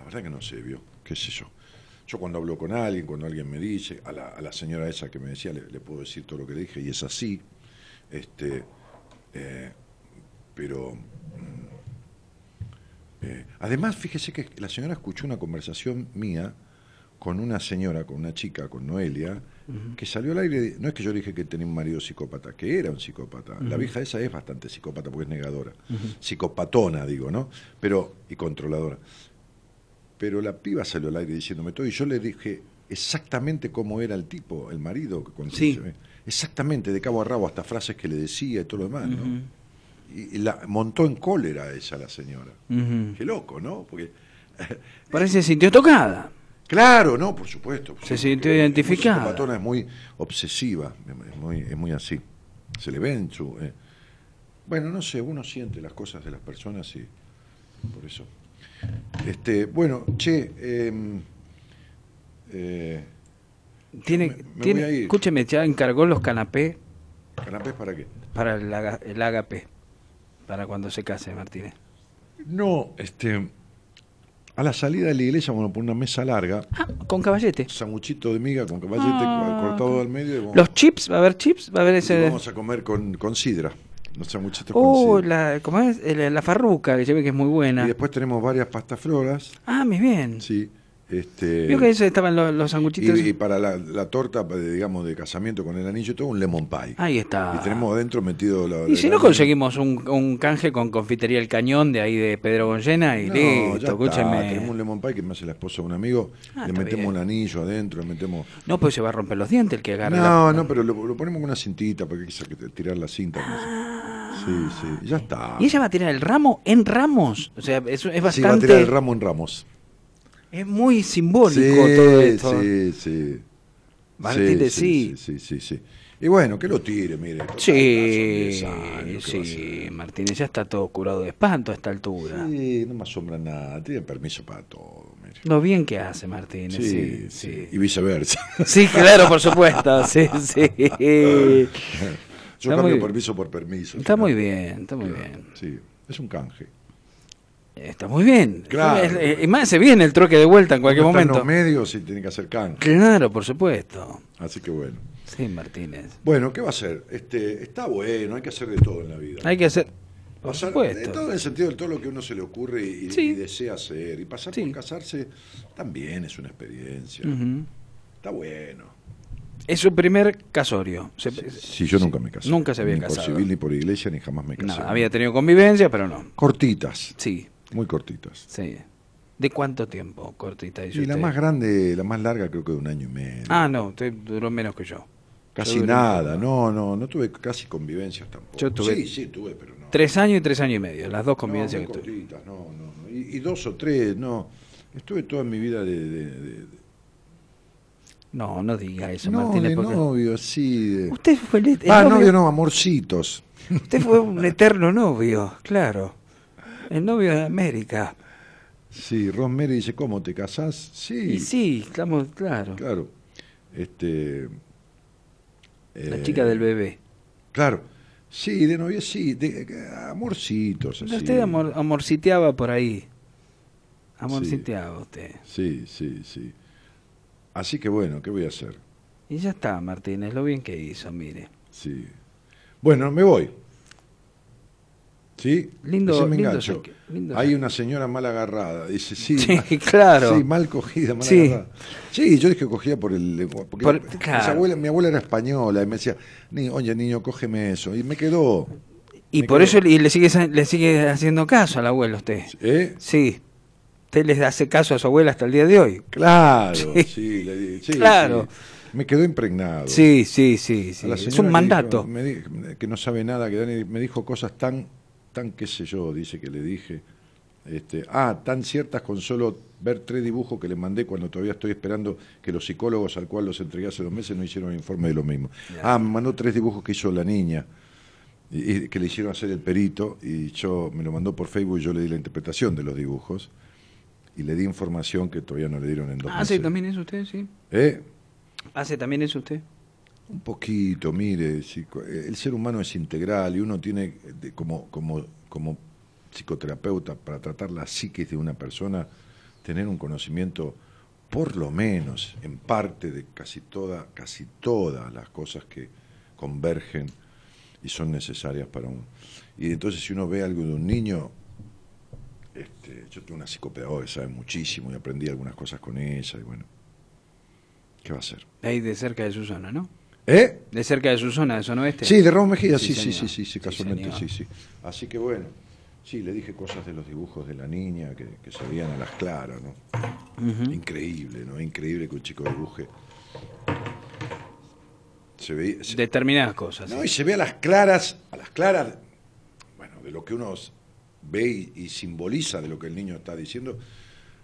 La verdad que no sé, vio, qué sé yo. Yo cuando hablo con alguien, cuando alguien me dice, a la, a la señora esa que me decía, le, le puedo decir todo lo que le dije, y es así. Este, eh, pero mm, eh, además, fíjese que la señora escuchó una conversación mía con una señora, con una chica, con Noelia, que salió al aire. No es que yo dije que tenía un marido psicópata, que era un psicópata. La vieja esa es bastante psicópata porque es negadora. Psicopatona, digo, ¿no? Pero, y controladora. Pero la piba salió al aire diciéndome todo y yo le dije exactamente cómo era el tipo, el marido. que cuando Sí. se- exactamente, de cabo a rabo, hasta frases que le decía y todo lo demás, ¿no? Y, y la montó en cólera ella, la señora. Qué loco, ¿no? Porque, Parece que se sintió tocada. claro, no, por supuesto. Se sintió identificada. Es muy psicopatona, es muy obsesiva, es muy, es muy así. Se le ve en su... eh. Bueno, no sé, uno siente las cosas de las personas y por eso. Este, bueno, che, em, eh, Tiene, me- me escúcheme, ya encargó los canapés ¿canapés para qué? para el, el agape, para cuando se case Martínez. No, este, a la salida de la iglesia, bueno, por una mesa larga, Ah, con caballete. sanguchito de miga con caballete Ah, cortado al medio. y vamos- Los chips, va a haber chips, va a haber y ese... vamos a comer con, con sidra, sanguchitos con Oh, la, ¿cómo es? El- La farruca, que se ve que es muy Y buena. después tenemos varias pastas floras, Ah, muy bien. sí, este, Vio que eso estaban los, los y, sanguchitos. y para la, la torta, digamos, de casamiento con el anillo todo, un lemon pie. Ahí está. Y tenemos adentro metido la... Y si la- no conseguimos un, un canje con confitería El Cañón de ahí de Pedro Gonllena y No, listo, escúcheme. Tenemos un lemon pie que me hace la esposa de un amigo, Ah, le metemos bien. un anillo adentro, le metemos... No, pues se va a romper los dientes el que agarre No, no, pero lo, lo ponemos con una cintita porque quise que- tirar la cinta. sé. Sí, sí, ya está. Ah. ¿Y ella va a tirar el ramo en ramos? O sea, es, es Sí, va a bastante... tirar el ramo en ramos. Es muy simbólico Sí, todo esto. sí, sí. Martínez, sí. Sí, sí, sí. Y bueno, que lo tire, mire. Sí, son 10 años, ¿qué va a sí? Martínez ya está todo curado de espanto a esta altura. Sí, no me asombra nada. Tiene permiso para todo, mire. Lo bien que hace Martínez, Sí, sí. Y viceversa. Sí, claro, por supuesto, sí, sí. Yo Está cambio muy- permiso por permiso. Está muy bien, está muy bien. Sí, es un canje. Está muy bien. Claro. Es- más se viene el troque de vuelta en cualquier momento. los medios y tiene que hacer canje. Claro, por supuesto. Así que bueno. Sí, Martínez. Bueno, ¿qué va a hacer? Este, está bueno, hay que hacer de todo en la vida. Hay que hacer. Por Pasar- supuesto. de todo en el sentido de todo lo que uno se le ocurre y, y- Sí. y desea hacer. Y pasar Sí. por casarse también es una experiencia. Está bueno. Es su primer casorio. Se- Sí, yo nunca me casé. Nunca se había ni casado. por civil ni por iglesia, ni jamás me casé. Había tenido convivencia, pero no. Cortitas, Sí, muy cortitas. sí. ¿De cuánto tiempo, cortita? Y la usted? más grande, la más larga creo que de un año y medio. Ah, no, usted duró menos que yo. Casi Yo nada, no, no, no tuve casi convivencias tampoco. Yo tuve- Sí, sí, tuve, pero no. Tres años y tres años y medio, las dos no, convivencias muy que tuve. cortitas, no, no, no. Y, y dos o tres, no. Estuve toda mi vida de... de- de- de- No, no diga eso, no, Martínez. de porque- novio, sí. de- Usted fue el, el Ah, novio- novio no, amorcitos. Usted fue un eterno novio, claro. El novio de América. Sí, Rosemary dice, ¿cómo te casás? Sí, Y sí, estamos, claro. claro. Este, La eh, chica del bebé. Claro, sí, de novia sí, de, amorcitos. Así. Usted amor, amorciteaba por ahí. Amorciteaba usted. Sí, sí, sí. Así que bueno, ¿qué voy a hacer? Y ya está, Martínez, lo bien que hizo, mire. Sí. Bueno, me voy. ¿Sí? Lindo- me lindo engancho. saque- lindo Hay saque. una señora mal agarrada. Dice, sí. Sí, mal- claro. Sí, mal cogida, mal Sí. agarrada. Sí, yo dije que cogía por el... Porque Por- mis claro. abuelas- mi abuela era española y me decía, "Ni- oye, niño, cógeme eso. Y me quedó. Y Me por quedó. eso le, y le sigue le sigue haciendo caso al abuelo usted. ¿Eh? Sí. Usted le hace caso a su abuela hasta el día de hoy. Claro, Sí. sí, le Claro. Me quedó impregnado. Sí, sí, sí, Es un mandato. dijo- me di- que no sabe nada, que Dani me dijo cosas tan, tan qué sé yo, dice que le dije. Este, ah, tan ciertas con solo ver tres dibujos que le mandé cuando todavía estoy esperando que los psicólogos al cual los entregué hace dos meses no hicieron informe de lo mismo. Ah, me mandó tres dibujos que hizo la niña y, y que le hicieron hacer el perito y yo me lo mandó por Facebook y yo le di la interpretación de los dibujos y le di información que todavía no le dieron en dos ¿Hace meses. también eso usted? Sí. ¿Eh? ¿Hace también eso usted? Un poquito, mire, psico- el ser humano es integral y uno tiene, como, como, como psicoterapeuta, para tratar la psiquis de una persona, tener un conocimiento, por lo menos, en parte de casi, toda, casi todas las cosas que convergen y son necesarias para un... Y entonces si uno ve algo de un niño, este, yo tengo una psicopedagoga que sabe muchísimo y aprendí algunas cosas con ella y bueno, ¿qué va a hacer? Ahí de cerca de su zona, ¿no? ¿Eh? De cerca de su zona, de zona oeste. Sí, de Ramón Mejía, Sí, sí, sí, sí, sí, casualmente, sí, sí. Así que bueno, sí, le dije cosas de los dibujos de la niña que, que se veían a las claras, ¿no? Increíble, ¿no? Increíble que un chico dibuje. Se veía, se- Determinadas cosas. no, sí. y se ve a las claras, a las claras, bueno, de lo que uno ve y, y simboliza de lo que el niño está diciendo,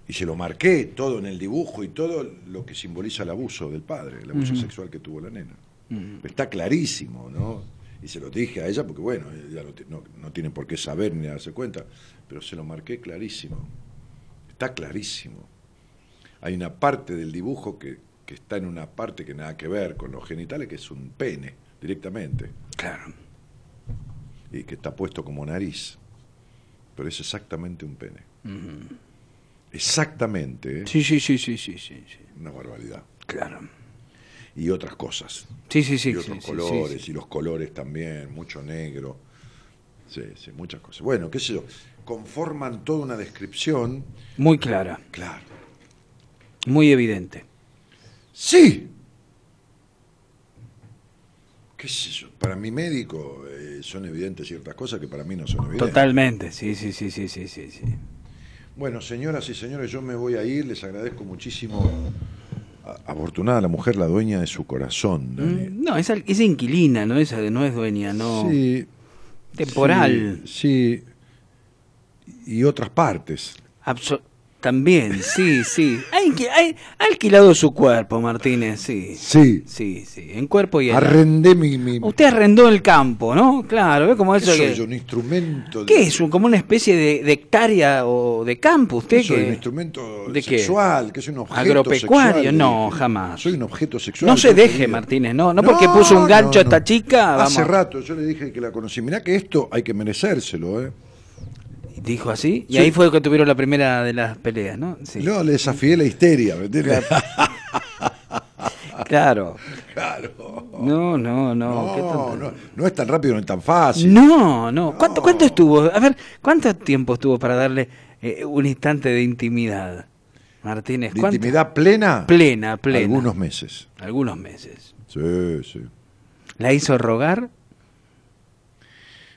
y se lo marqué todo en el dibujo y todo lo que simboliza el abuso del padre, el abuso sexual que tuvo la nena. Está clarísimo, ¿no? Y se lo dije a ella porque, bueno, ella no, no, no tiene por qué saber ni darse cuenta, pero se lo marqué clarísimo. Está clarísimo. Hay una parte del dibujo que, que está en una parte que nada que ver con los genitales, que es un pene, directamente, Claro. y que está puesto como nariz. Pero es exactamente un pene. Exactamente, ¿eh? Sí, sí, sí, sí, sí, sí, sí. Una barbaridad. Claro. Y otras cosas. Sí, sí, sí. y otros sí, colores, sí, y los colores también, mucho negro. Sí, sí, muchas cosas. Bueno, qué sé yo, conforman toda una descripción. Muy clara, Claro. muy evidente. ¡Sí! ¿Qué sé yo? Para mi médico eh, son evidentes ciertas cosas que para mí no son evidentes. Totalmente, sí, sí, sí, sí, sí, sí. sí. Bueno, señoras y señores, yo me voy a ir, les agradezco muchísimo. Afortunada la mujer, la dueña de su corazón. Dani. Mm, No, esa inquilina, no esa no es dueña, no. Sí. Temporal. Sí, sí. Y otras partes. Abso- También, sí, sí. Ha, alquilado su cuerpo, Martínez, sí. Sí. Sí, sí, en cuerpo y en... Arrendé mi... mi Usted arrendó el campo, ¿no? Claro, ¿ve cómo ¿Qué eso soy que... Un instrumento... de- ¿Qué es? Un- ¿Como una especie de, de hectárea o de campo? ¿Usted ¿Qué soy? que un instrumento ¿De qué? sexual, que soy un objeto ¿Agropecuario? sexual, No, jamás. Soy un objeto sexual. No se deje. Martínez, no, no porque puso un gancho a esta chica, Hace vamos. rato yo le dije que la conocí. Mirá que esto hay que merecérselo, ¿eh? Dijo así, y Sí. ahí fue que tuvieron la primera de las peleas, ¿no? Sí. No, le desafié la histeria, ¿me entiendes? Claro. Claro. No, no, no. ¿qué No, tanto? no, no es tan rápido ni tan fácil. No, no. ¿Cuánto, No. ¿Cuánto estuvo? A ver, ¿cuánto tiempo estuvo para darle eh, un instante de intimidad? Martínez, intimidad plena, Plena, plena. algunos meses. Algunos meses. Sí, sí. ¿La hizo rogar?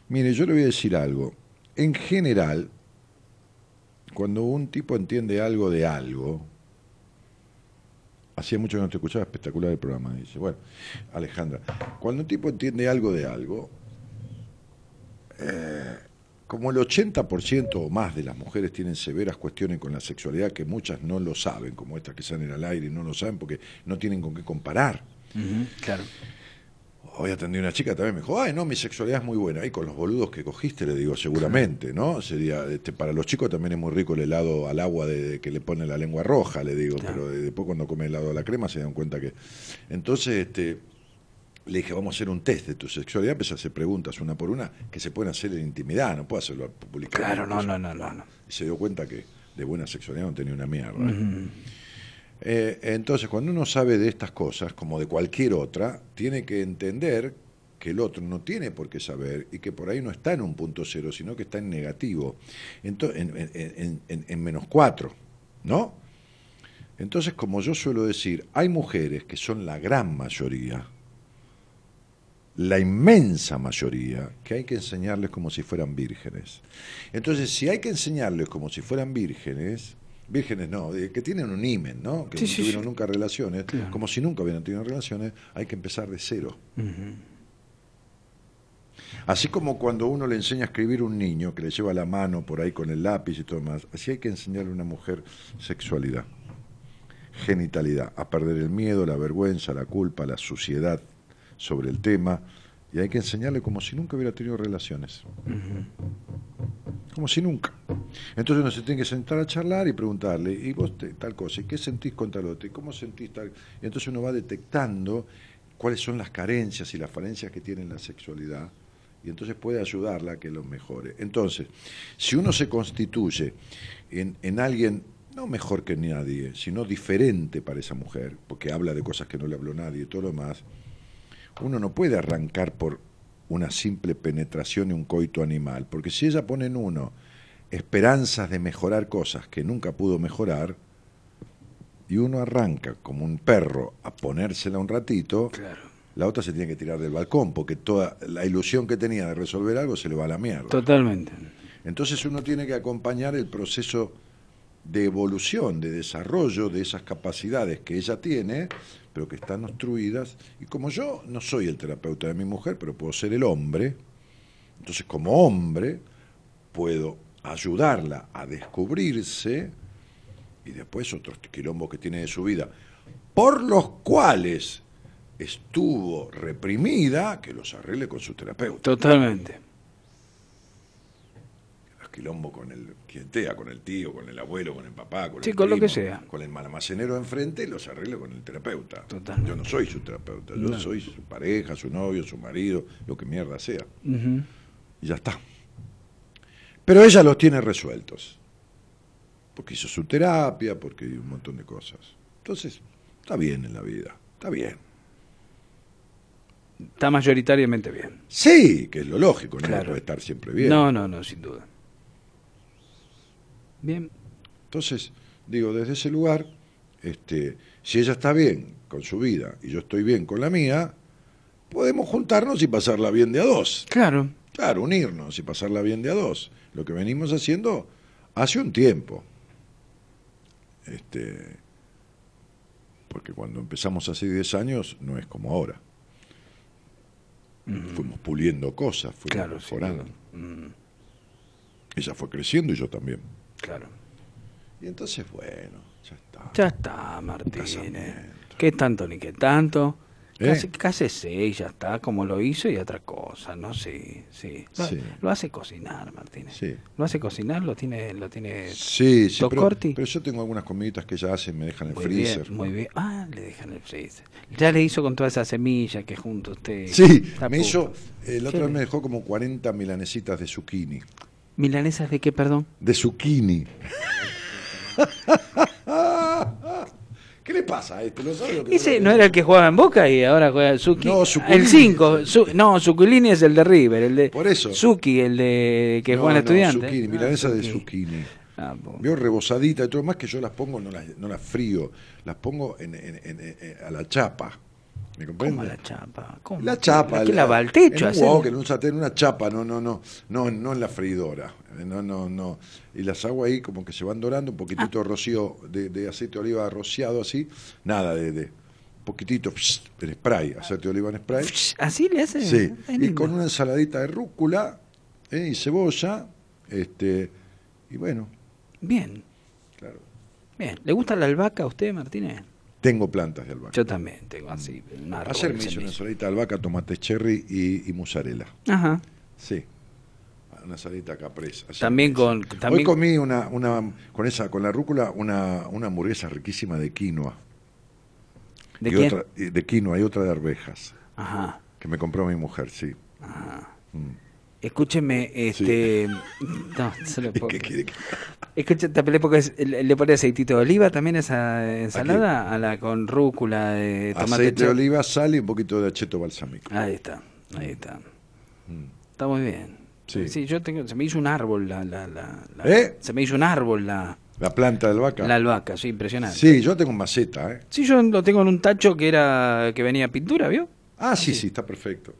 Mire, yo le voy a decir algo. En general, cuando un tipo entiende algo de algo, Hacía mucho que no te escuchaba, espectacular el programa. Dice, bueno, Alejandra, cuando un tipo entiende algo de algo, eh, como el 80% o más de las mujeres tienen severas cuestiones con la sexualidad que muchas no lo saben, como estas que salen al aire y no lo saben porque no tienen con qué comparar. Claro. Hoy atendí a una chica también me dijo, ay, no, mi sexualidad es muy buena. Y con los boludos que cogiste, le digo, seguramente, ¿no? Sería, este, para los chicos también es muy rico el helado al agua de, de que le pone la lengua roja, le digo, Claro. pero de- después cuando come helado a la crema se dan cuenta que... Entonces, este, le dije, vamos a hacer un test de tu sexualidad, empecé a hacer preguntas una por una que se pueden hacer en intimidad, no puedo hacerlo públicamente. Claro, no, no, no, no, no. Y se dio cuenta que de buena sexualidad no tenía una mierda. Eh, entonces, cuando uno sabe de estas cosas, como de cualquier otra, tiene que entender que el otro no tiene por qué saber y que por ahí no está en un punto cero, sino que está en negativo, Ento- en, en- en- en- en menos cuatro, ¿no? Entonces, como yo suelo decir, hay mujeres que son la gran mayoría, la inmensa mayoría, que hay que enseñarles como si fueran vírgenes. Entonces, si hay que enseñarles como si fueran vírgenes, vírgenes no, que tienen un imen, ¿no? Que Sí, no sí, tuvieron sí. nunca relaciones, Claro. como si nunca hubieran tenido relaciones, hay que empezar de cero. Así como cuando uno le enseña a escribir a un niño, que le lleva la mano por ahí con el lápiz y todo más, así hay que enseñarle a una mujer sexualidad, genitalidad, a perder el miedo, la vergüenza, la culpa, la suciedad sobre el tema, y hay que enseñarle como si nunca hubiera tenido relaciones. Como si nunca. Entonces uno se tiene que sentar a charlar y preguntarle, ¿y vos te- tal cosa? ¿Y qué sentís con tal otra? ¿Y cómo sentís tal? Y entonces uno va detectando cuáles son las carencias y las falencias que tiene la sexualidad y entonces puede ayudarla a que lo mejore. Entonces, si uno se constituye en, en alguien no mejor que nadie, sino diferente para esa mujer, porque habla de cosas que no le habló nadie y todo lo demás, uno no puede arrancar por una simple penetración y un coito animal, porque si ella pone en uno esperanzas de mejorar cosas que nunca pudo mejorar, y uno arranca como un perro a ponérsela un ratito, Claro. la otra se tiene que tirar del balcón, porque toda la ilusión que tenía de resolver algo se le va a la mierda. Totalmente. Entonces uno tiene que acompañar el proceso de evolución, de desarrollo de esas capacidades que ella tiene, pero que están obstruidas. Y como yo no soy el terapeuta de mi mujer, pero puedo ser el hombre, entonces como hombre puedo ayudarla a descubrirse y después otros quilombos que tiene de su vida, por los cuales estuvo reprimida, que los arregle con su terapeuta. Totalmente. Quilombo con el con el tío, con el abuelo, con el papá, con Sí, el con lo que sea. con el almacenero enfrente, los arreglo con el terapeuta. Totalmente. Yo no soy su terapeuta, yo No. soy su pareja, su novio, su marido, lo que mierda sea. Y ya está. Pero ella los tiene resueltos. Porque hizo su terapia, porque un montón de cosas. Entonces, está bien en la vida, está bien. Está mayoritariamente bien. Sí, que es lo lógico, no Claro. puede estar siempre bien. No, no, no, sin duda. Bien. Entonces, digo, desde ese lugar, este, si ella está bien con su vida y yo estoy bien con la mía, podemos juntarnos y pasarla bien de a dos. Claro. Claro, unirnos y pasarla bien de a dos. Lo que venimos haciendo hace un tiempo. Este, porque cuando empezamos hace 10 años no es como ahora. Fuimos puliendo cosas, fuimos Claro, mejorando. Mm, Ella fue creciendo y yo también. Claro. Y entonces, bueno, ya está. Ya está, Martínez. ¿Qué tanto ni qué tanto? ¿Eh? Casi, cásese y ya está, como lo hizo y otra cosa, ¿no? Sí, sí. Lo, Sí. lo hace cocinar, Martínez. Sí. Lo hace cocinar, lo tiene, lo tiene Sí, sí, pero, yo tengo algunas comiditas que ella hace y me dejan en el muy freezer. bien, muy bien. Ah, le dejan el freezer. Ya le hizo con todas esas semillas que junto usted. Sí, me puto. hizo, ¿Qué otra vez me dejó como 40 milanesitas de zucchini. ¿Milanesas de qué, perdón? De zucchini. ¿Qué le pasa a este? ¿Lo sabe lo que Ese no era el que jugaba en Boca y ahora juega Suki. No, Zuculini. El 5. no, Zuculini es el de River. El de Por eso. Suki, el de que No, juega en no, estudiante. zucchini, Ah, milanesa de Zucchini. Ah. Veo rebosadita y todo más que yo las pongo, no las, no las frío, las pongo en, en- en- en- a la chapa. ¿Me comprende? ¿Cómo la chapa? ¿Cómo? La chapa. ¿Qué la- lava el techo? En un wok, en un sartén, una chapa, no, no, no, no, no en la freidora. Eh, No, no, no. Y las hago ahí como que se van dorando, un poquitito de rocío de, de aceite de oliva rociado así, nada de, poquitito pss, en spray, aceite de oliva en spray. ¿Así le hace? Sí, y con una ensaladita de rúcula eh, y cebolla, este, y bueno, Bien, claro. bien. ¿Le gusta la albahaca a usted, Martínez? Tengo plantas de albahaca. Yo también tengo así. un árbol, Ayer me hice una ensaladita de albahaca, tomate cherry y, y mozzarella. Ajá. Sí. Una ensaladita capresa. También con- también- Hoy comí una, una, con esa, con la rúcula, una, una hamburguesa riquísima de quinoa. ¿De y quién? Otra, de quinoa y otra de arvejas, Ajá. que me compró mi mujer, sí. Escúcheme, este. No, se lo puedo ¿Qué creer. quiere que- Escucha, ¿te le, porque le, le pone aceitito de oliva también a esa ensalada? ¿A, la con rúcula, de tomate Aceite de oliva, sal y un poquito de acheto balsámico. Ahí está, ahí está. Está muy bien. Sí. Sí, yo tengo, se me hizo un árbol la, la, la, la- ¿Eh? se me hizo un árbol la, La planta de albahaca. la albahaca, sí, impresionante. Sí, yo tengo maceta, ¿eh? Sí, yo lo tengo en un tacho que era que venía pintura, ¿vio? Ah, sí, sí, está perfecto.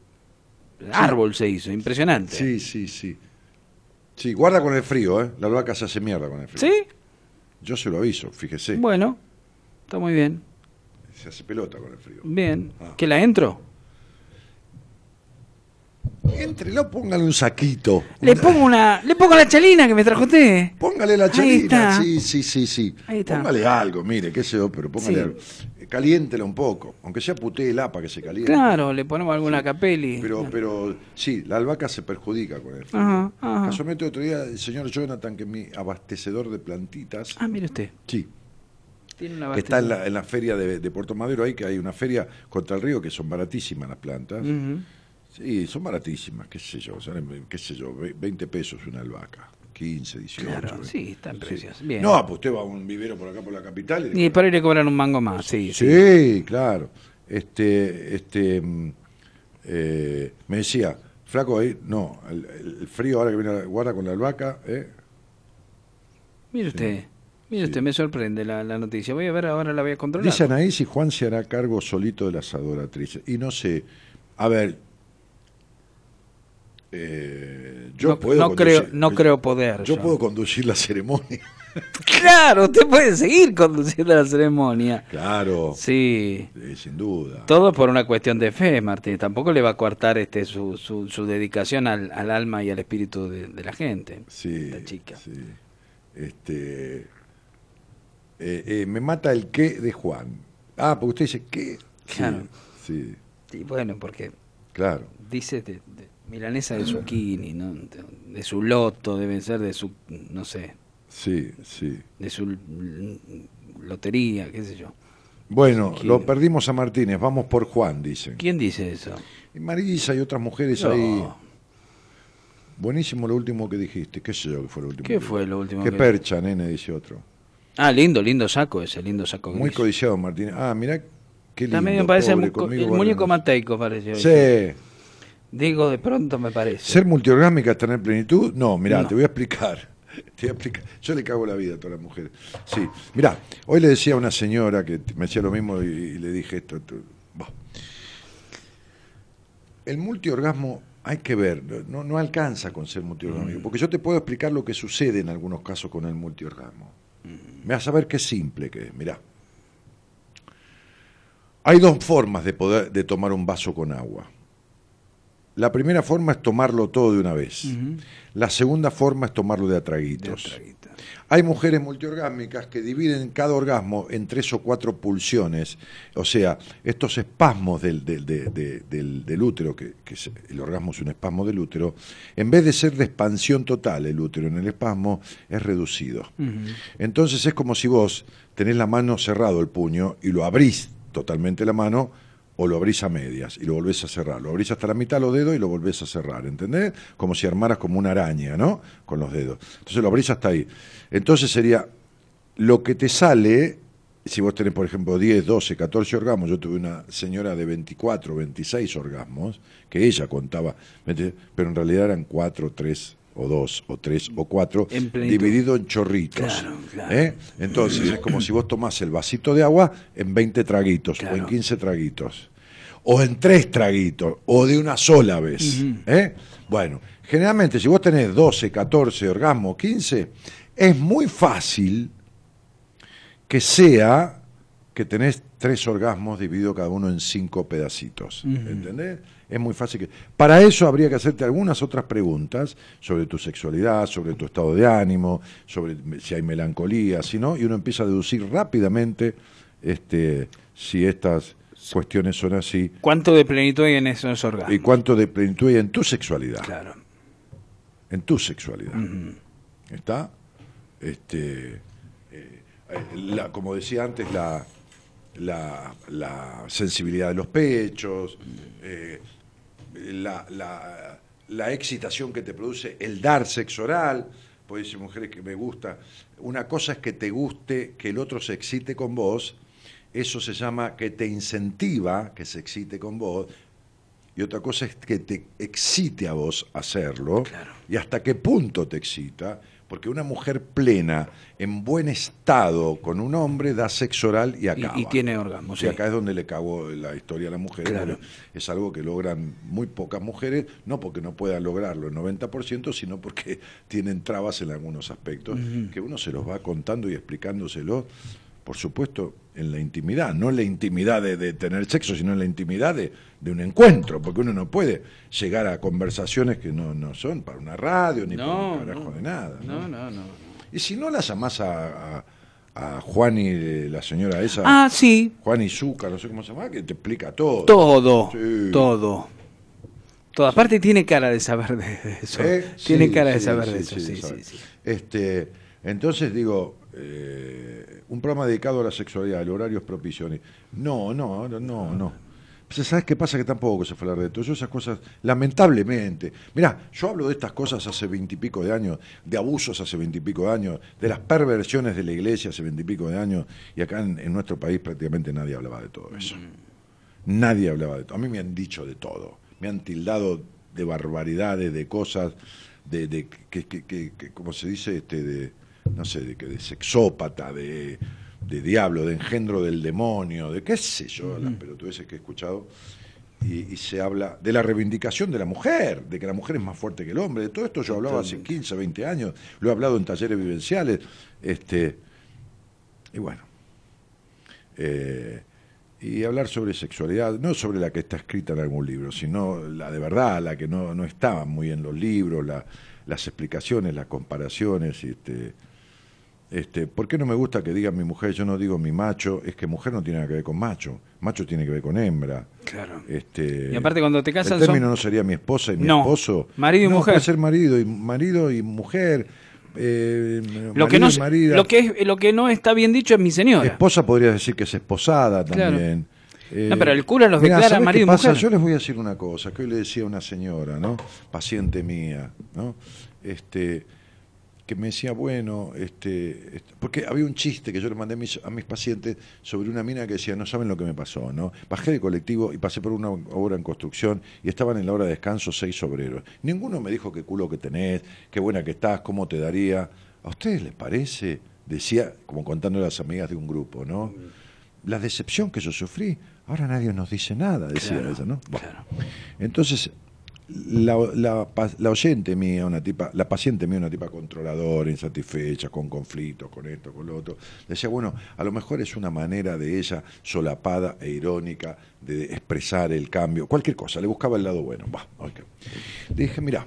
Árbol se hizo, impresionante. Sí, sí, sí. Sí, guarda con el frío, ¿eh? La albahaca se hace mierda con el frío. ¿Sí? Yo se lo aviso, fíjese. Bueno, está muy bien. Se hace pelota con el frío. Bien. Ah. ¿Que la entro? Entrelo, póngale un saquito. Le pongo una, le pongo la chalina que me trajo usted. Póngale la chalina. Sí, sí, sí, sí. Ahí está. Póngale algo, mire, qué sé yo, pero póngale Sí. algo. Caliéntela un poco. Aunque sea putéela para que se caliente. Claro, le ponemos alguna capeli. Pero, pero sí, la albahaca se perjudica con frío. Ajá, ajá. Casualmente otro día el señor Jonathan, que es mi abastecedor de plantitas, Ah, mire usted. sí, Tiene una que está en la, en la feria de, de Puerto Madero, ahí que hay una feria contra el río que son baratísimas las plantas. Sí, son baratísimas, qué sé yo, salen, qué sé yo, ve- 20 pesos una albahaca, 15, 18. Claro, ¿eh? sí, están precios. Bien. No, pues usted va a un vivero por acá por la capital y, Y por ahí le cobran un mango más, sí, sí. Sí, claro. Este, este, mm, eh, me decía, flaco, ahí, no, el, el frío ahora que viene, la- guarda con la albahaca, ¿eh? Mire usted, mire Sí. usted, me sorprende la, la noticia. Voy a ver, ahora la voy a controlar. Dice Anaí si Juan se hará cargo solito de las adoratrices. Y no sé, a ver, eh, yo no, puedo no creo, conducir- no creo poder. Yo puedo conducir la ceremonia. Claro, usted puede seguir conduciendo la ceremonia. Claro, Sí. eh, sin duda. Todo por una cuestión de fe, Martín. Tampoco le va a coartar este su, su, su dedicación al, al alma y al espíritu de, de la gente. Sí, La chica. sí. Este, eh, eh, me mata el qué de Juan. Ah, porque usted dice qué. Sí, Claro. Sí, Y bueno, porque claro. dice de milanesa de zucchini, ¿no? De, su loto, debe ser de su, no sé, Sí, sí. de su lotería, qué sé yo. Bueno, lo perdimos a Martínez. Vamos por Juan, dicen. ¿Quién dice eso? Marisa y otras mujeres No. ahí. Buenísimo lo último que dijiste. ¿Qué sé yo que fue lo último? ¿Qué que fue lo último Qué que- percha, nene, dice otro. Ah, lindo, lindo saco ese, lindo saco. Muy gris. codiciado, Martínez. Ah, mirá qué lindo. También me parece el, pobre, conmigo el muñeco mateico, parece. Sí. Digo, de pronto me parece. ¿Ser multiorgásmica es tener plenitud? No, mirá, No. te voy a explicar. Te voy a explicar. Yo le cago la vida a todas las mujeres. Sí, mirá, hoy le decía a una señora que me decía lo mismo y, y le dije esto. El multiorgasmo hay que ver, no, no alcanza con ser multiorgásmico, porque yo te puedo explicar lo que sucede en algunos casos con el multiorgasmo. Me vas a ver qué simple que es, mirá. Hay dos formas de poder de tomar un vaso con agua. La primera forma es tomarlo todo de una vez. La segunda forma es tomarlo de a De traguitos. traguito. Hay mujeres multiorgásmicas que dividen cada orgasmo en tres o cuatro pulsiones, o sea, estos espasmos del, del, de- de- del- del útero, que, que es- el orgasmo es un espasmo del útero, en vez de ser de expansión total el útero en el espasmo, es reducido. Entonces es como si vos tenés la mano cerrado el puño y lo abrís totalmente la mano o lo abrís a medias y lo volvés a cerrar. Lo abrís hasta la mitad los dedos y lo volvés a cerrar, ¿entendés? Como si armaras como una araña, ¿no? Con los dedos. Entonces lo abrís hasta ahí. Entonces sería lo que te sale, si vos tenés, por ejemplo, 10, 12, 14 orgasmos, yo tuve una señora de 24, 26 orgasmos, que ella contaba, pero en realidad eran 4, 3 o 2 o 3 o 4, En plenitud. dividido en chorritos. Claro, claro. ¿eh? Entonces es como si vos tomás el vasito de agua en 20 traguitos o en Claro. 15 traguitos. O en tres traguitos, o de una sola vez. ¿eh? Bueno, generalmente si vos tenés 12, 14 orgasmos, 15, es muy fácil que sea que tenés tres orgasmos dividido cada uno en cinco pedacitos. ¿Entendés? Es muy fácil que. Para eso habría que hacerte algunas otras preguntas sobre tu sexualidad, sobre tu estado de ánimo, sobre si hay melancolía, si no, y uno empieza a deducir rápidamente este, si estas cuestiones son así. ¿Cuánto de plenitud hay en esos orgasmos? Y cuánto de plenitud hay en tu sexualidad. Claro. En tu sexualidad. ¿Está? Este, eh, la, como decía antes, la, la, la sensibilidad de los pechos, eh, la, la, la excitación que te produce el dar sexo oral, puede decir mujeres que me gusta. Una cosa es que te guste que el otro se excite con vos, eso se llama que te incentiva que se excite con vos, y otra cosa es que te excite a vos hacerlo, y hasta qué punto te excita, porque una mujer plena, en buen estado con un hombre, da sexo oral y acaba. Y, tiene orgasmo. Y acá es donde le cagó la historia a la mujer. Claro. Es algo que logran muy pocas mujeres, no porque no puedan lograrlo el 90%, sino porque tienen trabas en algunos aspectos, que uno se los va contando y explicándoselo, por supuesto, en la intimidad, no en la intimidad de, de tener sexo, sino en la intimidad de, de, un encuentro, porque uno no puede llegar a conversaciones que no, no son para una radio ni No, para un carajo no. de nada. ¿no? No, no, no. Y si no la llamás a, a, a Juan y la señora esa, Ah, sí. Juan y Zucca, no sé cómo se llama, que te explica todo. Todo. Sí. Todo. Todo. Aparte tiene cara de saber de eso. ¿Eh? Tiene Sí, cara de saber sí, de eso. sí, Sí, sí, sabe. sí. Este, entonces digo, eh, un programa dedicado a la sexualidad, el horario es propicio. No, no, no, no. no. Pues, ¿Sabes qué pasa? Que tampoco se fue a hablar de todo. Yo esas cosas, lamentablemente. Mirá, yo hablo de estas cosas hace veintipico de años, de abusos hace veintipico de años, de las perversiones de la iglesia hace veintipico de años, y acá en, en nuestro país prácticamente nadie hablaba de todo eso. Nadie hablaba de todo. A mí me han dicho de todo. Me han tildado de barbaridades, de cosas, de, de que, que, que, que, como se dice, este, de, no sé, de, de sexópata, de, de diablo, de engendro del demonio, de qué sé yo, las pelotudeces que he escuchado. Y, y se habla de la reivindicación de la mujer, de que la mujer es más fuerte que el hombre. De todo esto yo hablaba hace 15, 20 años, lo he hablado en talleres vivenciales. Este, y bueno. Eh, y hablar sobre sexualidad, no sobre la que está escrita en algún libro, sino la de verdad, la que no, no estaba muy en los libros, la- las explicaciones, las comparaciones. Este, este, ¿Por qué no me gusta que digan mi mujer? Yo no digo mi macho, es que mujer no tiene nada que ver con macho, macho tiene que ver con hembra. Claro. Este, Y aparte cuando te casan el término son- no sería mi esposa y mi No, esposo. marido y No, mujer. Puede ser marido y marido y mujer. eh, Lo que, no, lo, que es, lo que no está bien dicho es mi señora. Esposa podría decir que es esposada Claro. también. Eh, No, pero el cura los mirá, declara ¿sabés marido y mujer. Yo les voy a decir una cosa, que hoy le decía a una señora, ¿no? Paciente mía, ¿no? Este, que me decía, bueno, este, este- porque había un chiste que yo le mandé a mis, a mis pacientes sobre una mina que decía, no saben lo que me pasó, ¿no? Bajé de colectivo y pasé por una obra en construcción y estaban en la hora de descanso seis obreros. Ninguno me dijo qué culo que tenés, qué buena que estás, cómo te daría. ¿A ustedes les parece? Decía, como contando a las amigas de un grupo, ¿no? La decepción que yo sufrí, ahora nadie nos dice nada, decía Claro, ella, ¿no? Bueno. claro. Entonces, la, la, oyente mía, una tipa, la paciente mía, una tipa controladora, insatisfecha, con conflictos, con esto, con lo otro, decía, bueno, a lo mejor es una manera de ella solapada e irónica de expresar el cambio, cualquier cosa, le buscaba el lado bueno. Va, ok. Le dije, mira,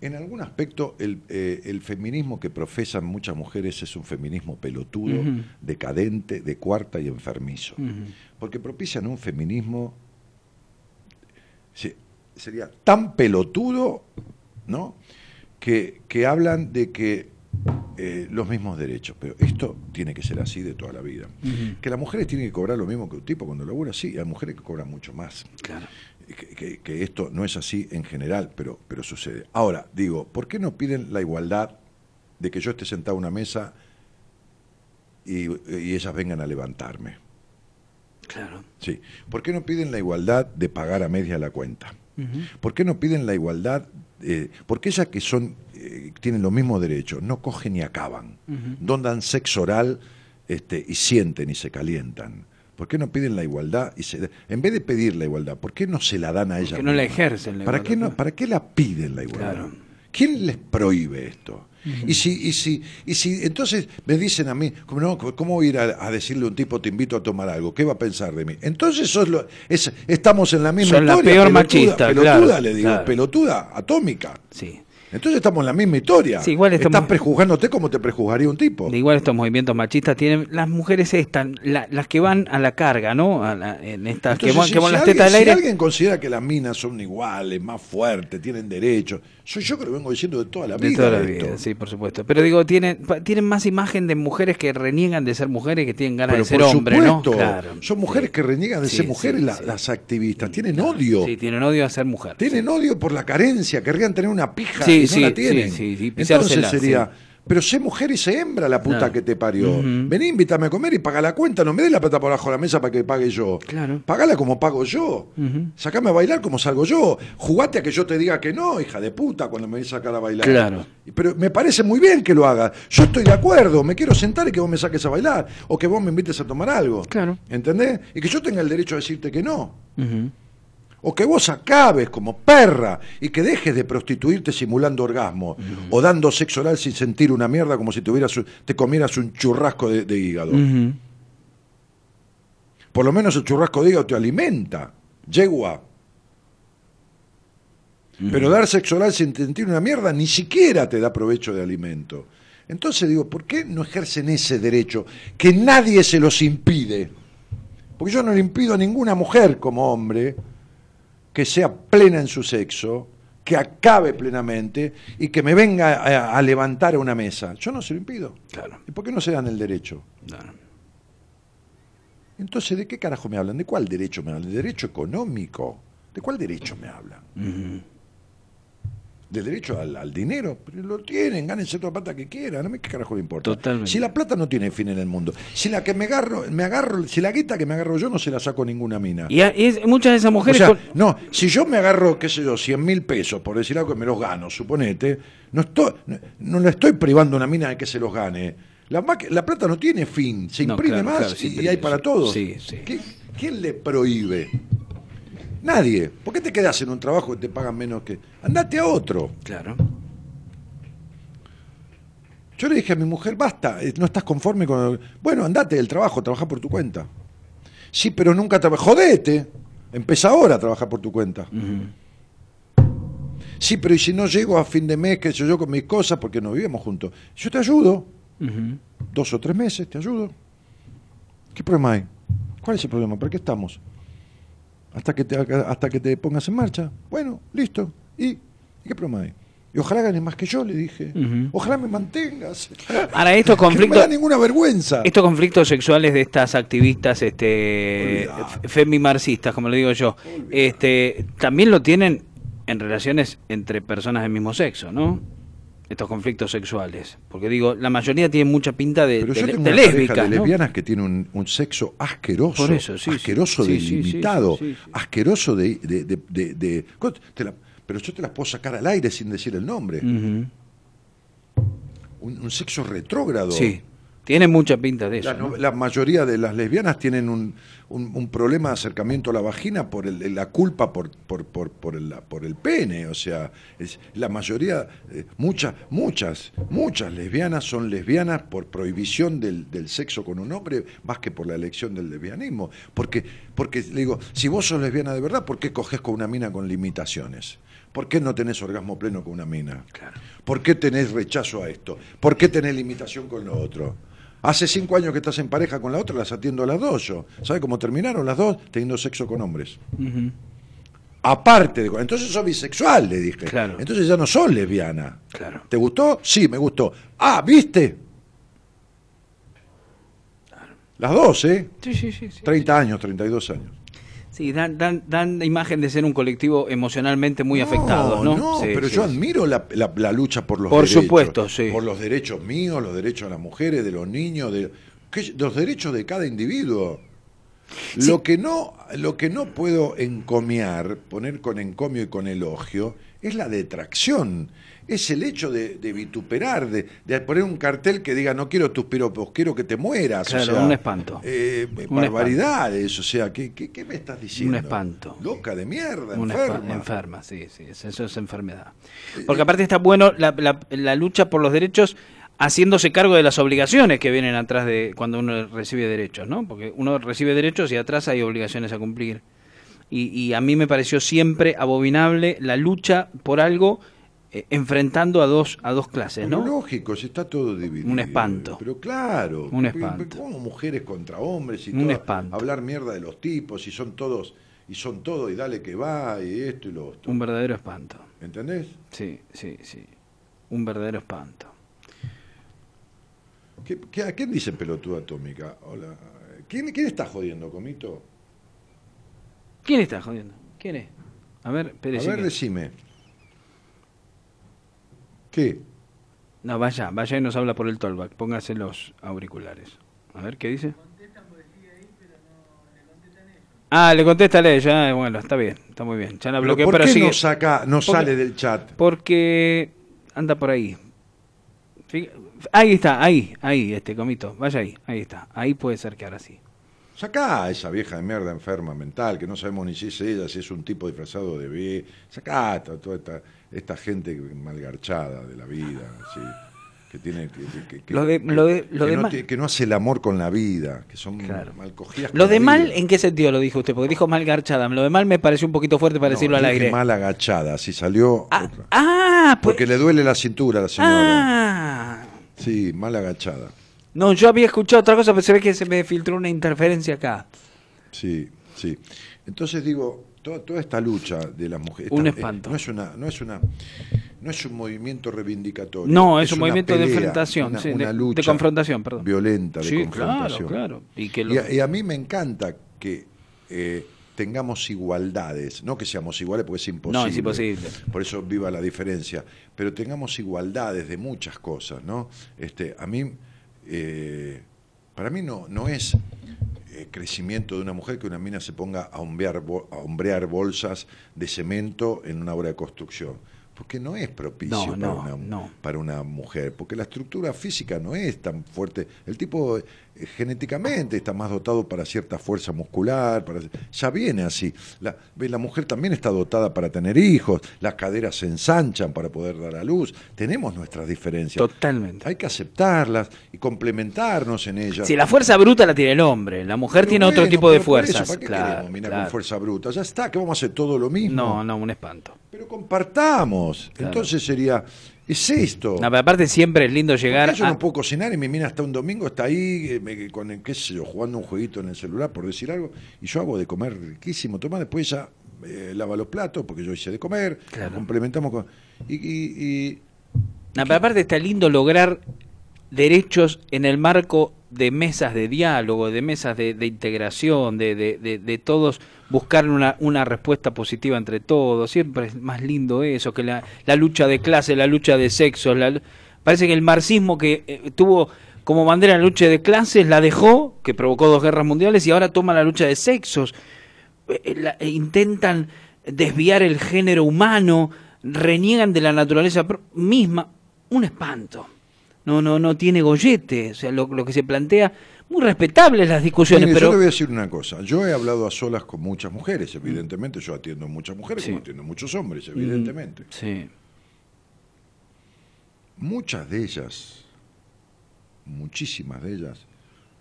en algún aspecto el, eh, el feminismo que profesan muchas mujeres es un feminismo pelotudo, decadente, de cuarta y enfermizo. Porque propician un feminismo sería tan pelotudo, ¿no? Que, que hablan de que eh, los mismos derechos. Pero esto tiene que ser así de toda la vida. Que las mujeres tienen que cobrar lo mismo que un tipo cuando labura, sí, hay mujeres que cobran mucho más. Claro. Que, que- que esto no es así en general, pero, pero sucede. Ahora, digo, ¿por qué no piden la igualdad de que yo esté sentado a una mesa y, y ellas vengan a levantarme? Claro. Sí. ¿Por qué no piden la igualdad de pagar a media la cuenta? ¿Por qué no piden la igualdad? eh, porque ellas que son eh, tienen los mismos derechos, no cogen ni acaban, no dan sexo oral este, y sienten y se calientan. ¿Por qué no piden la igualdad? Y se, en vez de pedir la igualdad, ¿por qué no se la dan a ellas? Que no la ejercen la ¿Para igualdad, qué, no, ¿no? ¿Para qué la piden la igualdad? Claro. ¿Quién les prohíbe esto? Y si, y si, y si entonces me dicen a mí, ¿cómo, no? ¿cómo voy a ir a, a decirle a un tipo te invito a tomar algo? ¿Qué va a pensar de mí? Entonces sos lo- es- estamos en la misma Son la historia. peor pelotuda, machista, pelotuda, claro, le digo, claro. pelotuda, atómica. Sí. Entonces estamos en la misma historia. Sí, igual estamos- Estás prejuzgándote como te prejuzgaría un tipo. De igual estos movimientos machistas tienen las mujeres estas, la- las que van a la carga, ¿no? A la- en estas que Entonces, van, si- que van si las alguien- tetas si aire. alguien considera que las minas son iguales, más fuertes, tienen derechos, soy yo que lo vengo diciendo de toda la vida. De toda la esto. vida, sí, por supuesto. Pero digo, tienen, tienen más imagen de mujeres que reniegan de ser mujeres que tienen ganas Pero de ser por hombre, supuesto, ¿no? Claro. son mujeres Sí. que reniegan de Sí, ser mujeres sí, la- sí. las activistas, tienen odio. Sí, tienen odio a ser mujer. Tienen odio por la carencia, querrían tener una pija y no la tienen. sí, sí, sí, Entonces sería. Pero sé mujer y sé hembra la puta Claro. que te parió. Ujú. Vení, invítame a comer y paga la cuenta, no me des la plata por abajo de la mesa para que pague yo. Claro. Pagala como pago yo. Ujú. Sacame a bailar como salgo yo. Jugate a que yo te diga que no, hija de puta, cuando me voy a sacar a bailar. Claro. Pero me parece muy bien que lo hagas. Yo estoy de acuerdo, me quiero sentar y que vos me saques a bailar. O que vos me invites a tomar algo. Claro. ¿Entendés? Y que yo tenga el derecho a decirte que no. O que vos acabes como perra y que dejes de prostituirte simulando orgasmo o dando sexo oral sin sentir una mierda como si te, comieras un churrasco de, de hígado. Por lo menos el churrasco de hígado te alimenta. Yegua. Pero dar sexo oral sin sentir una mierda ni siquiera te da provecho de alimento. Entonces digo, ¿por qué no ejercen ese derecho? Que nadie se los impide. Porque yo no le impido a ninguna mujer como hombre que sea plena en su sexo, que acabe plenamente y que me venga a, a levantar a una mesa. Yo no se lo impido. Claro. ¿Y por qué no se dan el derecho? Claro. Entonces, ¿de qué carajo me hablan? ¿De cuál derecho me hablan? ¿De derecho económico? ¿De cuál derecho me hablan? ¿Del derecho al, al dinero? Pero lo tienen, gánense toda la plata que quieran, a mí qué carajo le importa. Totalmente. Si la plata no tiene fin en el mundo, si la que me agarro, me agarro, si la guita que me agarro yo no se la saco ninguna mina. Y, a- y es- muchas de esas O mujeres. sea, con- no, si yo me agarro, qué sé yo, 100 mil pesos, por decir algo que me los gano, suponete, no estoy, no, no le estoy privando a una mina de que se los gane. La, plata no tiene fin, se No, imprime claro, más claro, y, hay para todos. Sí, sí. ¿Qué- ¿Quién le prohíbe? Nadie. ¿Por qué te quedas en un trabajo que te pagan menos que... Andate a otro. Claro. Yo le dije a mi mujer, basta, eh, no estás conforme con... Bueno, andate del trabajo, trabaja por tu cuenta. Sí, pero nunca trabajas. Jodete. Empieza ahora a trabajar por tu cuenta. Sí, pero ¿y si no llego a fin de mes, qué sé yo, con mis cosas, porque no vivíamos juntos? Yo te ayudo. Dos o tres meses, te ayudo. ¿Qué problema hay? ¿Cuál es el problema? ¿Para qué estamos? Hasta que te, hasta que te pongas en marcha. Bueno, listo. ¿Y, ¿Y qué problema hay? Y ojalá ganes más que yo, le dije. Ojalá me mantengas. Ahora, estos Que no me conflictos. da ninguna vergüenza. Estos conflictos sexuales de estas activistas este, femimarxistas, como le digo yo, este, también lo tienen en relaciones entre personas del mismo sexo, ¿no? Estos conflictos sexuales. Porque digo, la mayoría tienen mucha pinta de, Pero de- yo de tengo una de ¿no? lesbianas que tiene un, un sexo asqueroso, Por eso, sí, sí. asqueroso Sí, de sí, sí, limitado, sí, sí, sí. asqueroso de... de, de, de- de- la- pero yo te las puedo sacar al aire sin decir el nombre. Un, un sexo retrógrado. Sí, tiene mucha pinta de eso. La, ¿no? no- la mayoría de las lesbianas tienen un, un- un problema de acercamiento a la vagina por el- la culpa por, por, por, por el, por el pene. O sea, es, la mayoría, eh, muchas, muchas, muchas lesbianas son lesbianas por prohibición del, del sexo con un hombre más que por la elección del lesbianismo. Porque, porque le digo, si vos sos lesbiana de verdad, ¿por qué coges con una mina con limitaciones? ¿Por qué no tenés orgasmo pleno con una mina? Claro. ¿Por qué tenés rechazo a esto? ¿Por qué tenés limitación con lo otro? Hace cinco años que estás en pareja con la otra, las atiendo a las dos yo. ¿Sabe cómo terminaron las dos? Teniendo sexo con hombres. Aparte de... Entonces sos bisexual, le dije. Claro. Entonces ya no sos lesbiana. Claro. ¿Te gustó? Sí, me gustó. Ah, ¿viste? Las dos, ¿eh? Sí, sí, sí. sí. 30 años, 32 años. Sí, dan, dan, dan la imagen de ser un colectivo emocionalmente muy afectado, ¿no? No, Sí, pero sí, yo admiro la, la- la lucha por los Por derechos. supuesto, sí. Por los derechos míos, los derechos de las mujeres, de los niños, de los derechos de cada individuo. Lo que no, lo que no puedo encomiar, poner con encomio y con elogio, es la detracción, es el hecho de, de vituperar, de, de poner un cartel que diga no quiero tus piropos, quiero que te mueras. o Claro, sea, un espanto. eh, Un barbaridades, o sea, ¿qué, qué, qué me estás diciendo? Un espanto. Loca de mierda, enferma. enferma, sí, sí, es- eso es enfermedad. Porque aparte está bueno la, la- la lucha por los derechos haciéndose cargo de las obligaciones que vienen atrás de cuando uno recibe derechos, ¿no? Porque uno recibe derechos y atrás hay obligaciones a cumplir. Y, y a mí me pareció siempre abominable la lucha por algo eh, enfrentando a dos a dos clases, Pero ¿no? lógico, si está todo dividido. Un espanto. Pero claro. Un espanto. pero ¿Cómo mujeres contra hombres y Un todo? espanto. Hablar mierda de los tipos y son todos, y son todos, y dale que va, y esto y lo otro. Un verdadero espanto. ¿Entendés? Sí, sí, sí. Un verdadero espanto. ¿Qué, qué- a quién dice pelotuda atómica? Hola. ¿Quién, quién está jodiendo, Comito? ¿Quién está jodiendo? ¿Quién es? A ver, espere, A ver, decime. ¿Qué? No, vaya, vaya y nos habla por el tollback. Póngase los auriculares. A ver, ¿qué dice? Ah, le contesta a ella. Bueno, está bien, está muy bien. Ya la ¿Pero bloqueó, ¿Por pero qué no, saca, no Porque- sale del chat? Porque anda por ahí. Ahí está, ahí, ahí, este comito. Vaya ahí, ahí está. Ahí puede ser que ahora sí. Sacá a esa vieja de mierda enferma mental, que no sabemos ni si es ella, si es un tipo disfrazado de B. Sacá a toda esta, esta gente malgarchada de la vida, que tiene que, que- que- Lo de- lo de- lo que de no, mal- te- que no hace el amor con la vida, que son Claro. malcogidas. Lo de mal, vida. ¿en qué sentido lo dijo usted? Porque dijo mal garchada. Lo de mal me pareció un poquito fuerte para No, decirlo al aire. mal agachada, si salió. Ah, otra. ah, pues. Porque le duele la cintura a la señora. Ah. Sí, mal agachada. No, yo había escuchado otra cosa, pero se ve que se me filtró una interferencia acá. Sí, sí. Entonces digo, toda, toda esta lucha de las mujeres Un esta- espanto. eh, no es una, no es una, no es un movimiento reivindicatorio. No, es un movimiento de enfrentación, una, sí, una de- lucha de confrontación, perdón. violenta de Sí, confrontación. claro, claro. Y que lo- Y a, y a mí me encanta que eh, tengamos igualdades, no que seamos iguales porque es imposible. No, es imposible. Por eso viva la diferencia, pero tengamos igualdades de muchas cosas, ¿no? Este, a mí, eh, para mí no, no es eh, crecimiento de una mujer que una mina se ponga a hombrear, bo- a hombrear bolsas de cemento en una obra de construcción. Porque no es propicio No, para, no, una, no. para una mujer, porque la estructura física no es tan fuerte. El tipo genéticamente está más dotado para cierta fuerza muscular, para, ya viene así. La, la mujer también está dotada para tener hijos, las caderas se ensanchan para poder dar a luz. Tenemos nuestras diferencias. Totalmente. Hay que aceptarlas y complementarnos en ellas. Si la fuerza bruta la tiene el hombre, la mujer Pero tiene otro tipo de eso, fuerzas. ¿Para qué claro, con fuerza bruta? Ya está, que vamos a hacer todo lo mismo. No, no, un espanto. Pero compartamos. Claro. Entonces sería, es esto. No, pero aparte siempre es lindo ¿Por qué llegar yo a... no puedo cocinar y mi mina hasta un domingo está ahí eh, me- con, el, qué sé yo, jugando un jueguito en el celular, por decir algo, y yo hago de comer riquísimo. Toma, después ella eh, lava los platos, porque yo hice de comer, Claro. complementamos con... Y, y- y- No, pero aparte está lindo lograr derechos en el marco de mesas de diálogo, de mesas de, de integración, de, de, de- de todos buscar una, una respuesta positiva entre todos. Siempre es más lindo eso que la, la lucha de clase, la lucha de sexos. La, parece que el marxismo que eh, tuvo como bandera la lucha de clases la dejó, que provocó dos guerras mundiales, y ahora toma la lucha de sexos. Eh, eh, intentan desviar el género humano, reniegan de la naturaleza misma. Un espanto. No, no, no tiene gollete. O sea, lo que se plantea, muy respetables las discusiones, Mire, pero yo le voy a decir una cosa. Yo he hablado a solas con muchas mujeres, evidentemente. Yo atiendo a muchas mujeres Sí. como atiendo a muchos hombres, evidentemente. sí, Muchas de ellas, muchísimas de ellas,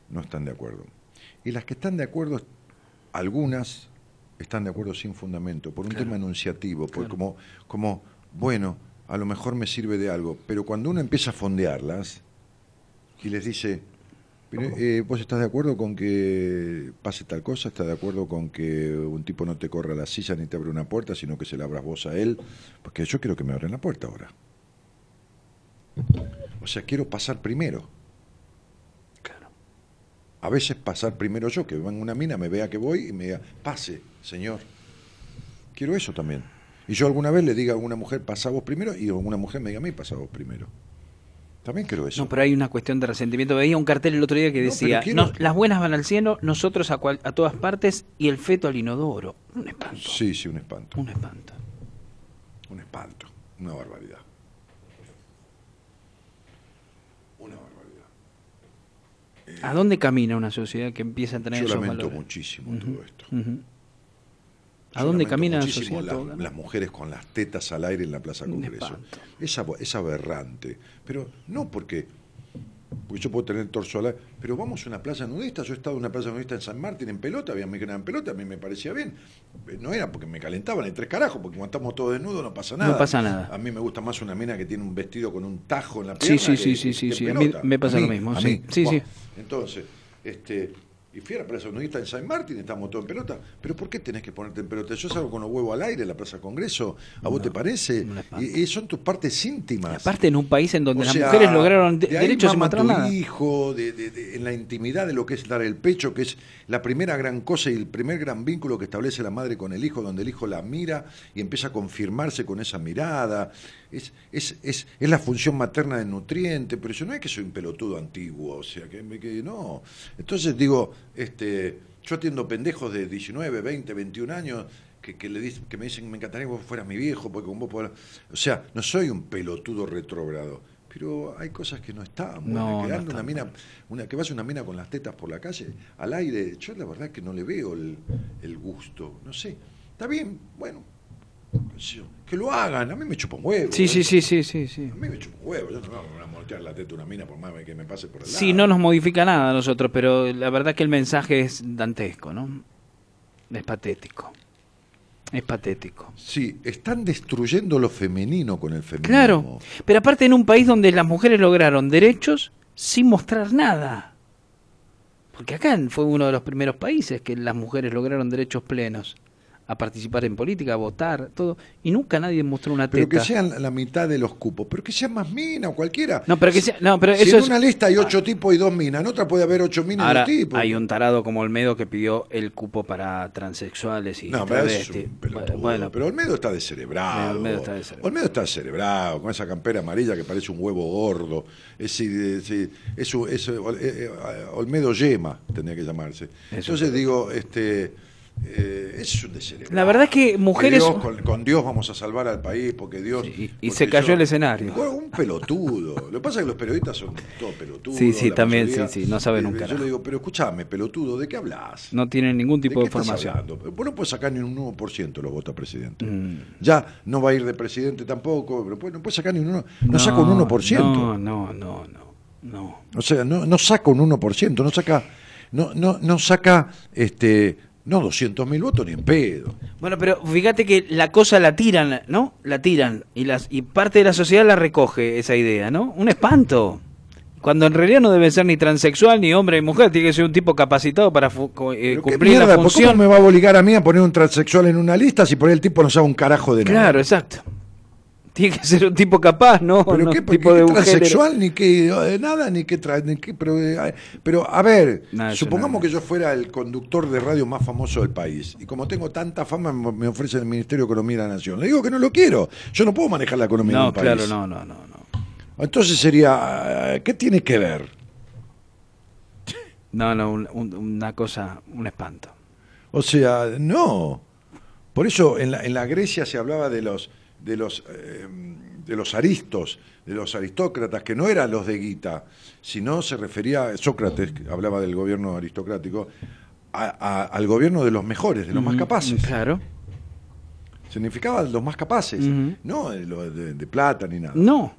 no están de acuerdo. Y las que están de acuerdo, algunas están de acuerdo sin fundamento, por un tema enunciativo, por como, como, bueno, a lo mejor me sirve de algo, pero cuando uno empieza a fondearlas y les dice, "Pero, eh, ¿vos estás de acuerdo con que pase tal cosa? ¿Estás de acuerdo con que un tipo no te corra la silla ni te abra una puerta, sino que se la abras vos a él? Porque yo quiero que me abran la puerta ahora. O sea, quiero pasar primero. claro. A veces pasar primero yo, que venga una mina, me vea que voy y me diga, pase, señor. Quiero eso también. Y yo alguna vez le diga a alguna mujer, pasa vos primero, y alguna mujer me diga a mí, pasa vos primero. También quiero eso. No, pero hay una cuestión de resentimiento. Veía un cartel el otro día que decía, pero quiero- "No, las buenas van al cielo, nosotros a, cual- a todas partes y el feto al inodoro. Un espanto. Sí, sí, un espanto. Un espanto. Un espanto, una barbaridad. Una barbaridad. ¿A dónde camina una sociedad que empieza a tener Yo esos lamento valores? muchísimo todo esto. Ujú. ¿A dónde lamento camina la muchísimo las mujeres con las tetas al aire en la Plaza Congreso. Es, es aberrante. Pero no porque, porque yo puedo tener torso al aire. Pero vamos a una playa nudista. Yo he estado en una playa nudista en San Martín en pelota. Había que en pelota. A mí me parecía bien. Eh, No era porque me calentaban ni tres carajos. Porque cuando estamos todos desnudos no pasa nada. No pasa nada. A mí me gusta más una mina que tiene un vestido con un tajo en la Sí, pierna. sí, que- sí, sí, que- sí, sí. en A mí me pasa A lo mismo, sí. mí. Sí, sí. Entonces, este. Y fui a la plaza nudista en San Martín, estamos todos en pelota. ¿Pero por qué tenés que ponerte en pelota? Yo salgo con los huevos al aire en la Plaza Congreso. ¿A vos te parece? Y, y son tus partes íntimas. Aparte en un país en donde O las sea, mujeres lograron de- de derechos sin tu nada. hijo, de- de- en la intimidad de lo que es dar el pecho, que es la primera gran cosa y el primer gran vínculo que establece la madre con el hijo, donde el hijo la mira y empieza a confirmarse con esa mirada. Es, es, es, es la función materna del nutriente, pero yo no es que soy un pelotudo antiguo, o sea, que, me- que no. Entonces digo, este, yo atiendo pendejos de 19, 20, 21 años que, que, le dicen, que me dicen, me encantaría que vos fueras mi viejo, porque con vos podrás-". O sea, no soy un pelotudo retrógrado, pero hay cosas que no están. No, que no ande una mina, una, que vaya una mina con las tetas por la calle, al aire, yo la verdad que no le veo el, el gusto, no sé. Está bien, bueno, que lo hagan, a mí me chupa un huevo. Sí, ¿eh? sí, sí, sí, sí, sí. A mí me chupa un huevo, yo no me voy a moltear la teta una mina por más que me pase por el lado. Sí, no nos modifica nada a nosotros, pero la verdad que el mensaje es dantesco, ¿no? Es patético. Es patético. Sí, están destruyendo lo femenino con el feminismo. Claro, pero aparte en un país donde las mujeres lograron derechos sin mostrar nada. Porque acá fue uno de los primeros países que las mujeres lograron derechos plenos a participar en política, a votar, todo, y nunca nadie mostró una Pero teta. que sean la mitad de los cupos, pero que sean más minas o cualquiera. No, pero que sea, no, pero si eso en es una lista hay ocho tipos y dos minas, en otra puede haber ocho minas Ahora y dos tipos. hay un tarado como Olmedo que pidió el cupo para transexuales y No, pero es travestis. un pelotudo. Bueno, pero Olmedo está descerebrado. Olmedo está descerebrado. Olmedo está descerebrado, con esa campera amarilla que parece un huevo gordo. Es, es, es, es un- es, eh, eh, Olmedo Yema, tendría que llamarse. Entonces digo, este, eh, es un descerebrado. La verdad es que mujeres- Dios, con, con Dios vamos a salvar al país, porque Dios... Sí, y- y porque se cayó el escenario. Un pelotudo. Lo que pasa es que los periodistas son todos pelotudos. Sí, sí, también, mayoría. sí, sí, no saben Eh, un Yo le digo, pero escúchame, pelotudo, ¿de qué hablas? no tienen ningún tipo de, qué estás formación. hablando? Vos no puedes sacar ni un 1% los votos a presidente. Mm. Ya no va a ir de presidente tampoco, pero pues no puede sacar ni un 1%. No, saca un 1%. No, no, no, no. no. O sea, no, no saca un 1%, no saca, no, no, no saca, este, no 200 mil votos ni en pedo. Bueno, pero fíjate que la cosa la tiran, ¿no? La tiran y las y parte de la sociedad la recoge esa idea, ¿no? Un espanto. Cuando en realidad no debe ser ni transexual ni hombre ni mujer, tiene que ser un tipo capacitado para eh, cumplir mierda, la ¿por función. ¿Cómo me va a obligar a mí a poner un transexual en una lista si por ahí el tipo no sabe un carajo de nada? Claro, exacto. Tiene que ser un tipo capaz, ¿no? Pero no qué, tipo de transexual, ni que eh, nada, ni que, tra- ni que- pero, eh, pero a ver, Nada, supongamos que yo fuera el conductor de radio más famoso del país y como tengo tanta fama me ofrecen el Ministerio de Economía de la Nación. Le digo que no lo quiero. Yo no puedo manejar la economía de No, país. claro, no, no, no, no. Entonces sería, eh, ¿qué tiene que ver? No, no, un- un- una cosa, un espanto. O sea, no. Por eso en la, en la Grecia se hablaba de los de los eh, de los aristos, de los aristócratas que no eran los de Guita, sino se refería Sócrates que hablaba del gobierno aristocrático a- a- al gobierno de los mejores, de los más capaces. Claro. Significaba los más capaces, no de, de- de plata ni nada. No.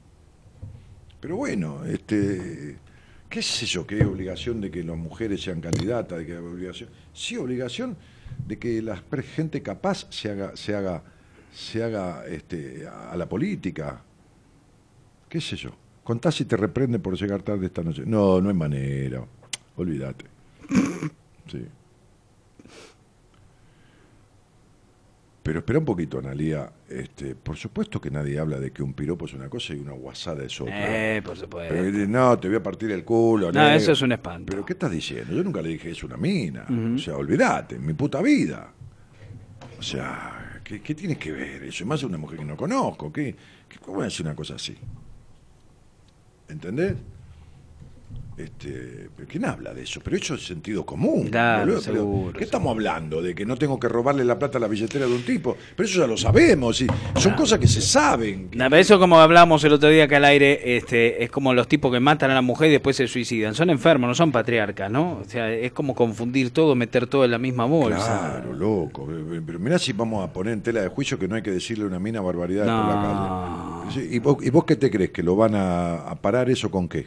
Pero bueno, este, qué sé yo, qué obligación de que las mujeres sean candidatas, de que obligación, sí obligación de que la gente capaz se haga, se haga, se haga, este, a, la política, qué sé yo. Contás si te reprende por llegar tarde esta noche. No, no hay manera. Olvídate. Sí. Pero espera un poquito, Analía. Este, por supuesto que nadie habla de que un piropo es una cosa y una guasada es otra. Eh, por supuesto. Pero, no, te voy a partir el culo. No, negro. eso es un espanto. Pero ¿qué estás diciendo? Yo nunca le dije es una mina. O sea, olvídate, en mi puta vida. O sea, ¿qué, qué tiene que ver eso? Y más una mujer que no conozco. ¿Qué, qué, ¿Cómo decir una cosa así? ¿Entendés? Este, ¿pero ¿Quién habla de eso? Pero eso es sentido común. Claro, boludo, pero seguro, ¿Qué estamos hablando? ¿De que no tengo que robarle la plata a la billetera de un tipo? Pero eso ya lo sabemos. Y son cosas que se saben. Nah, pero eso como hablamos el otro día acá al aire, este, es como los tipos que matan a la mujer y después se suicidan. Son enfermos, no son patriarcas, ¿no? O sea, es como confundir todo, meter todo en la misma bolsa. Claro, loco. Pero mirá si vamos a poner en tela de juicio que no hay que decirle una mina barbaridad por la No. calle. ¿Y vos, ¿Y vos qué te crees? ¿Que lo van a, a parar eso con qué?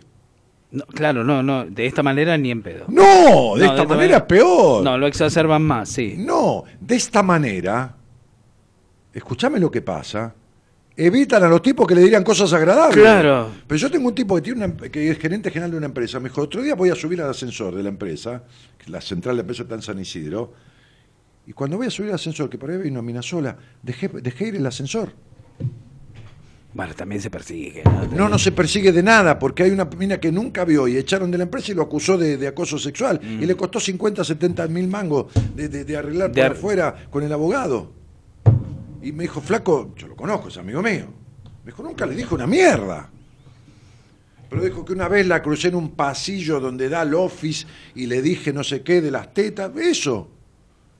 No, claro, no, no, de esta manera ni en pedo. No, de No, esta manera es peor. No, lo exacerban más, sí. No, de esta manera, escúchame lo que pasa, evitan a los tipos que le dirían cosas agradables. Claro. Pero yo tengo un tipo que, tiene una- que es gerente general de una empresa, me dijo, otro día voy a subir al ascensor de la empresa, que la central de la empresa está en San Isidro, y cuando voy a subir al ascensor, que por ahí hay una mina sola, dejé, dejé ir el ascensor. Bueno, también se persigue. No, no se persigue de nada, porque hay una mina que nunca vio y echaron de la empresa y lo acusó de, de acoso sexual. Y le costó 50, 70 mil mangos de, de- de arreglar Mm. De por ar- afuera con el abogado. Y me dijo, flaco, yo lo conozco, es amigo mío. Me dijo, nunca le dijo una mierda. Pero dijo que una vez la crucé en un pasillo donde da el office y le dije no sé qué de las tetas. Eso.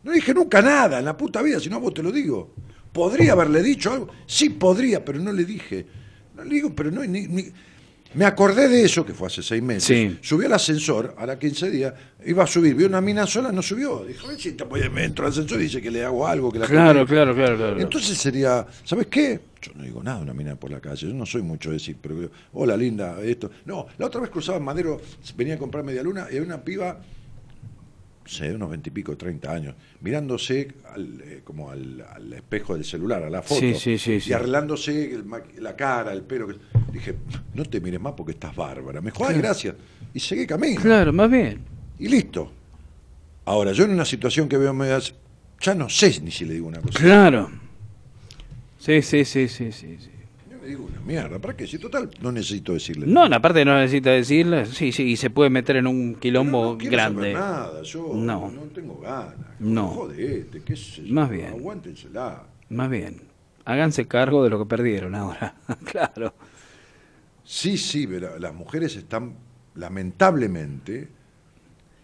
No dije nunca nada en la puta vida, si no vos te lo digo. ¿Podría haberle dicho algo? Sí, podría, pero no le dije. No le digo, pero no. ni- ni- Me acordé de eso, que fue hace seis meses. Sí. Subió al ascensor, a la 15 días, iba a subir, vio una mina sola, no subió. Dijo, "Ay, si te voy- me entro al ascensor y dice que le hago algo, que la Claro, gente-". claro, claro, claro. Entonces sería, ¿sabes qué? Yo no digo nada de una mina por la calle, yo no soy mucho de decir, pero hola linda, esto. No, la otra vez cruzaba Madero, venía a comprar media luna y había una piba, sé, unos veintipico, treinta años, mirándose al, eh, como al, al espejo del celular, a la foto, Sí, sí, sí, y arreglándose el la cara, el pelo. Dije, no te mires más porque estás bárbara. Me dijo, ay, gracias. Y seguí camino. Claro, más bien. Y listo. Ahora, yo en una situación que veo medias, ya no sé ni si le digo una cosa. Claro. Sí, sí, sí, sí, sí. sí. Digo una mierda, ¿para qué? Si total no necesito decirle No, aparte no necesita decirle, sí, sí, y se puede meter en un quilombo no quiero grande. saber nada, yo No. no, tengo ganas. No. Jodete, qué sé yo. Más bien. Aguántensela. Más bien. Háganse cargo de lo que perdieron ahora. claro. Sí, sí, pero las mujeres están lamentablemente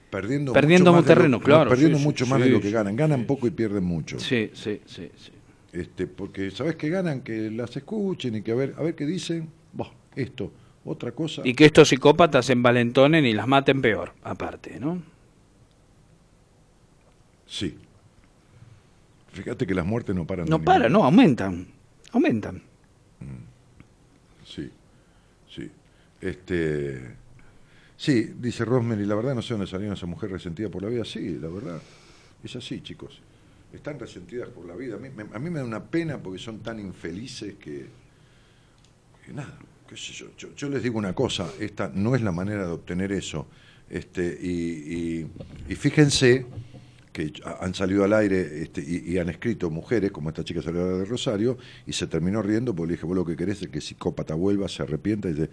perdiendo, Perdiendo mucho más de terreno, lo, claro, perdiendo sí, sí, mucho más sí, de lo que ganan. Ganan poco y pierden mucho. Sí, sí, sí, sí. Este, porque sabes que ganan que las escuchen y que a ver, a ver qué dicen. Bah, esto, otra cosa. Y que estos psicópatas se envalentonen y las maten peor, aparte, ¿no? Sí. Fíjate que las muertes no paran. No ningún- para, no, aumentan. Aumentan. Sí, sí. Este, sí, dice Rosemary, la verdad no sé dónde salió esa mujer resentida por la vida. Sí, la verdad, es así, chicos. Están resentidas por la vida. A mí, me- a me da una pena porque son tan infelices que, que nada, qué sé yo. yo. yo les digo una cosa, esta no es la manera de obtener eso. Este, y- y fíjense que ha- han salido al aire este, y, y han escrito mujeres, como esta chica salió de Rosario, y se terminó riendo porque le dije, vos lo que querés es que el psicópata vuelva, se arrepienta y se,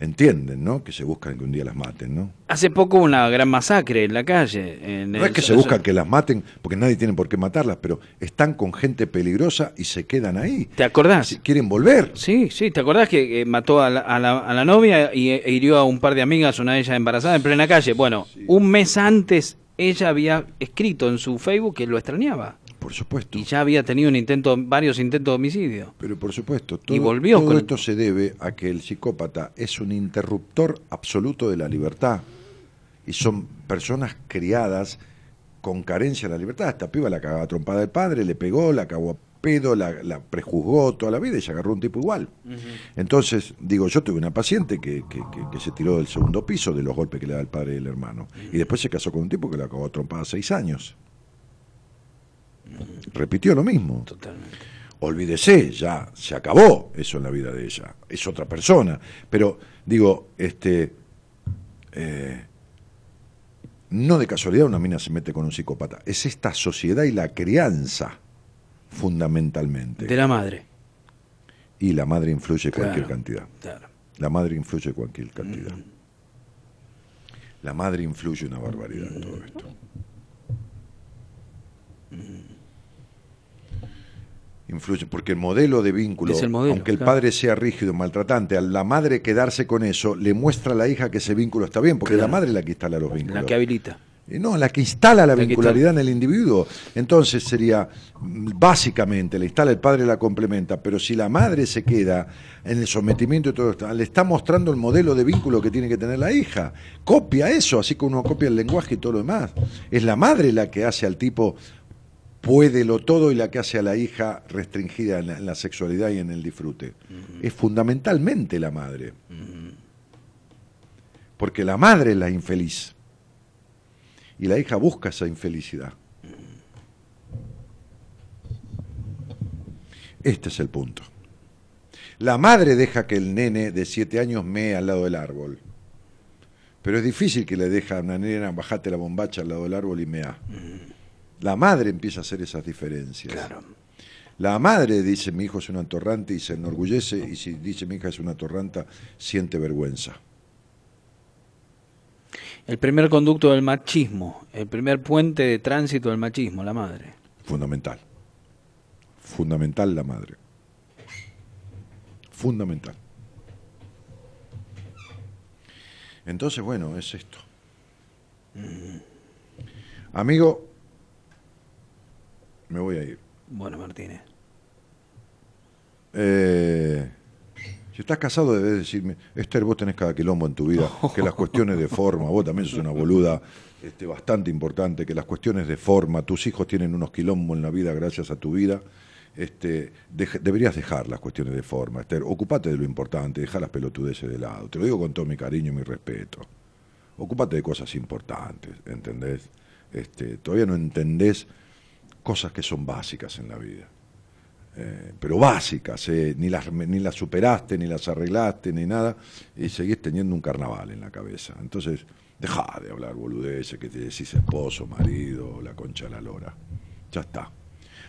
entienden, ¿no? Que se buscan que un día las maten, ¿no? Hace poco hubo una gran masacre en la calle. En No el- es que se buscan que las maten, porque nadie tiene por qué matarlas, pero están con gente peligrosa y se quedan ahí. ¿Te acordás? Si quieren volver. Sí, sí, ¿te acordás que eh, mató a la, a la- a la novia y e hirió a un par de amigas, una de ellas embarazada en plena calle? Bueno, un mes antes ella había escrito en su Facebook que lo extrañaba Por supuesto. y ya había tenido un intento, varios intentos de homicidio. Pero por supuesto, todo, Y volvió todo con- esto se debe a que el psicópata es un interruptor absoluto de la libertad. Y son personas criadas con carencia de la libertad. Esta piba la cagaba trompada del padre, le pegó, la cagó pedo, la, la prejuzgó toda la vida y se agarró un tipo igual. Entonces, digo, yo tuve una paciente que, que- que- que se tiró del segundo piso de los golpes que le da el padre y el hermano. Y después se casó con un tipo que la cagó a trompada seis años. Repitió lo mismo Totalmente. olvídese, ya se acabó eso en la vida de ella, es otra persona. Pero digo, este, eh, no de casualidad una mina se mete con un psicópata, es esta sociedad y la crianza, fundamentalmente. De la madre. Y la madre influye cualquier cantidad. Claro. La madre influye cualquier cantidad. La madre influye una barbaridad en todo esto. influye, porque el modelo de vínculo, el modelo, aunque el claro. padre sea rígido, maltratante, a la madre quedarse con eso, le muestra a la hija que ese vínculo está bien, porque Claro. la madre es la que instala los vínculos. La que habilita. No, la que instala la que vincularidad en el individuo. Entonces sería, mm, básicamente, la instala el padre, la complementa, pero si la madre se queda en el sometimiento y todo esto, le está mostrando el modelo de vínculo que tiene que tener la hija. Copia eso, así como uno copia el lenguaje y todo lo demás. Es la madre la que hace al tipo puédelo todo y la que hace a la hija restringida en la, en la sexualidad y en el disfrute. Es fundamentalmente la madre. Porque la madre es la infeliz. Y la hija busca esa infelicidad. Este es el punto. La madre deja que el nene de siete años mee al lado del árbol. Pero es difícil que le deja a una nena bajate la bombacha al lado del árbol y mea. La madre empieza a hacer esas diferencias. Claro. La madre dice mi hijo es un atorrante y se enorgullece y si dice mi hija es una atorranta siente vergüenza. El primer conducto del machismo, el primer puente de tránsito del machismo, la madre. Fundamental. Fundamental la madre. Fundamental. Entonces, bueno, es esto. Amigo, me voy a ir. Bueno, Martínez. Eh, si estás casado debes decirme, Esther, vos tenés cada quilombo en tu vida, que las cuestiones de forma, vos también sos una boluda este, bastante importante, que las cuestiones de forma, tus hijos tienen unos quilombos en la vida gracias a tu vida, este, deberías dejar las cuestiones de forma, Esther, ocupate de lo importante, deja las pelotudeces de lado, te lo digo con todo mi cariño y mi respeto, ocupate de cosas importantes, ¿entendés? Este, todavía no entendés cosas que son básicas en la vida eh, pero básicas, eh, ni, las, ni las superaste, ni las arreglaste, ni nada, y seguís teniendo un carnaval en la cabeza. Entonces, dejá de hablar boludeces, que te decís esposo, marido, la concha de la lora. Ya está.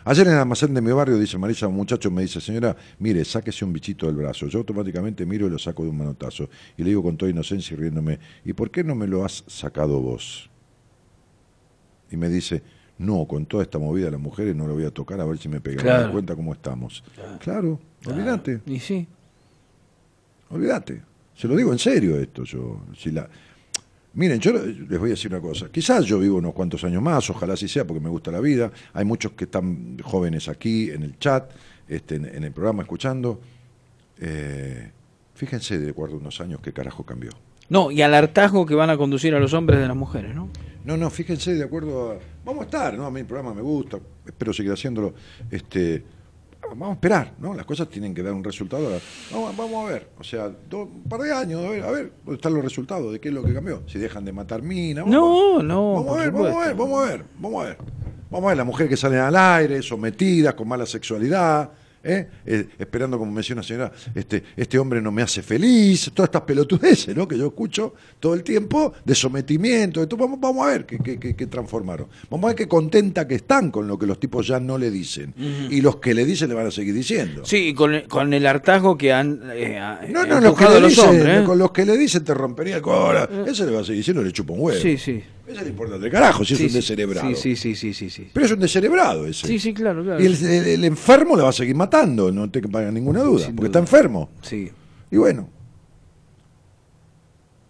Ayer en el almacén de mi barrio, dice Marisa, un muchacho me dice, señora, mire, sáquese un bichito del brazo. Yo automáticamente miro y lo saco de un manotazo. Y le digo con toda inocencia y riéndome, ¿y por qué no me lo has sacado vos? Y me dice, no, con toda esta movida de las mujeres no lo voy a tocar a ver si me pega. Me Claro. doy cuenta cómo estamos. Claro, olvídate, Y sí. olvídate. Se lo digo en serio esto. yo si la Miren, yo les voy a decir una cosa. Quizás yo vivo unos cuantos años más, ojalá así sea, porque me gusta la vida. Hay muchos que están jóvenes aquí, en el chat, este, en, en el programa, escuchando. Eh, fíjense de acuerdo a unos años qué carajo cambió. No, y al hartazgo que van a conducir a los hombres de las mujeres, ¿no? No, no, fíjense de acuerdo a... Vamos a estar, ¿no? A mí el programa me gusta, espero seguir haciéndolo. Este, vamos a esperar, ¿no? Las cosas tienen que dar un resultado. Vamos, vamos a ver, o sea, do- un par de años, a ver, a ver, dónde están los resultados, de qué es lo que cambió. Si dejan de matar minas. vamos No, a- no, Vamos a ver, vamos a ver, supuesto. vamos a ver, vamos a ver. Vamos a ver, las mujeres que salen al aire, sometidas, con mala sexualidad, ¿eh? Eh, esperando, como menciona la señora, este, este hombre no me hace feliz, todas estas pelotudeces, ¿no? Que yo escucho todo el tiempo, de sometimiento, de todo. Vamos, vamos a ver qué, qué- qué- qué transformaron. Vamos a ver qué contenta que están con lo que los tipos ya no le dicen. Y los que le dicen le van a seguir diciendo. Sí, con el, con el hartazgo que han eh, No, no, los que le los dicen, hombres. ¿eh? con los que le dicen te rompería el corazón. Ese le va a seguir diciendo, le chupa un huevo. Sí, sí. Ese le importa de carajo si Sí, es un descerebrado. Sí, sí, sí, sí, sí. Pero es un descerebrado ese. Sí, sí, claro, claro. Y el, el- el enfermo le va a seguir matando, no te quepa ninguna duda, Sin porque duda. está enfermo. Sí. Y bueno,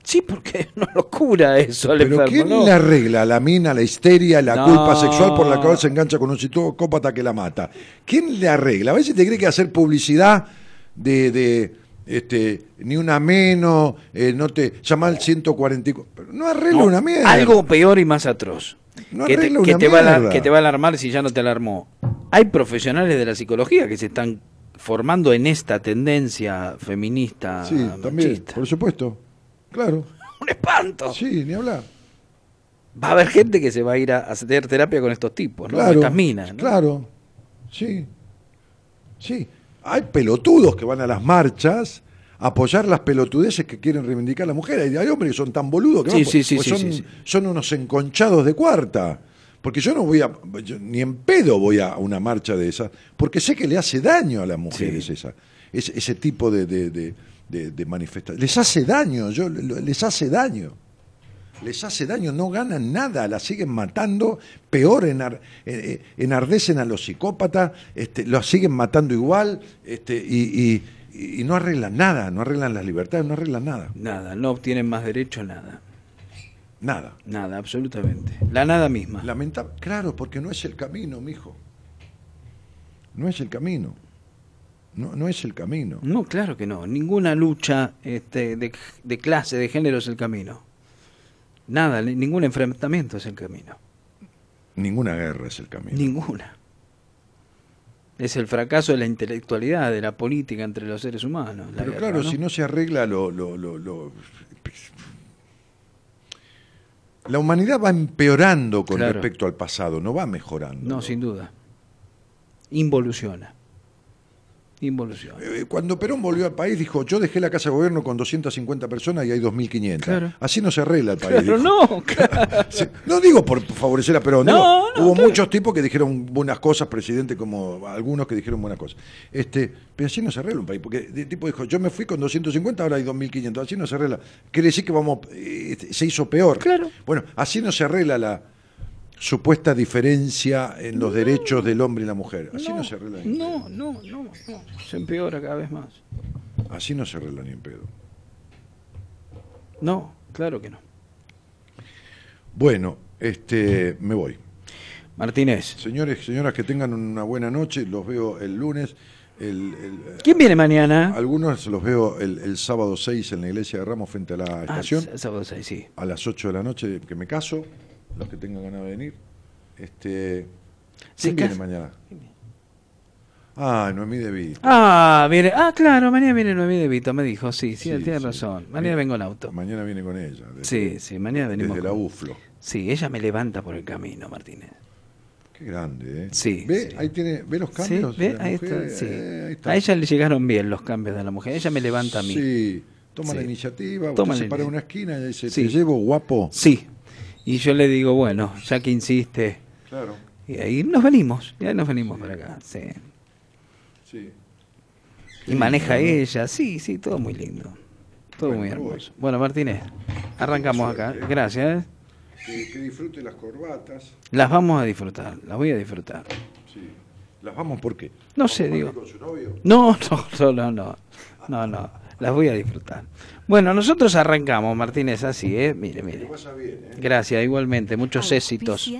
Sí, porque es una locura eso al pero enfermo, ¿quién ¿no? le arregla la mina, la histeria, la No. culpa sexual por la cual se engancha con un psicópata que la mata? ¿Quién le arregla? A veces te cree que hacer publicidad de, de este, ni una menos, eh, no te llama al 144, pero no arregla No, una mierda. Algo peor y más atroz. No que, te, arregla que una te va a alar- mierda. que te va a alarmar si ya no te alarmó. Hay profesionales de la psicología que se están formando en esta tendencia feminista Sí, también, machista. por supuesto. Claro, Un espanto. sí, ni hablar. Va a haber gente que se va a ir a hacer terapia con estos tipos, ¿no? Claro, Estas minas. ¿no? Claro, sí. Sí. Hay pelotudos que van a las marchas a apoyar las pelotudeces que quieren reivindicar las mujeres. Hay hombres que son tan boludos que Sí, van, sí, sí, sí, son, son unos enconchados de cuarta. Porque yo no voy a, yo ni en pedo voy a una marcha de esas, porque sé que le hace daño a las mujeres esa, ese, ese tipo de, de, de, manifestación. Les hace daño, yo, les hace daño. Les hace daño, no ganan nada, la siguen matando, peor enar- eh, eh, enardecen a los psicópatas, este, los siguen matando igual, este, y, y- y no arreglan nada, no arreglan las libertades, no arreglan nada, Nada, no obtienen más derecho, nada. nada. Nada, absolutamente. La nada misma. Lamentable, claro, porque no es el camino, mijo. No es el camino. No, no es el camino. No, claro que no. Ninguna lucha este, de, de clase, de género es el camino. Nada, ni- ningún enfrentamiento es el camino. Ninguna guerra es el camino. Ninguna. Es el fracaso de la intelectualidad, de la política entre los seres humanos. Pero guerra, claro, ¿no? si no se arregla lo, lo- lo- lo- La humanidad va empeorando con Claro. respecto al pasado, no va mejorando. No, sin duda. Involuciona. Involuciona. Eh, Cuando Perón volvió al país, dijo, yo dejé la Casa de Gobierno con 250 personas y hay 2.500. Claro. Así no se arregla el país. No, claro. Sí, No digo por favorecer a Perón, No, digo, no, hubo claro. muchos tipos que dijeron buenas cosas, presidente, como algunos que dijeron buenas cosas. Este, pero así no se arregla un país, porque el tipo dijo, yo me fui con 250, ahora hay 2.500, así no se arregla. Quiere decir que vamos, eh, se hizo peor. Claro. Bueno, así no se arregla la supuesta diferencia en los derechos del hombre y la mujer. Así no, se arregla ni No, no, no, no. Se empeora cada vez más. Así no se arregla ni en pedo. No, claro que no. Bueno, este, me voy. Martínez. Señores, señoras, que tengan una buena noche. Los veo el lunes. El, el- ¿Quién viene mañana? Algunos los veo el, el sábado 6 en la iglesia de Ramos frente a la Ah, estación. sábado seis, sí. a las 8 de la noche que me caso. Los que tengan ganas de venir. Este, ¿Quién viene mañana? Ah, Noemí de Vito. Ah, viene. Ah, claro, mañana viene Noemí de Vito, me dijo. Sí, sí, Sí, tiene sí. razón. Mañana vengo en auto. Mañana viene con ella. desde- Sí, sí, mañana venimos. Desde la con- UFLO. Sí, ella me levanta por el camino, Martínez. Qué grande, ¿eh? Sí, ¿Ve? sí. Ahí tiene, ¿Ve los Sí, cambios? ve, de la ahí mujer? está, sí. Eh, ahí está. A ella le llegaron bien los cambios de la mujer. Ella me levanta a mí. Sí, toma Sí. la iniciativa, Toma usted la se para en una esquina y dice, Sí. te llevo guapo. Sí. Y yo le digo, bueno, ya que insiste. Claro, Y ahí nos venimos. Y ahí nos venimos para acá. Sí. sí. Y maneja ella. Sí, sí, todo muy lindo. Todo Bueno, muy voy. hermoso. Bueno, Martínez, arrancamos acá. Gracias. Que, que disfrute las corbatas. Las vamos a disfrutar. Las voy a disfrutar. Sí. ¿Las vamos por qué? No sé, ¿Comparte digo. con su novio? No, no, no, no. No, no. Las voy a disfrutar. Bueno, nosotros arrancamos, Martínez, así, ¿eh? Mire, mire. ¿eh? Gracias, igualmente. Muchos éxitos.